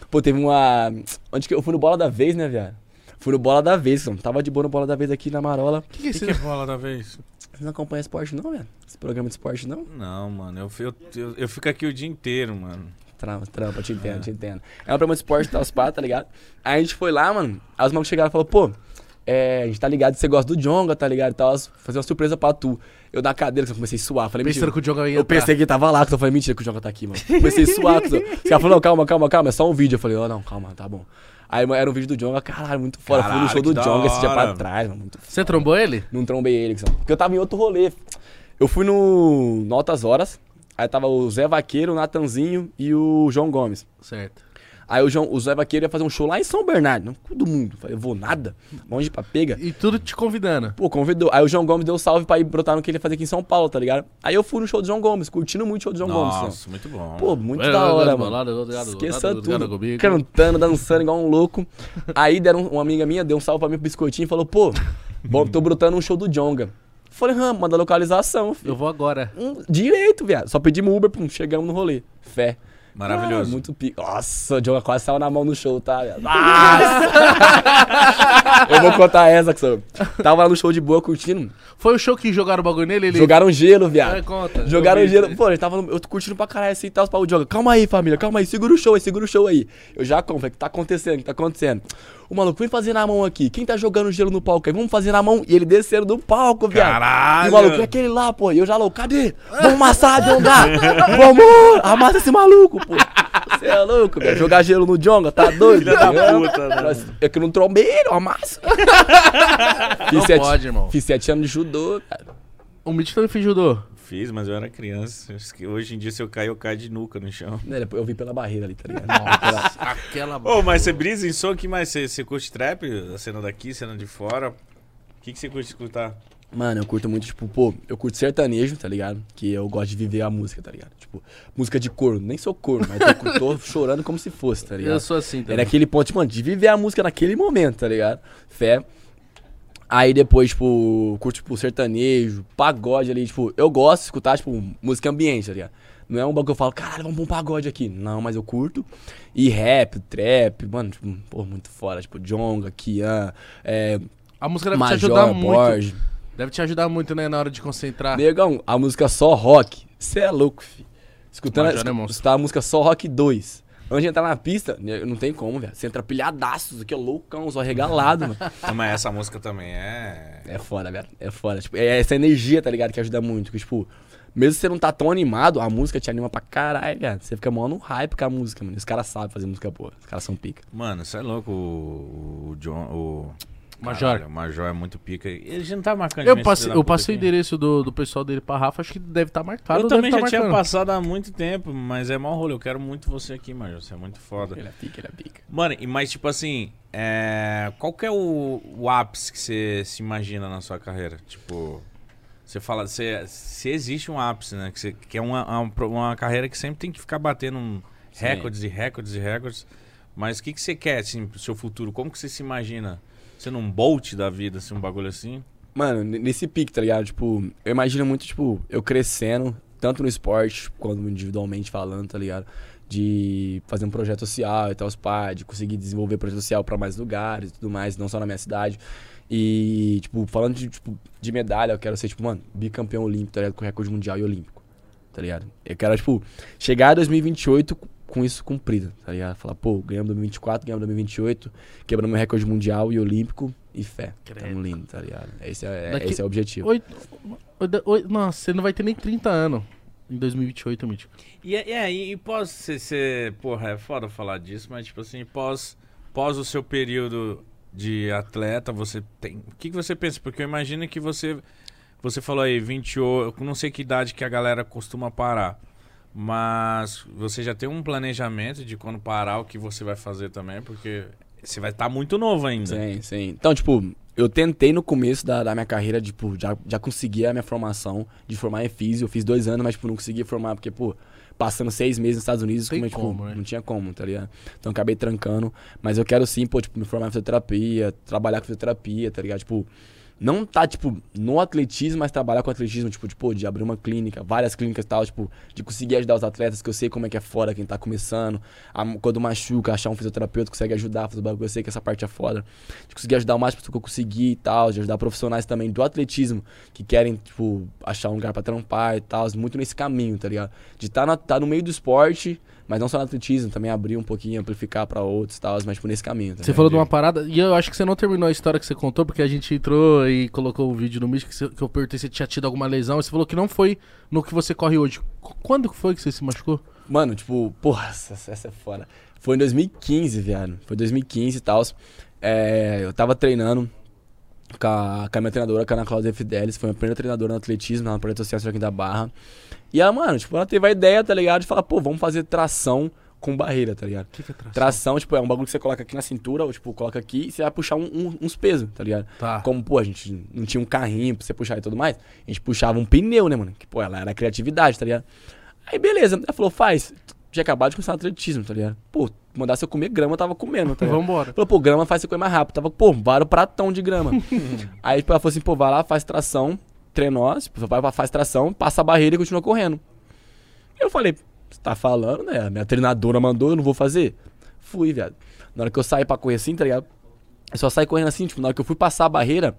Pô, teve uma. Onde que eu fui no bola da vez, né, viado? Fui no bola da vez, mano. Tava de boa no bola da vez aqui na Marola. que, que é O que, esse? que é bola da vez? Você não acompanha esporte, não, velho? Esse programa de esporte, não? Não, mano, eu, eu, eu, eu fico aqui o dia inteiro, mano. Trampa, trampa, te entendo, te entendo. É um programa de esporte, tá, os pá, tá ligado? Aí a gente foi lá, mano. Aí os malucos chegaram e falaram, pô, é, a gente tá ligado que você gosta do Jonga, tá ligado? Tal, fazer uma surpresa pra tu. Eu na cadeira, que eu comecei a suar. Falei, Pensando mentira. que o Diogo ia Eu entrar. pensei que ele tava lá, que eu falei, mentira que o Jonga tá aqui, mano. Comecei a suar. Os caras falaram, não, calma, calma, calma, é só um vídeo. Eu falei, ó, não, calma, tá bom. Aí era um vídeo do Jonga, caralho, muito foda. Fui no Caralho, show do Jonga esse dia pra trás, mano, muito Você trombou ele? não trombei ele, porque eu tava em outro rolê. Eu fui no, no Altas Horas, aí tava o Zé Vaqueiro, o Natanzinho e o João Gomes. Certo. Aí o, João, o Zé Vaqueiro ia fazer um show lá em São Bernardo, no cu do mundo. Falei, eu vou nada, longe pra pega. E tudo te convidando. Pô, convidou. Aí o João Gomes deu um salve pra ir brotar no que ele ia fazer aqui em São Paulo, tá ligado? Aí eu fui no show do João Gomes, curtindo muito o show do João Gomes. cuzão. Nossa, muito bom. Pô, muito Eu- da hora, eu- mano. Esqueça tudo. Cantando, dançando igual um louco. Aí deram uma amiga minha, deu um salve pra mim pro biscoitinho e falou, pô, bom, tô brotando um show do Jonga. Falei, ah, manda localização, filho. Eu vou agora. Um, direito, viado. Só pedimos Uber, pum, chegamos no rolê. Fé. Maravilhoso. Ah, muito pico. Nossa, o Jonga quase saiu na mão no show, tá, viado? (laughs) Eu vou contar essa, que sou. Tava lá no show de boa, curtindo. Foi o show que jogaram o bagulho nele? Ele... Jogaram gelo, viado. É, conta. Jogaram gelo. isso. Pô, a gente tava no- eu tô curtindo pra caralho assim e tal. O Diogo, calma aí, família, calma aí, segura o show aí, segura o show aí. Eu já como, o que tá acontecendo, o que tá acontecendo? O maluco, vem fazer na mão aqui. Quem tá jogando gelo no palco aí? Vamos fazer na mão. E ele descendo do palco, viado. Caralho! E o maluco, é aquele lá, pô. E eu já louco, cadê? Vamos amassar, Jonga. (laughs) Vamos, amassa esse maluco, pô. Você é louco, velho. Jogar gelo no Jonga, tá doido? Filha da puta, É que eu não trombei ele, eu amasso. (laughs) Não Fiz sete- pode, irmão. Fiz sete anos de judô, cara. O Mitch também fez judô. Fiz, mas eu era criança. Hoje em dia, se eu cair, eu caio de nuca no chão. (laughs) Né, Eu vi pela barreira ali, tá ligado? Pela- Aquela... Ô, mas você brisa em som, que mais? Você, você curte trap? A cena daqui, cena de fora? O que, que você curte escutar? Mano, eu curto muito, tipo, pô, eu curto sertanejo, tá ligado? Que eu gosto de viver a música, tá ligado? Tipo, música de corno. Nem sou corno, mas tô, (laughs) tô chorando como se fosse, tá ligado? Eu sou assim É também. naquele ponto, tipo, mano, de viver a música naquele momento, tá ligado? Fé. Aí depois, tipo, curto, tipo, sertanejo, pagode ali, tipo, eu gosto de escutar, tipo, música ambiente, tá ligado? Não é um bagulho que eu falo, caralho, vamos pra um pagode aqui. Não, mas eu curto. E rap, trap, mano, tipo, pô, muito fora. Tipo, Jonga, Kian, é, A música deve te Major, ajudar muito. Borges. Deve te ajudar muito, né, na hora de concentrar. Negão, a música só rock, cê é louco, fi. Escutando, Major é escutar a música só rock 2. Antes de entrar na pista, né, não tem como, velho. Você entra pilhadaço, aqui é loucão, só regalado, mano. (laughs) Não, mas essa música também é. É foda, velho. É foda. Tipo, é essa energia, tá ligado? Que ajuda muito. Que, tipo, mesmo se você não tá tão animado, a música te anima pra caralho, velho. Você fica mó no hype com a música, mano. Os caras sabem fazer música boa. Os caras são pica. Mano, você é louco. O, o John. O. Major. Caralho, o Major é muito pica. Ele já não tá marcando Eu passei, eu passei o endereço do, do pessoal dele pra Rafa, acho que deve estar marcado. Eu também tá já tinha passado há muito tempo, mas é mau rolê. Eu quero muito você aqui, Major. Você é muito foda. Ele é pica, ele é pica. Mano, e- mas tipo assim, é... qual que é o, o ápice que você se imagina na sua carreira? Tipo, você fala, você, se existe um ápice, né? Que, você, que é uma, uma, uma carreira que sempre tem que ficar batendo um recordes e recordes e recordes. Mas o que, que você quer, assim, pro seu futuro? Como que você se imagina? Sendo um bolt da vida, assim, um bagulho assim? Mano, nesse pique, tá ligado? Tipo, eu imagino muito, tipo, eu crescendo, tanto no esporte quanto individualmente falando, tá ligado? De fazer um projeto social e tal, os pais, de conseguir desenvolver projeto social pra mais lugares e tudo mais, não só na minha cidade. E, tipo, falando de, tipo, de medalha, eu quero ser, tipo, mano, bicampeão olímpico, tá ligado? Com recorde mundial e olímpico, tá ligado? Eu quero, tipo, chegar a 2028 com isso cumprido, tá ligado? Falar, pô, ganhamos 2024, ganhamos 2028, quebramos meu recorde mundial e olímpico e fé. Credo. Tamo lindo, tá ligado? Esse é, Daqui- esse é o objetivo. Oito, oito- oito- nossa, você não vai ter nem 30 anos. em 2028, Mítico. E, e aí, e pós você ser. Porra, é foda falar disso, mas tipo assim, pós, pós o seu período de atleta, você tem. O que, que você pensa? Porque eu imagino que você. Você falou aí, 28. Eu não sei que idade que a galera costuma parar. Mas você já tem um planejamento de quando parar o que você vai fazer também, porque você vai estar muito novo ainda. Sim, sim. Então, tipo, eu tentei no começo da, da minha carreira, tipo, já, já consegui a minha formação de formar em físio. Eu fiz dois anos, mas, tipo, não consegui formar, porque, pô, passando seis meses nos Estados Unidos, como, é, tipo, como, né? não tinha como, tá ligado? Então, acabei trancando. Mas eu quero sim, pô, tipo, me formar em fisioterapia, trabalhar com fisioterapia, tá ligado? Tipo, não tá, tipo, no atletismo, mas trabalhar com atletismo, tipo, de, de abrir uma clínica, várias clínicas e tal, tipo, de conseguir ajudar os atletas, que eu sei como é que é foda quem tá começando, a- quando machuca, achar um fisioterapeuta que consegue ajudar, fazer bagulho, eu sei que essa parte é foda, de conseguir ajudar o máximo que eu conseguir e tal, de ajudar profissionais também do atletismo, que querem, tipo, achar um lugar pra trampar e tal, muito nesse caminho, tá ligado? De estar tá, tá no meio do esporte, mas não só no atletismo, também abrir um pouquinho, amplificar pra outros e tal, mas, tipo, nesse caminho, tá Você falou de uma parada, e eu acho que você não terminou a história que você contou, porque a gente entrou e colocou o vídeo no Mítico, que, você- que eu perguntei se você tinha tido alguma lesão, e você falou que não foi no que você corre hoje. Qu- Quando que foi que você se machucou? Mano, tipo, porra, (laughs) essa, essa é foda. Foi em 2015, viado. Foi 2015 e tal. É, eu tava treinando com a, com a minha treinadora, com a Ana Cláudia Fidelis. Foi a minha primeira treinadora no atletismo, lá no Projeto Social aqui da Barra. E ela, mano, tipo, ela teve a ideia, tá ligado? De falar, pô, vamos fazer tração com barreira, tá ligado? O que, que é tração? Tração, tipo, é um bagulho que você coloca aqui na cintura, ou tipo, coloca aqui e você vai puxar um- um- uns pesos, tá ligado? Tá. Como, pô, a gente não tinha um carrinho pra você puxar e tudo mais, a gente puxava um pneu, né, mano? Que, pô, ela era criatividade, tá ligado? Aí, beleza, ela falou, faz. Tinha acabado de começar no atletismo, tá ligado? Pô, mandasse eu comer grama, eu tava comendo, tá ligado? Vambora. Falou, pô, grama faz você comer mais rápido. Tava, pô, vários pratão de grama. (laughs) Aí tipo, ela falou assim, pô, vai lá, faz tração, treinou, tipo, vai lá, faz tração, passa a barreira e continua correndo. Eu falei, você tá falando, né? A minha treinadora mandou, eu não vou fazer. Fui, viado. Na hora que eu saí pra correr assim, tá ligado? Eu só saí correndo assim, tipo, na hora que eu fui passar a barreira,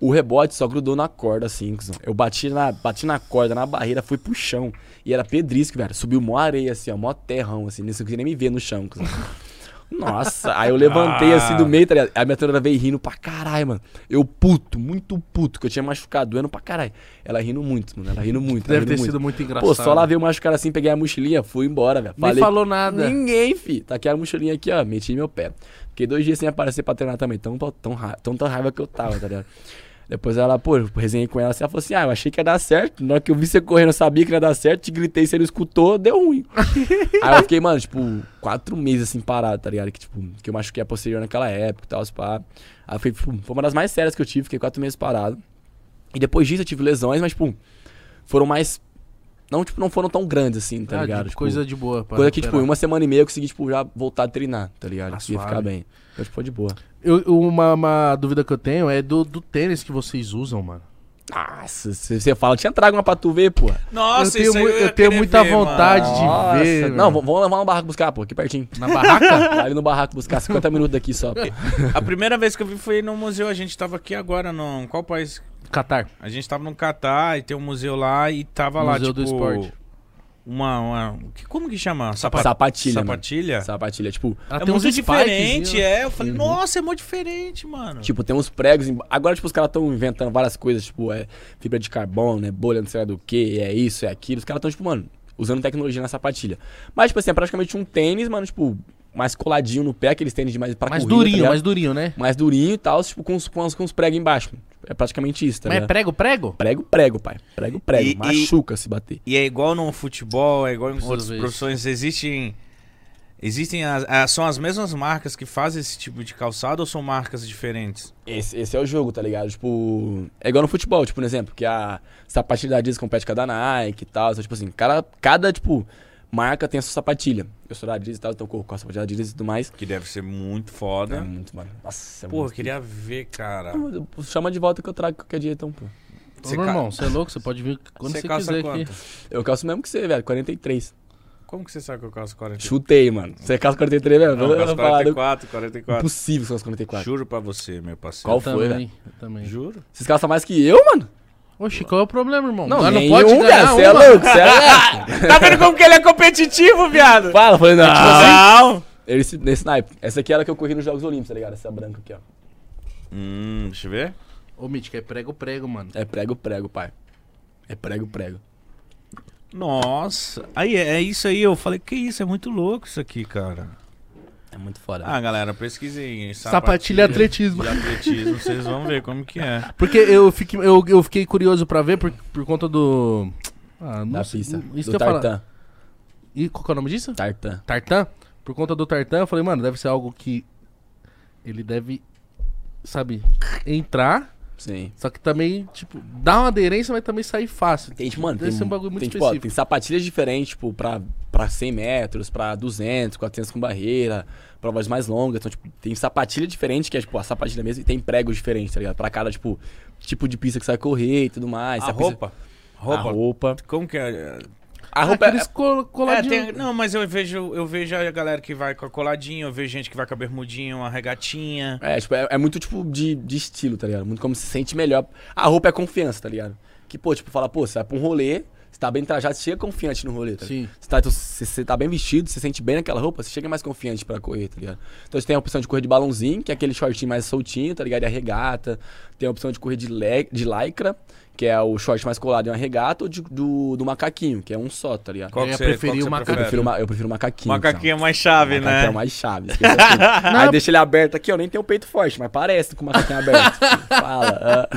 o rebote só grudou na corda, assim. Eu bati na, bati na corda, na barreira, fui pro chão. E era pedrisco, velho. Subiu mó areia, assim, ó, mó terrão, assim. Não conseguia nem me ver no chão, cuzão. (laughs) Nossa, aí eu levantei assim do meio, tá ligado? A minha treinadora veio rindo pra caralho, mano. Eu puto, muito puto, que eu tinha machucado, doendo pra caralho. Ela rindo muito, mano. Ela rindo muito. Deve ter rindo sido muito engraçado. Pô, só lavei o machucado assim, peguei a mochilinha, fui embora, velho. Nem falou nada. Ninguém, fi. Tá aqui a mochilinha aqui, ó. Meti meu pé. Fiquei dois dias sem aparecer pra treinar também. Tão, tão, ra- tanta raiva que eu tava, tá ligado? Depois ela, pô, eu resenhei com ela assim, ela falou assim, ah, eu achei que ia dar certo. Na hora que eu vi você correndo, eu sabia que ia dar certo, te gritei, você não escutou, deu ruim. (laughs) Aí eu fiquei, mano, tipo, quatro meses assim parado, tá ligado? Que, tipo, que eu machuquei a posterior naquela época e tal, pá. Aí foi, tipo, foi uma das mais sérias que eu tive, fiquei quatro meses parado. E depois disso eu tive lesões, mas, tipo, foram mais. Não, tipo, não foram tão grandes assim, tá Ah, ligado? de Tipo, coisa de boa. Coisa que, tipo, em uma semana e meia eu consegui, tipo, já voltar a treinar, tá ligado? Ah, Ia ficar bem. Então, tipo, foi de boa. Eu- uma, uma dúvida que eu tenho é do, do tênis que vocês usam, mano. Nossa, se você fala, tinha trago uma pra tu ver, pô. Nossa, eu tenho, isso aí mu- eu, eu tenho muita ver, vontade mano. de Nossa, ver. Não, meu. vamos levar uma barraca buscar, pô, aqui pertinho. Na barraca? (laughs) Ali no barraco buscar 50 minutos daqui só, pô. A primeira vez que eu vi foi no museu. A gente tava aqui agora no. Qual país? Catar. A gente tava no Catar e tem um museu lá e tava lá, Museu tipo. do Esporte. Uma. uma que, como que chama? Sapa- Sapatilha, mano. Sapatilha? Sapatilha, tipo, Ela É tem uns muito spikes, diferente, viu? é. Eu falei, Uhum. nossa, é muito diferente, mano. tipo, tem uns pregos. em- Agora, tipo, os caras estão inventando várias coisas, tipo, é fibra de carbono, né? Bolha, não sei lá do que, é isso, é aquilo. Os caras estão, tipo, mano, usando tecnologia na sapatilha. Mas, tipo assim, é praticamente um tênis, mano, tipo, mais coladinho no pé, aqueles tênis de mais pra Mais corrida, tá durinho, ligado? mais durinho, né? mais durinho e tal, tipo, com os, com os, com os pregos embaixo. É praticamente isso, tá Mas é prego, prego? Prego, prego, pai. Prego, prego. E- e- Machuca se bater. E é igual no futebol, é igual em outras profissões. Existem. Existem as, as- são as mesmas marcas que fazem esse tipo de calçado ou são marcas diferentes? Esse, esse é o jogo, tá ligado? Tipo, é igual no futebol, tipo, por exemplo, que a sapatilha da Adidas compete com a da Nike e tal. Então, tipo assim, cada, cada, tipo, marca tem a sua sapatilha. Eu sou da Adidas e tal, então com a sapatilha da Adidas e tudo mais. Que deve ser muito É foda. muito, mano. Nossa, é Pô, eu muito queria ver, cara. Não, Chama de volta que eu trago qualquer dia, então, pô. Ô, Você meu ca- irmão, você é louco? Você pode vir quando Você você, calça quiser quanto? aqui. Eu calço mesmo que você, velho. 43. Como que você sabe que eu calço 44? Chutei, mano. Você calça 43 mesmo? Não, eu calço Eu vou falar, 44, 44. Impossível que você calça 44. Juro pra você, meu parceiro. Qual Eu foi, também, eu também. Juro. Vocês calçam mais que eu, mano? Oxi, qual é o problema, irmão? Não, não pode ganhar velho. Você é louco, você é (laughs) louco. Tá vendo como que ele é competitivo, viado? Fala, falei, não. Não! Esse, nesse naipe. Essa aqui era a que eu corri nos Jogos Olímpicos, tá ligado? Essa branca aqui, ó. Hum, deixa eu ver. Ô, Mítica, é prego, prego, mano. É prego, prego, pai. É prego, prego. Nossa. Aí é, é isso aí. Eu falei, que isso? É muito louco isso aqui, cara. É muito foda. Ah, galera, pesquisem. Sapatilha atletismo. De atletismo, vocês vão ver como que é. (laughs) Porque eu fiquei, eu, eu fiquei curioso pra ver por, por conta do. Ah, não da sei, pista. Isso do que eu falar. Tartan. E qual que é o nome disso? Tartan. Tartan. Por conta do Tartan, eu falei, mano, deve ser algo que ele deve, sabe, entrar. Sim. Só que também, tipo, dá uma aderência, mas também sair fácil. Tem, mano, Deve tem, ser um bagulho muito tem, tipo, ó, específico. tem sapatilhas diferentes, tipo, pra, pra 100 metros, pra 200, 400 com barreira, provas mais longas. Então, tipo, tem sapatilha diferente, que é, tipo, a sapatilha mesmo, e tem pregos diferentes, tá ligado? Pra cada, tipo, tipo de pista que você vai correr e tudo mais. A Se pista- roupa? A Roupa. roupa. Como que é? A roupa é, Aqueles col É, coladinhos. tem- não, mas eu vejo, eu vejo a galera que vai com a coladinha, eu vejo gente que vai com a bermudinha, uma regatinha. É, tipo, é, é muito, tipo, de, de estilo, tá ligado? Muito como se sente melhor. A roupa é confiança, tá ligado? Que, pô, tipo, fala, pô, você vai pra um rolê, você tá bem trajado, você chega confiante no rolê, tá ligado? Sim. Você tá, você, você tá bem vestido, você sente bem naquela roupa, você chega mais confiante pra correr, tá ligado? Então você tem a opção de correr de balãozinho, que é aquele shortinho mais soltinho, tá ligado? E a regata. Tem a opção de correr de, le de lycra, que é o short mais colado e uma regata, ou de- do, do macaquinho, que é um só, tá ligado? Qual Eu que ia você, preferir qual que o você macaco. Eu prefere? prefiro, eu prefiro macaquinho. Macaquinho é mais chave, Macaquinho né? é o mais chave. (laughs) tudo. Aí deixa ele aberto aqui, ó. Nem tem o peito forte, mas parece com o macaquinho aberto. (laughs) Fala.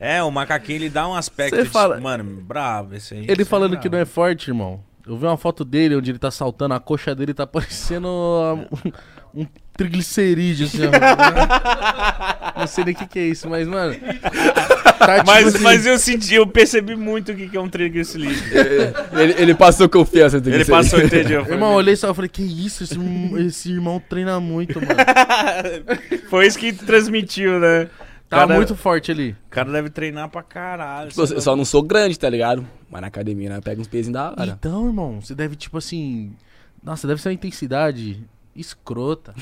É, o macaquinho ele dá um aspecto Você de, fala- mano, bravo esse aí. Ele falando é que não é forte, irmão. Eu vi uma foto dele onde ele tá saltando, a coxa dele tá (laughs) parecendo um, um triglicerídeo, assim, ó. Não sei nem o que, que é isso, mas, mano. Tá, tipo Mas, assim, mas eu senti, eu percebi muito o que que é um triglicerido. ele, ele passou confiança. Ele Ele passou, entendeu? (laughs) Irmão, olhei só e falei, que isso? Esse, esse irmão treina muito, mano. (laughs) foi isso que transmitiu, né? Tá Cara- muito forte ali. O cara deve treinar pra caralho. Tipo, eu só não sou grande, tá ligado? Mas na academia, né? Eu pego uns pezinhos da hora. Então, irmão, você deve, tipo assim. Nossa, deve ser uma intensidade escrota.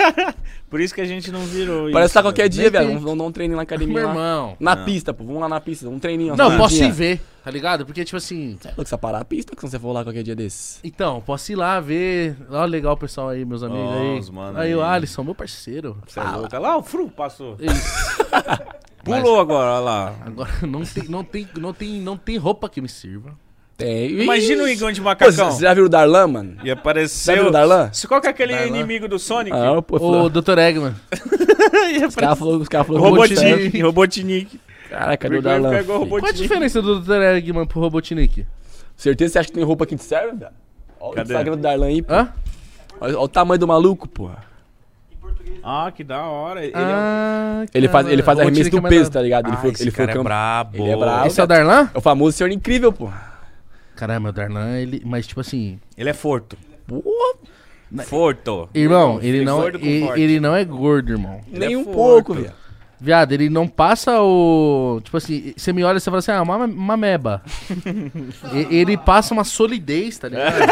(laughs) Por isso que a gente não virou Parece isso, que tá qualquer dia, velho. Vamos, dar um treininho na academia Meu lá. irmão. Na Não. pista, pô. Vamos lá na pista. Um treininho. Não, posso ir ver, tá ligado? Porque, tipo assim. Cê é louco, você vai parar a pista quando você for lá qualquer dia desses. Então, posso ir lá ver. Ó, legal o pessoal aí, meus amigos aí. Os mano aí, o aí. Alisson, meu parceiro. Você é louco. Olha lá, o Fru passou. Isso. (laughs) Pulou agora, olha lá. Agora (laughs) não tem, não tem, não tem, não tem roupa que me sirva. Tem. Imagina o. Igão de Pô, macacão. Você já viu o Darlan, mano? E Você já viu apareceu. o Darlan? Se qual que é aquele Darlan. inimigo do Sonic? Ah, pô, O falou- Dr. Eggman. (laughs) os caras falaram os caras falaram Robotnik. Robotnik. Caraca, cadê o Darlan? o? Qual a Robotnik. diferença do Dr. Eggman pro Robotnik? Certeza que você acha que tem roupa que te serve, velho? Olha o Cadê? Instagram do Darlan aí, pô. Hã? Olha, olha o tamanho do maluco, pô. Ah, que da hora. Ele, é um- Ah, Ele faz, ele faz cara. arremesso do é peso, tá ligado? Ele Ah, foi, esse ele foi cara é campo- brabo. Ele é brabo. Esse é o Darlan? É o famoso senhor incrível, pô. Caramba, o Darlan, ele. Mas, tipo assim. Ele é forto. Pô, Forto. Irmão, ele Tem não, gordo com ele, forte. ele não é gordo, irmão. Ele nem é um pouco, velho. Viado, ele não passa o. Tipo assim, você me olha e você fala assim, ah, uma, uma meba. (laughs) E- ele passa uma solidez, tá ligado? (laughs)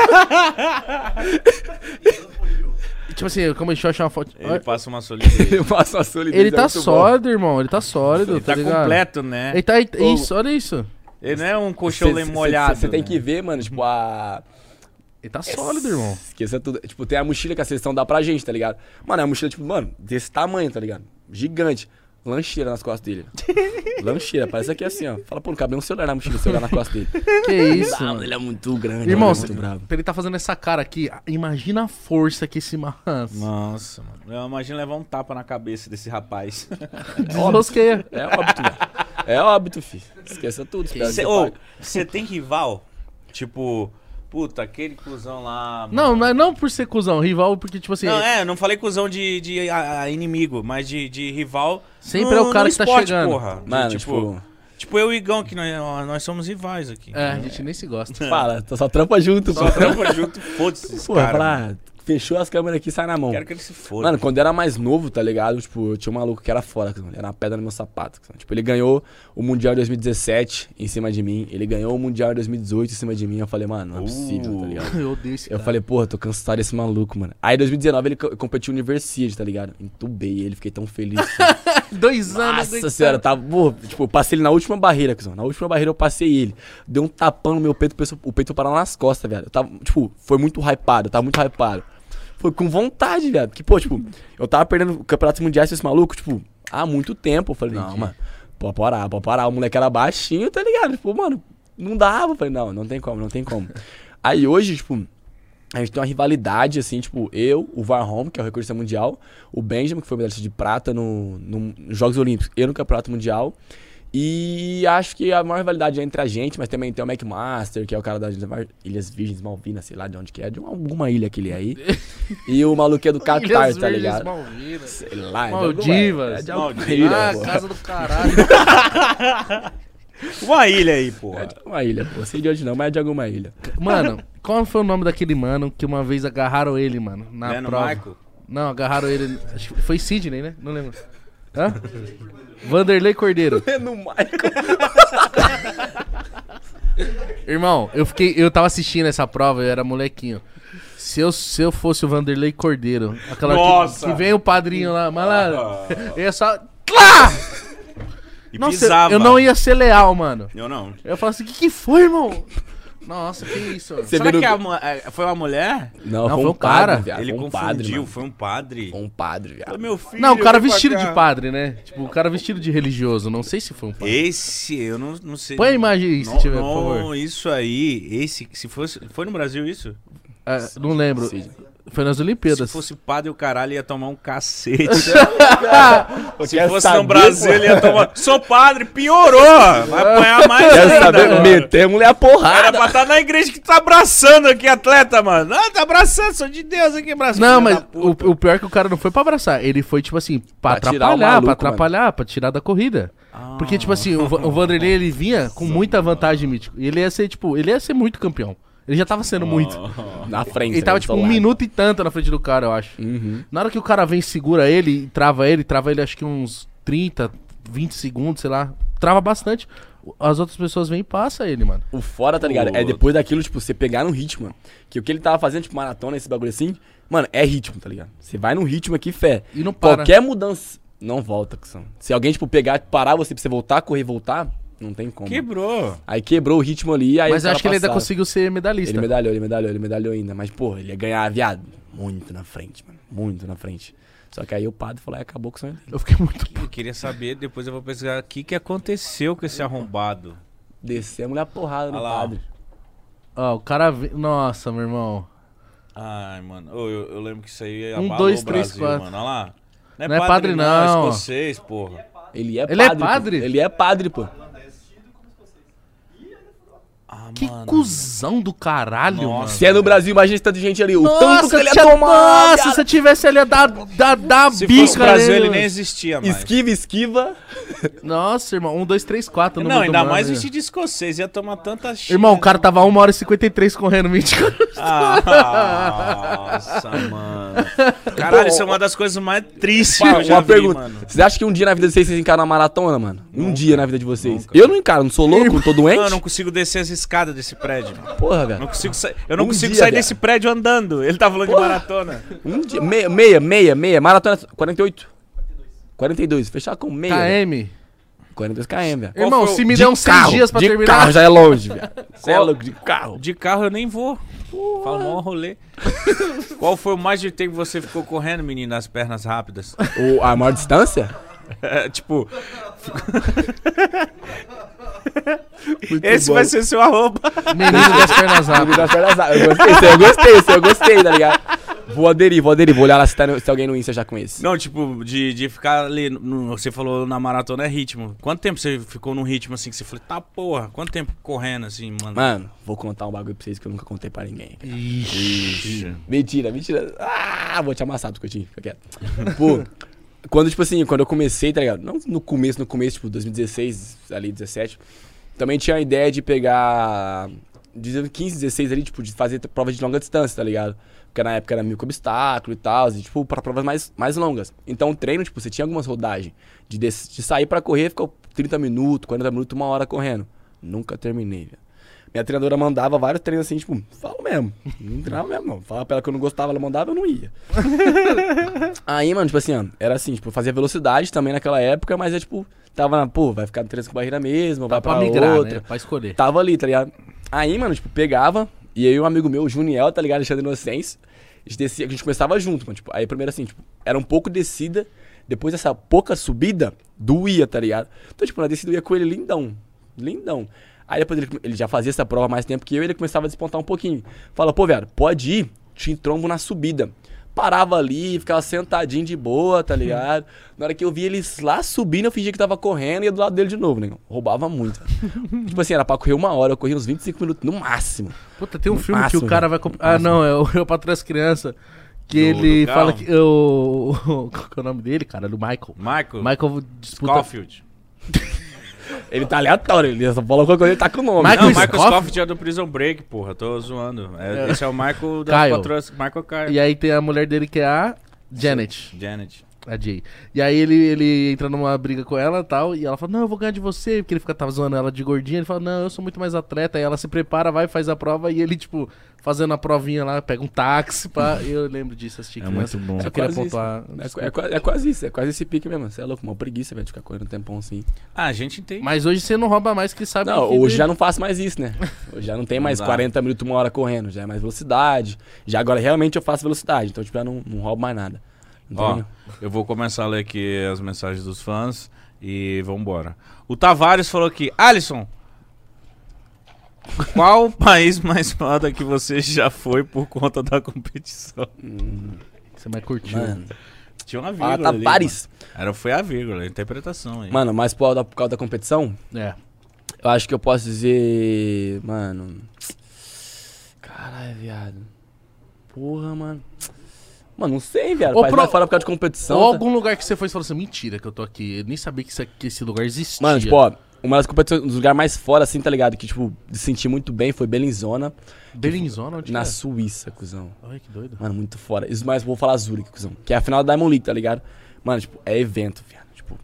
tipo assim, como deixa eu achar uma foto. Ele passa uma solidez. Ele passa uma solidez. Ele é tá bom. sólido, irmão. Ele tá sólido, Ele tá, tá ligado? completo, né? Ele tá. Isso, olha isso. Ele não é um colchão Cê- molhado. Você tem né? que ver, mano, tipo, a. Ele tá sólido, irmão. Esqueça tudo. Tipo, tem a mochila que a seleção dá pra gente, tá ligado? Mano, é uma mochila, tipo, mano, desse tamanho, tá ligado? Gigante. Lancheira nas costas dele. (laughs) Lancheira, parece aqui assim, ó. Fala, pô, não cabe um celular na mochila, celular na costa dele. (laughs) Que isso, Ah, mano. ele é muito grande, Irmão, mano, é muito bravo. ele tá fazendo essa cara aqui, imagina a força que esse man Nossa, mano. Eu imagino levar um tapa na cabeça desse rapaz. (laughs) desrosqueia. É óbito, velho. É óbito, filho. Esqueça tudo. Você você tem rival? Tipo, puta, aquele cuzão lá. Não, não é não por ser cuzão, rival, porque, tipo assim, Não, é, não falei cuzão de, de a- a inimigo, mas de, de rival. Sempre é o cara que tá esporte, chegando. Porra. De, Mano, tipo, tipo, tipo, eu e o Igão, que nós, nós somos rivais aqui. é, a gente nem se gosta. fala, tô só trampa junto, Só pô. trampa junto, foda-se Pô, cara. ah, fechou as câmeras aqui e sai na mão. Quero que ele se foda. Mano, quando eu era mais novo, tá ligado? Tipo, eu tinha um maluco que era fora, ele era uma pedra no meu sapato. Tipo, ele ganhou o Mundial em 2017 em cima de mim. Ele ganhou o Mundial em 2018 em cima de mim. Eu falei, mano, não é possível, tá ligado? (laughs) Eu odeio esse Eu cara. falei, porra, tô cansado desse maluco, mano. Aí em 2019 ele co- competiu Universidade, tá ligado? Entubei ele, fiquei tão feliz. (laughs) Dois anos. Nossa senhora, tava. Porra, tipo, eu passei ele na última barreira, cuzão. Na última barreira eu passei ele. Deu um tapão no meu peito, o peito- o peito parou nas costas, velho. Eu tava, tipo, foi muito hypado, eu tava muito hypado. Foi com vontade, velho. Porque, pô, tipo, eu tava perdendo o campeonato mundial com esse maluco, tipo, há muito tempo. Eu falei, não, mano, pode parar, pode parar. O moleque era baixinho, tá ligado? Tipo, mano, não dava. Eu falei, não, não tem como, não tem como. (laughs) Aí hoje, tipo, a gente tem uma rivalidade, assim, tipo, eu, o Varholm, que é o recordista mundial, o Benjamin, que foi medalhista de prata no, no- nos Jogos Olímpicos, eu no Campeonato Mundial. E acho que a maior rivalidade é entre a gente, mas também tem o McMaster, que é o cara das Ilhas Virgens Malvinas, sei lá de onde que é, de uma- alguma ilha que ele é aí. e o maluco é do (laughs) Catar, Ilhas tá Virgens ligado? Malvinas. Sei lá, é de Maldivas. É de alguma Maldivas. ilha, Ah, pô. casa do caralho. (laughs) Uma ilha aí, É porra. de alguma ilha, pô. Sei de onde não, mas é de alguma ilha. Mano, qual foi o nome daquele mano que uma vez agarraram ele, mano, na Leno prova? Michael? Não, agarraram ele. Acho que foi Sidney, né? Não lembro. Hã? Vanderlei Cordeiro. É (laughs) no Michael. (laughs) Irmão, eu fiquei. Eu tava assistindo essa prova, eu era molequinho. Se eu, se eu fosse o Vanderlei Cordeiro, aquela hora que- Nossa! Que, vem o padrinho lá, malandro. Ah. Eu ia só. Tlá! E Nossa, pisava. eu não ia ser leal, mano. Eu não. Eu ia falar assim: o que, que foi, irmão? Nossa, que isso. Você Será viu que no- a mu- é, foi uma mulher? Não, Não, foi foi um cara. padre, viado. Ele foi um padre, confundiu, mano. foi um padre. Foi um padre, viado. Ô, meu filho, Não, o cara vem pra vestido cá. de padre, né? Tipo, o cara vestido de religioso. Não sei se foi um padre. Esse, eu não, não sei. Põe a imagem aí, se Não, tiver, por não, favor. Isso aí, esse, se fosse. Foi no Brasil isso? Ah, não lembro. Sim. Foi nas Se Olimpíadas. fosse padre, o caralho ia tomar um cacete. (laughs) Se Quer fosse saber, no Brasil, pô? ele ia tomar. Sou padre, piorou! Vai apanhar mais Quer ainda. saber? mano. Meter a mulher a Era porrada. pra estar na igreja que tá abraçando aqui, atleta, mano. Ah, tá abraçando, sou de Deus aqui, abraçando. Não, mas o, o pior é que o cara não foi pra abraçar. Ele foi, tipo assim, pra, Pra atrapalhar, maluco, pra atrapalhar, pra tirar da corrida. Ah. Porque, tipo assim, o, o Vanderlei, ele vinha com muita vantagem mítico. E ele ia ser, tipo, ele ia ser muito campeão. Ele já tava sendo muito. Na frente. Ele tava, né, tipo, do um minuto e tanto na frente do cara, eu acho. Uhum. Na hora que o cara vem, segura ele, e trava ele, trava ele acho que uns 30, 20 segundos, sei lá. Trava bastante. As outras pessoas vêm e passa ele, mano. O fora, tá ligado? É depois daquilo, tipo, você pegar no ritmo, mano. Que o que ele tava fazendo, tipo, maratona, esse bagulho assim, mano, é ritmo, tá ligado? Você vai no ritmo aqui, fé. E não para. Qualquer mudança, não volta, Cusão. Se alguém, tipo, pegar, parar você pra você voltar, correr e voltar, não tem como. Quebrou. Aí quebrou o ritmo ali, aí Mas eu acho que ele ainda conseguiu ser medalhista. Ele medalhou, ele medalhou, ele medalhou ainda. Mas, pô, ele ia ganhar, viado, muito na frente, mano. Muito na frente. Só que aí o padre falou, aí acabou com o sonho dele. Eu fiquei muito. Eu queria saber, depois eu vou pesquisar o que, que aconteceu com esse arrombado. Descer a mulher porrada no Olha lá, ó. padre. Ó, o cara. ve- Nossa, meu irmão. Ai, mano. Ô, eu, eu lembro que isso aí Um, abalou dois, o três, Brasil, quatro. mano. Olha lá. Não é padre, não. É escocês, porra. Ele é Ele é padre. pô. padre? Ele é padre, pô. Que mano. cuzão do caralho, Nossa. mano. Se é no Brasil, imagina esse tanto de gente ali. O tanto que ele ia tia- tomar. nossa, viado. se eu tivesse ali a dar, dar, dar Se bica fosse o Brasil, ele mano. nem existia mais. Esquiva, esquiva. Nossa, irmão, um, dois, três, quatro. no Não, ainda mais né? vestido de escocês. Ia tomar tanta xinga. Irmão, o cara tava 1 hora e 53 correndo, mítico. Ah, nossa, mano. Caralho, isso é uma das coisas mais tristes que Uma, eu já uma vi, pergunta. mano. Vocês acham que um dia na vida de vocês vocês encaram uma maratona, mano? Um dia na vida de vocês. Eu não encaro, não sou louco, não tô doente. Não, eu não consigo descer as escadas desse prédio. Porra, Não velho. consigo sa... Eu não Um consigo dia, sair desse prédio andando. Ele tá falando de maratona. Um dia. Meia, meia, meia, meia. Maratona 48. 42. Fechar com meia. KM. 42 km, velho. Irmão, se me De der uns seis carro, dias pra de terminar. carro já é longe, velho. (laughs) Você é louco, de carro. De carro eu nem vou. Falo mó rolê. (laughs) Qual foi o mais de tempo que você ficou correndo, menino, nas pernas rápidas? O, a maior distância? (laughs) É, tipo, (laughs) esse bom. vai ser seu arroba. Menino das (laughs) pernas Comigo rápidas. das pernas. Eu gostei, esse eu gostei, esse eu gostei, tá ligado? Vou aderir, vou aderir. Vou olhar lá se, tá no- se alguém no Insta já conhece. Não, tipo, de, de ficar ali. no- você falou na maratona é ritmo. Quanto tempo você ficou num ritmo assim que você falou, tá porra, quanto tempo correndo assim, mano? Mano, vou contar um bagulho pra vocês que eu nunca contei pra ninguém. Ixi. Mentira, mentira. Ah, vou te amassar, Biscoitinho. Fica quieto. Pô, quando, tipo assim, quando eu comecei, tá ligado? Não no começo, no começo, tipo, 2016, ali, 17. Também tinha a ideia de pegar. De 15, 16 ali, tipo, de fazer provas de longa distância, tá ligado? Porque na época era mil com obstáculo e tal, e, tipo, pra provas mais, mais longas. Então o treino, tipo, você tinha algumas rodagens. De, de sair pra correr, ficou 30 minutos, 40 minutos, uma hora correndo. Nunca terminei, velho. Minha treinadora mandava vários treinos assim, tipo, falo mesmo. Não treinava mesmo, não. Falava pra ela que eu não gostava, ela mandava, eu não ia. (laughs) Aí, mano, tipo assim, ó, era assim, tipo, fazia velocidade também naquela época, mas é tipo, tava na, pô, vai ficar no treino com barreira mesmo, vai pra pra migrar, outra. né? Pra escolher. Tava ali, tá ligado? Aí, mano, tipo, pegava, e aí um amigo meu, o Juniel, tá ligado? Alexandre Inocêncio, a gente descia, a gente começava junto, mano. Tipo, aí primeiro assim, tipo, era um pouco descida, depois dessa pouca subida, doía, tá ligado? Então, tipo, na descida eu ia com ele lindão. Lindão. Aí depois ele, ele já fazia essa prova há mais tempo que eu e ele começava a despontar um pouquinho. Fala, pô, velho, pode ir, te entrombo na subida. Parava ali, ficava sentadinho de boa, tá ligado? Na hora que eu vi eles lá subindo, eu fingia que tava correndo e ia do lado dele de novo, né? Roubava muito. (laughs) tipo assim, era pra correr uma hora, eu corria uns 25 minutos no máximo. Puta, tem um No filme que máximo, o cara velho. vai comp... Ah, não, é o (laughs) Eu Patrulho as Crianças. Que Do- ele do fala que. O... (laughs) Qual que é o nome dele, cara? Do Michael. Michael, Michael disputa. Scofield. Ele tá aleatório, ele só falou quando ele tá com o nome. Michael Não? Michael Scofield é do Prison Break, porra. Tô zoando. É, Esse é o Michael da Kyle. patroa. Michael Kyle. E aí tem a mulher dele que é a Janet. Janet. A Jay. E aí ele, ele entra numa briga com ela e tal, e ela fala, não, eu vou ganhar de você, porque ele fica tava zoando ela de gordinha, ele fala, não, eu sou muito mais atleta, aí ela se prepara, vai, faz a prova, e ele, tipo, fazendo a provinha lá, pega um táxi pra... Eu lembro disso, assisti É criança. muito bom. Só É queria quase isso. pontuar. É, é é quase isso, é quase esse pique mesmo. Você é louco, uma preguiça, velho, de ficar correndo um tempão assim. Ah, a gente entende. Mas hoje você não rouba mais que sabe Não, que hoje ele- já não faço mais isso, né? (laughs) Hoje já não tem mais dá. 40 minutos, uma hora correndo, já é mais velocidade. Já agora realmente eu faço velocidade, então tipo, já não, não roubo mais nada. Ó, eu vou começar a ler aqui as mensagens dos fãs e vambora. O Tavares falou aqui, Alisson, qual o (laughs) país mais foda que você já foi por conta da competição? Hum, Você mais curtiu. mano. Tinha uma Ah, vírgula ali, Tavares. mano. Era, foi a vírgula, a interpretação aí. Mano, mas por por causa da competição, É. eu acho que eu posso dizer. Mano. (tsk) Caralho, viado. Porra, mano. Mano, não sei, viado. Ou pro- fora por causa de competição. Ou tá? algum lugar que você foi e falou assim, mentira que eu tô aqui. Eu nem sabia que, isso que esse lugar existia. Mano, tipo, ó, uma das competições, um dos lugares mais fora, assim, tá ligado? Que, tipo, de sentir muito bem foi Bellinzona, Belinzona, onde na é? Suíça, cuzão. Ai, que doido. Mano, muito fora. Isso mais vou falar Zurich, cuzão. Que é a final da Diamond League, tá ligado? Mano, tipo, é evento, viado. Tipo,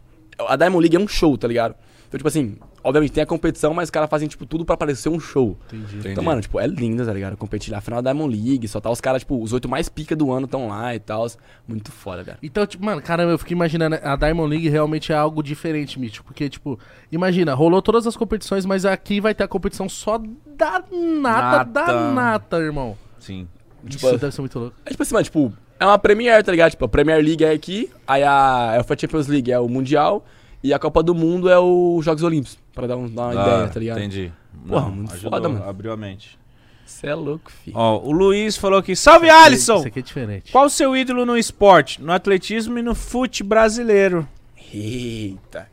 a Diamond League é um show, tá ligado? Então, tipo assim, obviamente tem a competição, mas os caras fazem, tipo, tudo pra parecer um show. Entendi. Entendi. Então, mano, tipo, é lindo, tá ligado? Competir na final da Diamond League, só tá os caras, tipo, os oito mais pica do ano estão lá e tal. Muito foda, velho. Então, tipo, mano, caramba, eu fiquei imaginando, a Diamond League realmente é algo diferente, Mitch. Porque, tipo, imagina, rolou todas as competições, mas aqui vai ter a competição só da nata, da Nata. nata, irmão. Sim. Isso Tipo, deve ser muito louco. É tipo assim, mano, tipo, é uma Premier, tá ligado? Tipo, a Premier League é aqui, aí a UEFA Champions League é o Mundial e a Copa do Mundo é os Jogos Olímpicos, pra dar, um- dar uma Ah, ideia, tá ligado? Entendi. Porra, muito foda, mano. Abriu a mente. Você é louco, filho. Ó, o Luiz falou aqui, salve Alisson! Isso aqui é diferente. Qual o seu ídolo no esporte, no atletismo e no fute brasileiro? Eita.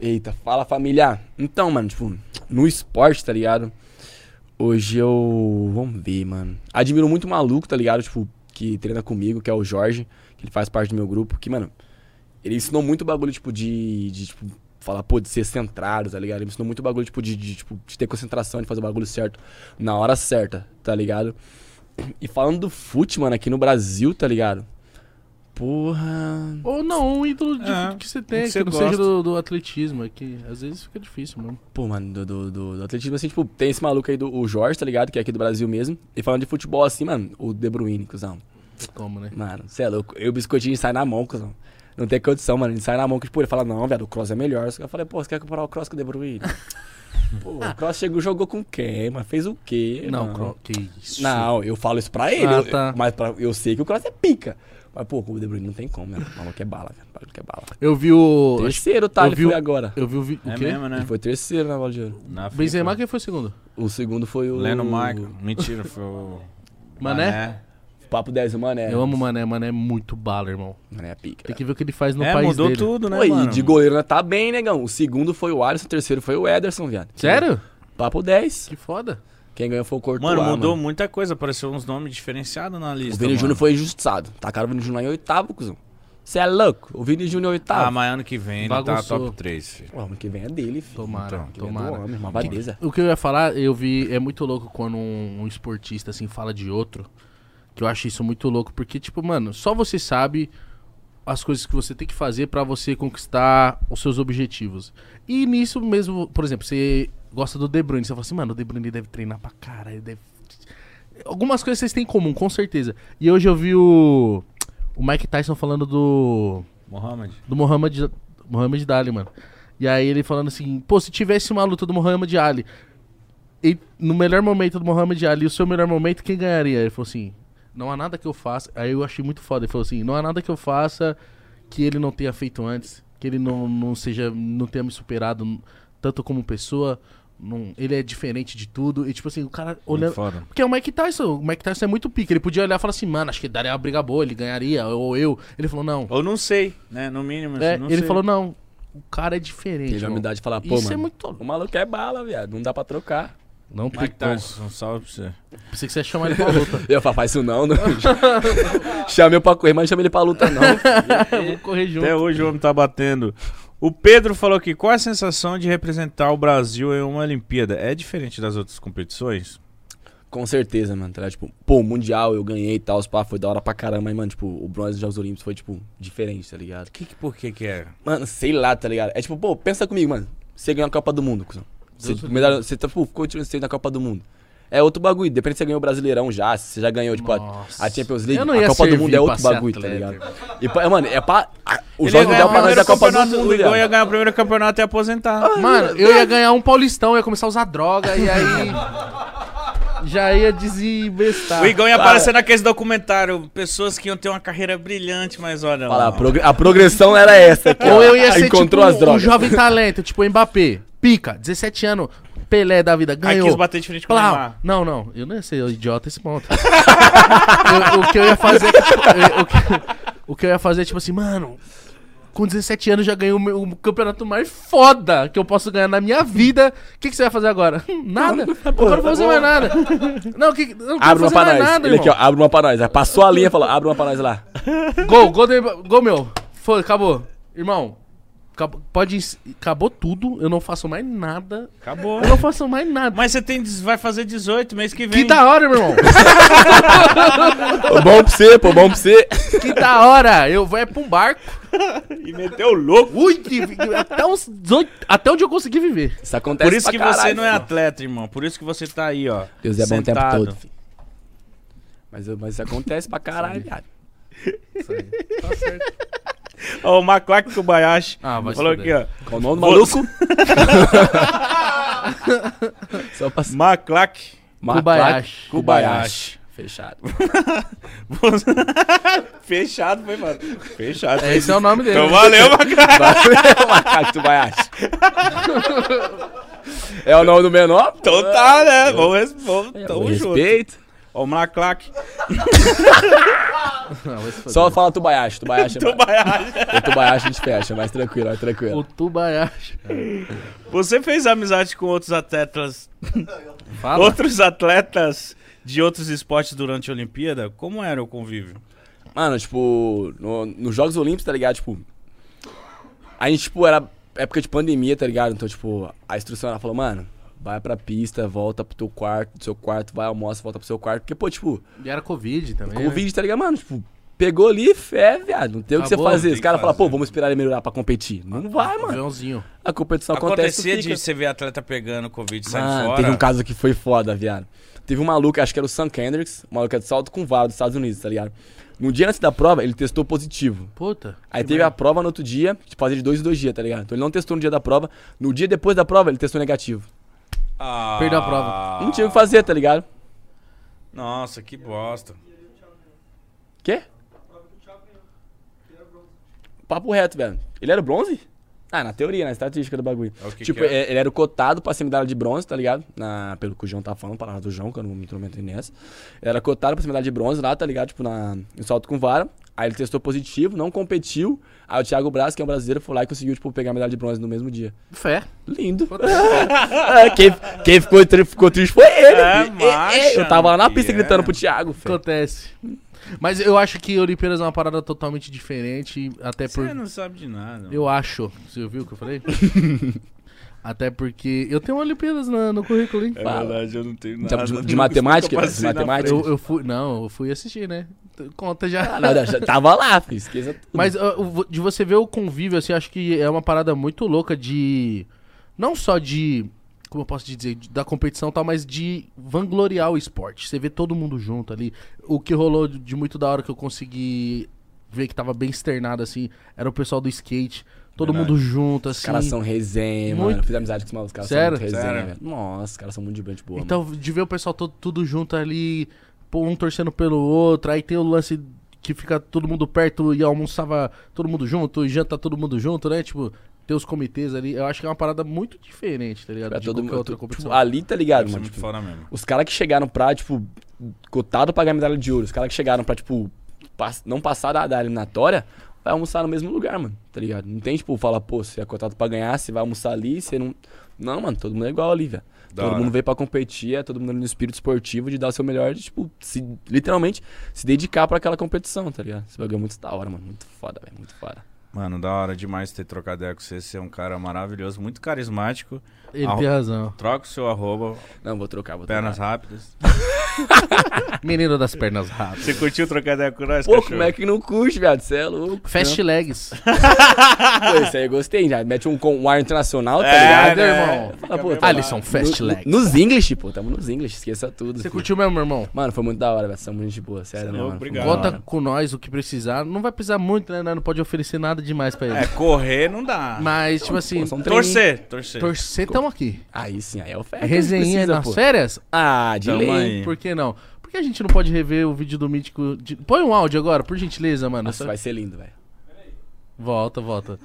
Eita, fala família. Então, mano, tipo, no esporte, tá ligado? Hoje eu. Vamos ver, mano. Admiro muito o maluco, tá ligado? Tipo, que treina comigo, que é o Jorge, que ele faz parte do meu grupo. Que, mano, ele ensinou muito bagulho, tipo, de. de tipo, falar, pô, de ser centrado, tá ligado? Ele me ensinou muito bagulho, tipo, de, de, tipo, de ter concentração, de fazer o bagulho certo na hora certa, tá ligado? E falando do fute, mano, aqui no Brasil, tá ligado? Porra. Ou não, um ídolo de- É, que você tem, que que, você não gosta. seja do, do atletismo. É que às vezes fica difícil, mano. Pô, mano, do, do, do- do atletismo, assim, tipo, tem esse maluco aí do o Jorge, tá ligado? Que é aqui do Brasil mesmo. E falando de futebol, assim, mano, o De Bruyne, cuzão. Como, né? Mano, você é louco. Eu, o biscoitinho sai na mão, cuzão. Não tem condição, mano. Ele sai na mão, que, tipo, ele fala, não, velho, o Cross é melhor. Eu falei, pô, você quer comparar o Cross com o De Bruyne? (laughs) pô, o Cross chegou, jogou com quem, mas fez o quê? Não, mano? Que isso. Não, eu falo isso pra ele. Ah, eu- tá. Mas pra- eu sei que o Cross é pica. Mas, pô, com o De Bruyne não tem como, velho. O maluco é bala, velho. O maluco é bala. Eu vi o. Terceiro, tá? eu Ele vi foi o- agora. Eu vi o. vi- O É quê? mesmo, né? Ele foi terceiro na bola de ouro. Na FIFA. Benzema, quem foi o segundo? O segundo foi o. Leno Michael. Mentira, foi o... Mané? Papo 10, o Mané. Eu amo o Mané, Mané é muito bala, irmão. Mané é pica. Tem que ver o que ele faz no É, país mudou dele. tudo, né, Pô, mano? e de goleiro né, tá bem, negão. O segundo foi o Alisson, o terceiro foi o Ederson, viado. Sério? Papo 10. Que foda. Quem ganhou foi o Courtois, Mano, mudou muita coisa, apareceu uns nomes diferenciados na lista, O Vini mano. Júnior foi injustiçado. Tacaram o Vini Júnior em oitavo, cuzão. Você é louco? O Vini Júnior em Ah, oitavo. mas ano que vem ele Bagunçou. tá top 3, filho. Pô, ano que vem é dele, filho. Tomara, Então, que é do tomara. homem, uma badeza. O que eu ia falar, eu vi, é muito louco quando um, um esportista assim fala de outro. Que eu acho isso muito louco, porque, tipo, mano, só você sabe as coisas que você tem que fazer pra você conquistar os seus objetivos. E nisso mesmo, por exemplo, você gosta do De Bruyne, você fala assim, mano, o De Bruyne deve treinar pra cara, ele deve... Algumas coisas vocês têm em comum, com certeza. E hoje eu vi o, o Mike Tyson falando do Mohamed. do Muhammad, Muhammad Ali, mano. E aí ele falando assim, pô, se tivesse uma luta do Muhammad Ali, e no melhor momento do Muhammad Ali, o seu melhor momento, quem ganharia? Ele falou assim, não há nada que eu faça. Aí eu achei muito foda. Ele falou assim, não há nada que eu faça que ele não tenha feito antes, que ele não, não seja, não tenha me superado tanto como pessoa, não- ele é diferente de tudo. E tipo assim, o cara olhando. Foda. Porque o Mike Tyson, o Mike Tyson é muito pique. Ele podia olhar e falar assim, mano, acho que daria uma briga boa, ele ganharia, ou eu. Ele falou, não. Ou não sei, né? No mínimo, É, assim, não ele sei. falou, não, o cara é diferente. Teve a humildade de falar, pô, Isso mano. é muito. O maluco é bala, viado. Não dá pra trocar. Não Mike como. Tyson, um salve pra você. Pensei que você ia chamar ele pra luta. (laughs) Eu falo, faz isso não, (laughs) não. Chamei pra correr, mas não chamei ele pra luta, não. vou correr junto. Até hoje o homem tá batendo. O Pedro falou aqui, qual a sensação de representar o Brasil em uma Olimpíada? É diferente das outras competições? Com certeza, mano. Tá? Tipo, pô, Mundial eu ganhei e tal, os pá, foi da hora pra caramba. Mas, mano, tipo, o bronze dos Jogos Olímpicos foi, tipo, diferente, tá ligado? Que, que, por que que é? Mano, sei lá, tá ligado? É tipo, pô, pensa comigo, mano. Você ganhou a Copa do Mundo, cuzão. Você, medalha, você tá, pô, ficou tirando você na Copa do Mundo. É outro bagulho. Depende se você ganhou o Brasileirão já, se você já ganhou, tipo, a, Nossa. a Champions League. Eu não a Copa do Mundo é outro bagulho, tá atleta, ligado? irmão. E, mano, é pra. a- o Ele jogo ia ganhar ideal o pra nós é a primeiro Copa do campeonato, Mundo, O Igor ia ganhar o primeiro campeonato e aposentar. Mano, eu ia ganhar um Paulistão, eu ia começar a usar droga e aí. já ia desinvestar. O Igor ia Cara. aparecer naquele documentário. Pessoas que iam ter uma carreira brilhante, mas olha Fala, lá. a, progre- a progressão era essa aqui. Ou eu ia ser Encontrou tipo as drogas. um jovem talento, tipo o Mbappé. Pica, 17 anos, Pelé da vida, Aí ganhou. quis bater de frente com o Plau. Neymar. Não, não, eu não ia ser idiota esse ponto. (laughs) Eu- o que eu ia fazer é tipo, eu- o, que, o que eu ia fazer tipo assim, mano, com 17 anos já ganhei o, meu- o campeonato mais foda que eu posso ganhar na minha vida. O que, que você vai fazer agora? (laughs) Nada. Eu não quero fazer mais nada. Não, que, não quero Abre uma fazer pra mais nós. nada, Ele aqui, irmão. ó, abre uma pra nós. Aí Passou a linha e falou, abre uma pra nós lá. Gol, gol, gol meu. Foi, acabou. Irmão, acabou, pode. Acabou tudo, eu não faço mais nada. Acabou. Eu não faço mais nada. Mas você tem, vai fazer 18 mês que vem. Que da hora, meu irmão. Pô, bom pra você, pô, bom pra você. Que da hora. Eu vou é pra um barco. E meteu o louco. Ui, até, uns 18, até onde eu consegui viver. Isso acontece Por isso pra que caralho, você não é atleta, irmão. Por isso que você tá aí, ó. Deus é bom o tempo todo, filho. Mas, mas isso acontece pra caralho, viado. Tá certo. Ó, o Macaque Kobayashi Ah, falou aqui, ó. Qual o nome do maluco? (laughs) Só pra... Maclac Kobayashi. Kobayashi. Fechado. (laughs) Fechado, foi, mano. Fechado. Esse é o nome dele. Então valeu, Macaque. (laughs) Valeu, macaco. É o nome do menor? Então tá, né? Vamos, vamos tamo junto. Respeito. Ó, o fuder. Só fala Tubayashi. Tubayashi é. Kobayashi. O Tubayashi a gente fecha, mais tranquilo, mais tranquilo. O Tubayashi. Você fez amizade com outros atletas, Fala. outros atletas de outros esportes durante a Olimpíada? Como era o convívio? Mano, tipo, no- nos Jogos Olímpicos, tá ligado? Tipo, a gente, tipo, era época de pandemia, tá ligado? Então, tipo, a instrução ela falou, mano, vai pra pista, volta pro teu quarto, do seu quarto, vai, almoça, volta pro seu quarto. Porque, pô, tipo, E era Covid também. com o vídeo, tá ligado, mano? Tipo, pegou ali, fé, viado. Não tem o que você fazer. Os caras falam, fazer. pô, vamos esperar ele melhorar pra competir. Não vai, né? mano. Aviãozinho. A competição acontece. Acontecia de você ver atleta pegando Covid e saindo fora? teve um caso que foi foda, viado. Teve um maluco, acho que era o Sam Kendricks, um maluco é de salto com vara dos Estados Unidos, tá ligado? No dia antes da prova, ele testou positivo. Puta. Aí teve a prova no outro dia, tipo, fazia de dois em dois dias, tá ligado? Então ele não testou no dia da prova. No dia depois da prova, ele testou negativo. Ah, Perdeu a prova. Não tinha o que fazer, tá ligado? Nossa, que bosta. Quê? Papo reto, velho. Ele era o bronze? Ah, na teoria, na estatística do bagulho. É que tipo, que é? é- ele era o cotado pra ser medalha de bronze, tá ligado? Na, pelo que o João tá falando, palavra do João, que eu não me intrometei nessa. Ele era cotado pra ser medalha de bronze lá, tá ligado? Tipo, na, no salto com vara. Aí ele testou positivo, não competiu. Aí o Thiago Braz, que é um brasileiro, foi lá e conseguiu, tipo, pegar a medalha de bronze no mesmo dia. Fé. Lindo. (laughs) É, quem, quem ficou, ficou triste foi ele. É, E- e- macho, eu tava lá na pista é. gritando pro Thiago, fé. Acontece. Mas eu acho que Olimpíadas é uma parada totalmente diferente, até por... Você não sabe de nada. Eu acho. Você ouviu o que eu falei? (laughs) até porque eu tenho Olimpíadas na- no currículo, hein? É Fala. verdade, eu não tenho De- nada. de- de matemática? De matemática? Eu, eu fui... Não, eu fui assistir, né? Conta já. Ah, não, já tava lá, filho. Esqueça tudo. Mas uh, o- de você ver o convívio, assim, acho que é uma parada muito louca de. Não só de. Como eu posso te dizer? Da competição e tal, mas de vangloriar o esporte. Você vê todo mundo junto ali. O que rolou de, de muito da hora que eu consegui ver que tava bem externado, assim, era o pessoal do skate. Todo Verdade. mundo junto, Os assim. caras são resenha, Muito- mano. Eu fiz amizade com os malucos. Os caras Sério? são muito resenha, Sério? Nossa, os caras são muito de bem de boa. Então, de ver o pessoal todo, tudo junto ali, pô, um torcendo pelo outro, aí tem o lance que fica todo mundo perto e almoçava todo mundo junto, e janta todo mundo junto, né? Tipo, ter os comitês ali, eu acho que é uma parada muito diferente, tá ligado? Pra de todo qualquer mundo. outra tipo, competição. ali, tá ligado, mano? muito Tipo, foda mesmo. os caras que chegaram pra, tipo, cotado pra ganhar medalha de ouro, os caras que chegaram pra, tipo, pass- não passar da, da eliminatória, vai almoçar no mesmo lugar, mano, tá ligado? Não tem, tipo, falar, pô, você é cotado pra ganhar, você vai almoçar ali, você não. Não, mano, todo mundo é igual ali, velho. Todo hora. mundo veio pra competir, é todo mundo no espírito esportivo de dar o seu melhor, de, tipo, se, literalmente se dedicar pra aquela competição, tá ligado? Esse bagulho é muito da hora, mano. Muito foda, velho. Muito foda. Mano, da hora demais ter trocado ideia com você. Você é um cara maravilhoso, muito carismático. Ele Arro- tem razão. Troca o seu arroba, Não, vou trocar, vou pernas trocar. rápidas. (laughs) (laughs) Menino das pernas rápidas. Você curtiu trocar ideia com nós, Pô, cachorro? como é que não curte, viado? Você é louco. (laughs) Fast legs. (laughs) Pô, isso aí eu gostei, já. Mete um, com- um ar internacional, tá É, ligado, né? irmão? Fala, pô, tá- Alisson, fast no- legs. Nos English, pô. Tamo nos English, esqueça tudo. Você filho. curtiu mesmo, meu irmão? Mano, foi muito da hora, velho. Muito gente boa, sério, é mano. obrigado. Conta com nós o que precisar. Não vai precisar muito, né? Nós Não pode oferecer nada demais pra ele. É, correr não dá. Mas, tipo assim, Pô, torcer, torcer. torcer tamo aqui. Aí sim, aí é o fé. Resenha precisa, nas pô. férias? Ah, de Tamo lei. aí. Por que não? Por que a gente não pode rever o vídeo do Mítico? de- Põe um áudio agora, por gentileza, mano. Nossa, Só- vai ser lindo, velho. Volta, volta.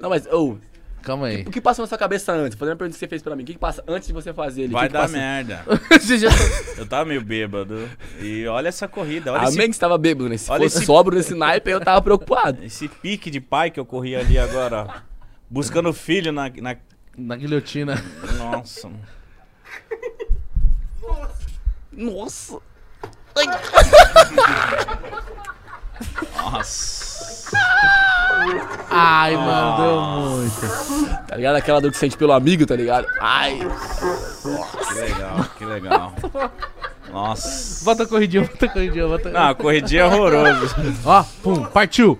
Não, mas, ô, Calma aí. o que passa na sua cabeça antes? Fazendo a pergunta que você fez pra mim. O que, que passa antes de você fazer ele? Vai que que dar passa? merda. (laughs) Já Eu tava meio bêbado. E olha essa corrida, olha Amém esse, que você tava bêbado, né? Se Olha fosse esse- sóbrio nesse naipe, eu tava preocupado. esse pique de pai que eu corri ali agora, ó. Buscando filho na. na... na guilhotina. Nossa. mano. Nossa. Nossa. Ai, mandou muito. Tá ligado? Aquela dor que sente pelo amigo, tá ligado? Ai. Que legal, que legal. Nossa. Bota a corridinha, bota a corridinha, bota Não, a corridinha é horroroso. Ó, pum, partiu.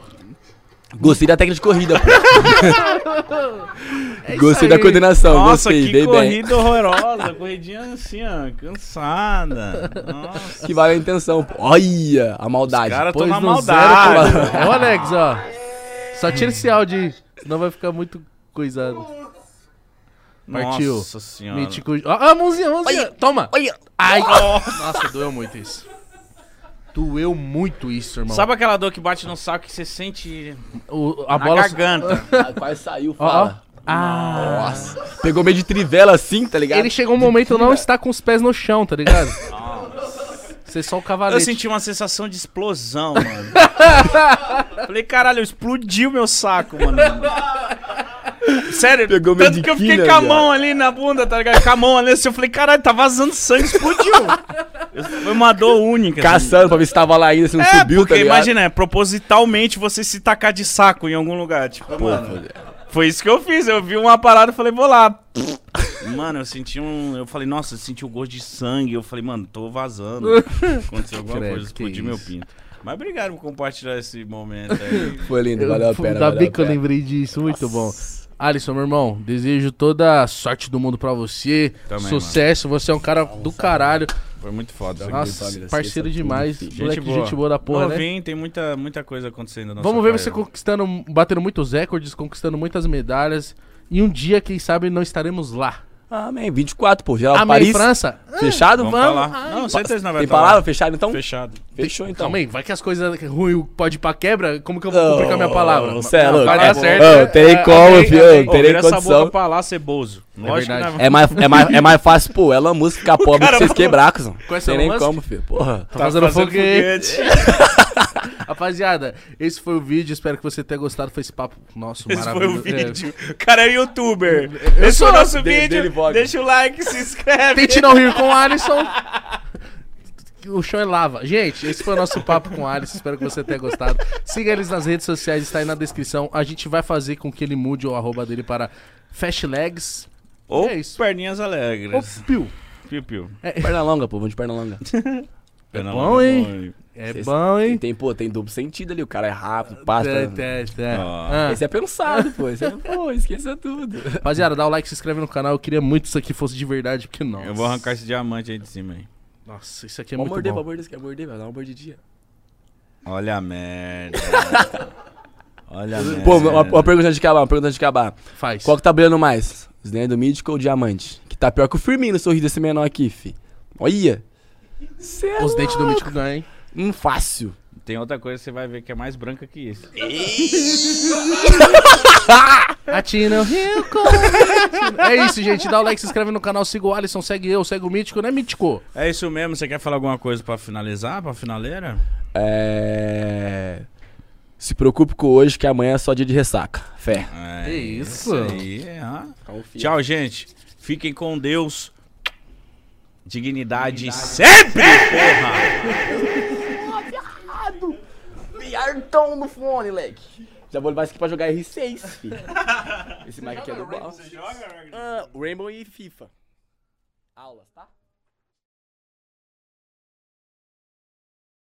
Gostei da técnica de corrida, pô. (laughs) É Gostei da coordenação, Nossa, gostei, que bem bem. corrida horrorosa. Corridinha assim, ó, cansada. Nossa. Que vale a intenção, pô. Olha a maldade. Os caras Pôs estão na maldade. zero, pô. Ô, Alex, ó. Só tira esse áudio aí, senão vai ficar muito coisado. Partiu. Nossa senhora. Mítico. Ó, a mãozinha, a mãozinha. Toma. Olha. Ai. Nossa, doeu muito isso. Doeu muito isso, irmão. Sabe aquela dor que bate no saco que você sente O- a na bola. garganta? (laughs) Ah, Quase saiu, fala. Ah. Nossa. Pegou meio de trivela assim, tá ligado? Ele chegou um momento não está com os pés no chão, tá ligado? Você só o Eu cavalete. senti uma sensação de explosão, mano. (laughs) Falei, caralho, explodiu meu saco, mano. (laughs) Sério, Pegou tanto que eu fiquei com a mão ali na bunda, tá ligado? Com a mão ali assim, eu falei, caralho, tá vazando sangue, explodiu. Foi uma dor única. assim. Caçando pra ver se tava lá ainda, se não É, subiu, porque tá ligado? imagina, é propositalmente você se tacar de saco em algum lugar. Tipo, mano, foi isso que eu fiz. Eu vi uma parada e falei, vou lá. Mano, eu senti um. Eu falei, nossa, eu senti o gosto de sangue. Eu falei, mano, tô vazando. (laughs) Aconteceu alguma Credo, coisa, explodiu meu pinto. Mas obrigado por compartilhar esse momento aí. Foi lindo, valeu a pena. Ainda bem que eu lembrei disso, muito bom. Alisson, meu irmão, desejo toda a sorte do mundo pra você. Também, Sucesso, você é um cara do caralho. Foi muito foda. Nossa, parceiro demais. tudo, Moleque, gente boa da porra, né? Novinho, tem muita, muita coisa acontecendo na Vamos ver você carreira. conquistando, batendo muitos recordes, conquistando muitas medalhas. E um dia, quem sabe, não estaremos lá. Amém. 24, pô. Geral Amém, Paris. França? Fechado? Vamos pra lá. Não, certeza não vai Tem tá lá. palavra fechado então? Fechado. Fechou então. Calma aí, vai que as coisas ruins pode ir pra quebra? Como que eu vou cumprir com a minha palavra? Você é Não, louco. vai dar É, certo. ô, Terei É, como, filho. Ô, Terei vira essa condição. boca pra lá, ceboso. Lógico verdade. que não É mais, é, mais, é mais fácil, pô, ela música ficar pobre que vocês quebrar, cuzão. Conhece Tem Elon nem como, filho. Porra. Tá fazendo foguete. (laughs) Rapaziada, esse foi o vídeo. Espero que você tenha gostado. Foi esse papo nosso Esse foi maravilhoso. o vídeo. O cara é youtuber. Eu Esse sou. foi o nosso Dele- vídeo. Deixa o like, se É. inscreve. Tente não rir com o Alisson. O chão é lava. Gente, esse foi o nosso papo com o Alisson. Espero que você tenha gostado. Siga eles nas redes sociais, está aí na descrição. A gente vai fazer com que ele mude o arroba dele para Fastlegs. Ou É isso. perninhas alegres. Piu. Piu, piu. Perna longa, pô, vamos de perna longa. (laughs) Perna bom, longa, hein? É Cês- bom, hein? Tem, pô, tem duplo sentido ali, o cara é rápido, passa. É, é, é. Ah. Esse é pensado, pô. Esse é, pô, esqueça tudo. Rapaziada, dá o like, se inscreve no canal. Eu queria muito que isso aqui fosse de verdade, porque não. Eu vou arrancar esse diamante aí de cima aí. Nossa, isso aqui é Vamos muito morder, bom. vamos morder, quer morder, vai dar uma mordidinha. Olha a merda. (laughs) Olha a merda. Pô, uma, uma pergunta antes de acabar, uma pergunta antes de acabar. Faz. Qual que tá brilhando mais? Os dentes do Mítico ou o Diamante? Que tá pior que o Firmino, sorriso desse menor aqui, fi. Olha. Cê é Os dentes do. Mítico ganham, hein? Hum, fácil. Tem outra coisa que você vai ver que é mais branca que isso. (laughs) Atina o Rio com- É isso, gente. Dá o like, se inscreve no canal, siga o Alisson, segue eu, segue o Mítico, né, Mítico? É isso mesmo. Você quer falar alguma coisa pra finalizar, pra finaleira? É. Se preocupe com hoje, que amanhã é só dia de ressaca. Fé. É Que isso. aí, ah. Tchau, gente. Fiquem com Deus. Dignidade sempre, porra! Piartão no fone, leque. Já vou levar isso aqui pra jogar R6, filho. Esse mic aqui é do mal. Ah, Rainbow e FIFA. Aulas, tá?